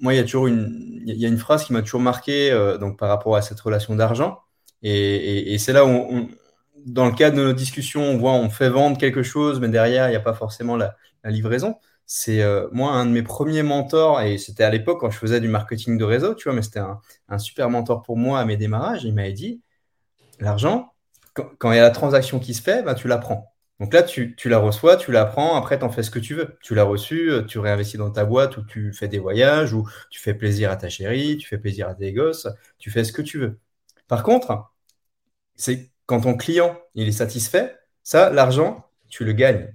Moi, il y a toujours une, il y a une phrase qui m'a toujours marqué donc, par rapport à cette relation d'argent. Et, c'est là où, dans le cadre de nos discussions, on voit, on fait vendre quelque chose, mais derrière, il n'y a pas forcément la livraison. C'est euh, moi, un de mes premiers mentors, et c'était à l'époque quand je faisais du marketing de réseau, tu vois, mais c'était un, super mentor pour moi à mes démarrages. Il m'avait dit, l'argent, quand, il y a la transaction qui se fait, ben, tu la prends. Donc là, tu, tu la reçois, tu la prends, après, tu fais ce que tu veux. Tu l'as reçu, euh, tu réinvestis dans ta boîte, ou tu fais des voyages, ou tu fais plaisir à ta chérie, tu fais plaisir à tes gosses, tu fais ce que tu veux. Par contre, c'est quand ton client il est satisfait, ça, l'argent, tu le gagnes.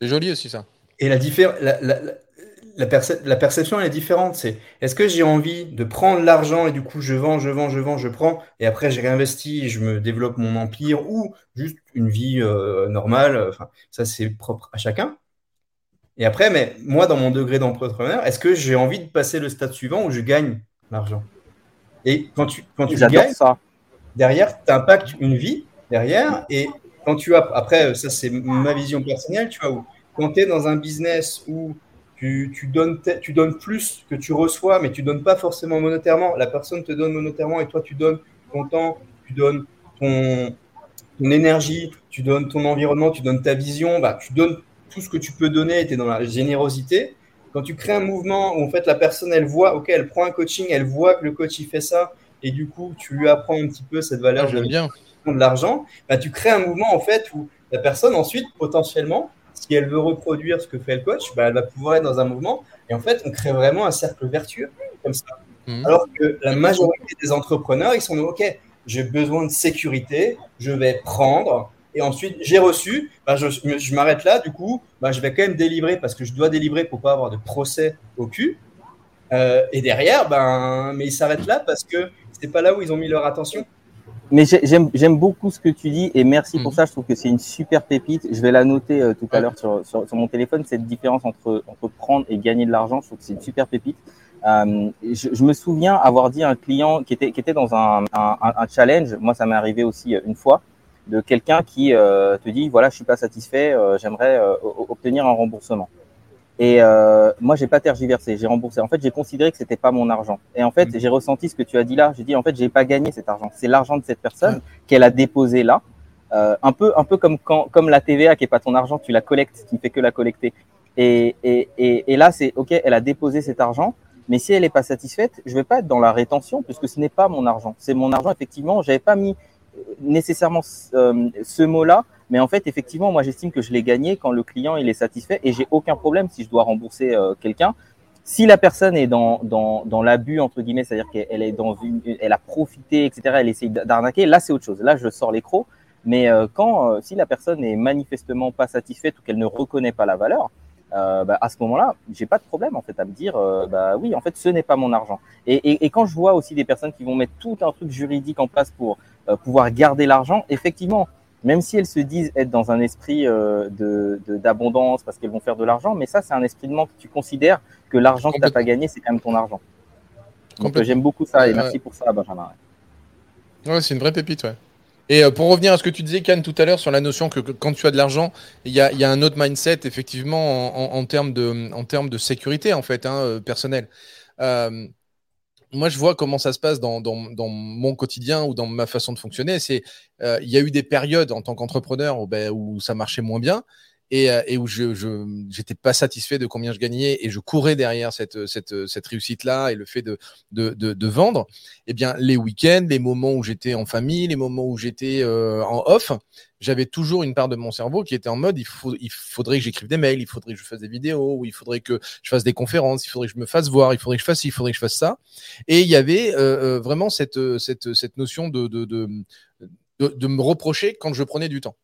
C'est joli aussi ça. Et la, la, la- perce- la perception, elle est différente. C'est est-ce que j'ai envie de prendre l'argent et du coup je vends, je vends, je vends, je prends et après je réinvestis et je me développe mon empire ou juste une vie euh, normale. Enfin, ça c'est propre à chacun. Et après, mais moi dans mon degré d'entrepreneur, est-ce que j'ai envie de passer le stade suivant où je gagne l'argent? Et quand tu, quand tu gagnes, ça. derrière, tu impactes une vie derrière. Et quand tu as, après, ça c'est ma vision personnelle, tu vois, où quand tu es dans un business où tu, tu, donnes, tu donnes plus que tu reçois, mais tu donnes pas forcément monétairement. La personne te donne monétairement et toi, tu donnes ton temps, tu donnes ton, ton énergie, tu donnes ton environnement, tu donnes ta vision, bah, tu donnes tout ce que tu peux donner, tu es dans la générosité. Quand tu crées un mouvement où en fait la personne, elle voit, ok, elle prend un coaching, elle voit que le coach, il fait ça, et du coup, tu lui apprends un petit peu cette valeur ah, bien. De l'argent, bah, tu crées un mouvement en fait où la personne ensuite, potentiellement, si elle veut reproduire ce que fait le coach, bah, elle va pouvoir être dans un mouvement. Et en fait, on crée vraiment un cercle vertueux comme ça. Mhm. Alors que la majorité des entrepreneurs, ils sont OK, j'ai besoin de sécurité, je vais prendre. Et ensuite, j'ai reçu, bah, je, je m'arrête là, du coup, bah, je vais quand même délivrer parce que je dois délivrer pour pas avoir de procès au cul. Euh, et derrière, ben, mais ils s'arrêtent là parce que c'est pas là où ils ont mis leur attention. Mais j'aime beaucoup ce que tu dis et merci pour mhm. ça. Je trouve que c'est une super pépite. Je vais la noter euh, tout à l'heure sur, sur, mon téléphone. Cette différence entre, entre prendre et gagner de l'argent, je trouve que c'est une super pépite. Euh, je, je, me souviens avoir dit à un client qui était, qui était dans un, un, un challenge. Moi, ça m'est arrivé aussi euh, une fois de quelqu'un qui euh, te dit voilà, je suis pas satisfait, euh, j'aimerais obtenir un remboursement. Et euh, moi, j'ai pas tergiversé, j'ai remboursé. En fait, j'ai considéré que c'était pas mon argent. Et en fait, mm. j'ai ressenti ce que tu as dit là. J'ai dit en fait, j'ai pas gagné cet argent. C'est l'argent de cette personne qu'elle a déposé là. Euh, un peu, un peu comme quand, comme la TVA qui est pas ton argent, tu la collectes, tu ne fais que la collecter. Et, et, et, et là, c'est ok, elle a déposé cet argent. Mais si elle est pas satisfaite, je vais pas être dans la rétention puisque ce n'est pas mon argent. C'est mon argent effectivement. J'avais pas mis euh, nécessairement euh, ce mot-là mais en fait, effectivement, moi, j'estime que je l'ai gagné quand le client il est satisfait et j'ai aucun problème si je dois rembourser euh, quelqu'un. Si la personne est dans, dans, dans l'abus, entre guillemets, c'est-à-dire qu'elle est dans une, elle a profité, etc., elle essaye d'arnaquer, là, c'est autre chose. Là, je sors les crocs. Mais euh, quand, euh, si la personne est manifestement pas satisfaite ou qu'elle ne reconnaît pas la valeur, euh, bah, à ce moment-là, j'ai pas de problème en fait à me dire, bah oui, en fait, ce n'est pas mon argent. Et, et, et, quand je vois aussi des personnes qui vont mettre tout un truc juridique en place pour pouvoir garder l'argent, effectivement, même si elles se disent être dans un esprit euh, de d'abondance parce qu'elles vont faire de l'argent, mais ça, c'est un esprit de manque. Tu considères que l'argent que tu n'as pas gagné, c'est quand même ton argent. Donc j'aime beaucoup ça et merci pour ça, Benjamin. Ouais, c'est une vraie pépite, ouais. Et euh, pour revenir à ce que tu disais, Cannes, tout à l'heure, sur la notion que, quand tu as de l'argent, il y a, y a, un autre mindset, effectivement, en, en, termes, de, en termes de sécurité, en fait, hein, euh, personnel. Euh, moi, je vois comment ça se passe dans, mon quotidien ou dans ma façon de fonctionner. C'est, euh, il y a eu des périodes en tant qu'entrepreneur où, ben, où ça marchait moins bien et, euh, et où je n'étais pas satisfait de combien je gagnais et je courais derrière cette, cette, cette réussite-là et le fait de, de, de, vendre, eh bien, les week-ends, les moments où j'étais en famille, les moments où j'étais euh, en off, j'avais toujours une part de mon cerveau qui était en mode il, faut, il faudrait que j'écrive des mails, il faudrait que je fasse des vidéos, ou il faudrait que je fasse des conférences, il faudrait que je me fasse voir, il faudrait que je fasse ci, il faudrait que je fasse ça. Et il y avait euh, vraiment cette, cette, cette notion de, de, de, de me reprocher quand je prenais du temps.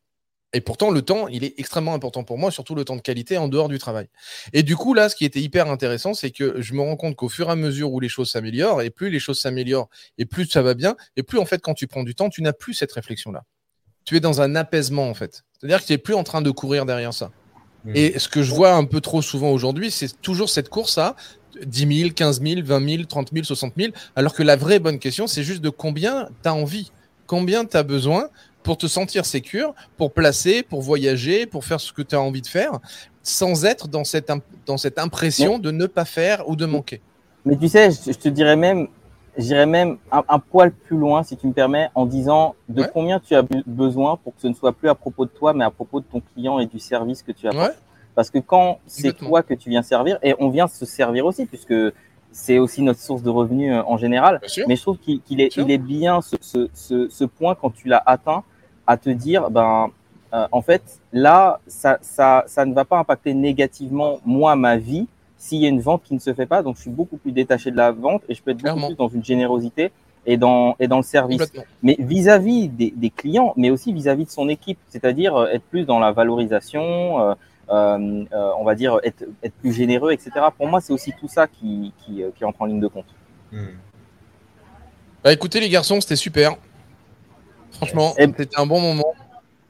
Et pourtant, le temps, il est extrêmement important pour moi, surtout le temps de qualité en dehors du travail. Et du coup, là, ce qui était hyper intéressant, c'est que je me rends compte qu'au fur et à mesure où les choses s'améliorent, et plus les choses s'améliorent, et plus ça va bien, et plus en fait, quand tu prends du temps, tu n'as plus cette réflexion-là. Tu es dans un apaisement, en fait. C'est-à-dire que tu n'es plus en train de courir derrière ça. Mmh. Et ce que je vois un peu trop souvent aujourd'hui, c'est toujours cette course à 10 000, 15 000, 20 000, 30 000, 60 000, alors que la vraie bonne question, c'est juste de combien tu as envie, combien tu as besoin pour te sentir sécure, pour placer, pour voyager, pour faire ce que tu as envie de faire, sans être dans cette, dans cette impression de ne pas faire ou de manquer. Mais tu sais, je, te dirais même, j'irais même un, poil plus loin, si tu me permets, en disant de combien tu as besoin pour que ce ne soit plus à propos de toi, mais à propos de ton client et du service que tu as. Parce que quand c'est toi que tu viens servir, et on vient se servir aussi, puisque c'est aussi notre source de revenus euh, en général. Mais je trouve qu'il est, il est bien ce, ce, ce, point quand tu l'as atteint à te dire, ben, euh, en fait, là, ça, ça, ça ne va pas impacter négativement moi ma vie s'il y a une vente qui ne se fait pas. Donc, je suis beaucoup plus détaché de la vente et je peux être beaucoup plus dans une générosité et dans et dans le service. Mais vis-à-vis des, des, clients, mais aussi vis-à-vis de son équipe, c'est-à-dire euh, être plus dans la valorisation. Euh, euh, on va dire être, être, plus généreux, etc. Pour moi, c'est aussi tout ça qui, qui, qui, entre en ligne de compte. Hmm. Bah, écoutez les garçons, c'était super. Franchement, c'était un bon moment.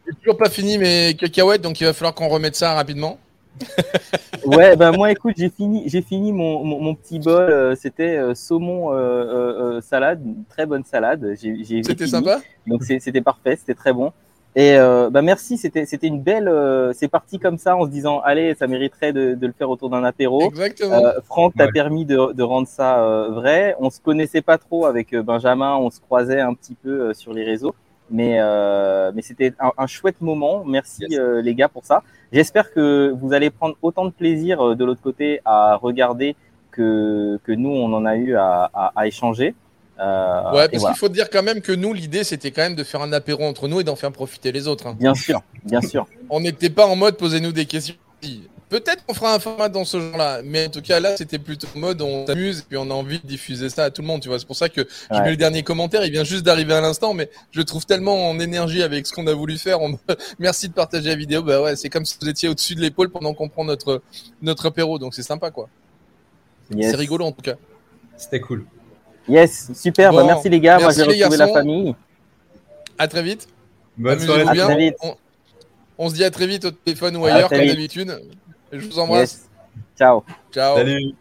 J'ai toujours pas fini mes cacahuètes, donc il va falloir qu'on remette ça rapidement. <laughs> ouais, bah moi écoute, j'ai fini, j'ai fini mon, mon, petit bol. Euh, c'était euh, saumon euh, salade, une très bonne salade. C'était sympa? Donc c'était parfait, c'était très bon. Et euh, bah merci, c'était c'était une belle. euh, c'est parti comme ça en se disant allez, ça mériterait de, de le faire autour d'un apéro. Exactement. Euh, Franck t'a Ouais. permis de, de rendre ça euh, vrai. On se connaissait pas trop avec Benjamin, on se croisait un petit peu euh, sur les réseaux, mais euh, mais c'était un, un chouette moment. Merci Yes. euh, les gars pour ça. J'espère que vous allez prendre autant de plaisir euh, de l'autre côté à regarder que que nous on en a eu à, à, à échanger. Ouais, parce voilà. qu'il faut dire quand même que nous, l'idée, c'était quand même de faire un apéro entre nous et d'en faire profiter les autres. hein. Bien sûr, bien sûr. On n'était pas en mode posez-nous des questions. Peut-être qu'on fera un format dans ce genre-là, mais en tout cas là c'était plutôt en mode on s'amuse et puis on a envie de diffuser ça à tout le monde, tu vois. C'est pour ça que je Ouais. mets le dernier commentaire, il vient juste d'arriver à l'instant, mais je le trouve tellement en énergie avec ce qu'on a voulu faire. On... <laughs> Merci de partager la vidéo. Bah ouais, c'est comme si vous étiez au-dessus de l'épaule pendant qu'on prend notre notre apéro, donc c'est sympa quoi. Yes. C'est rigolo en tout cas. C'était cool. Yes, super. Bon, bah, merci les gars. merci Moi les j'ai retrouvé la famille. À très vite. Bonne soirée. À très vite. On, on se dit à très vite au téléphone ou ailleurs comme d'habitude. Je vous embrasse. Yes. Ciao. Ciao. Salut.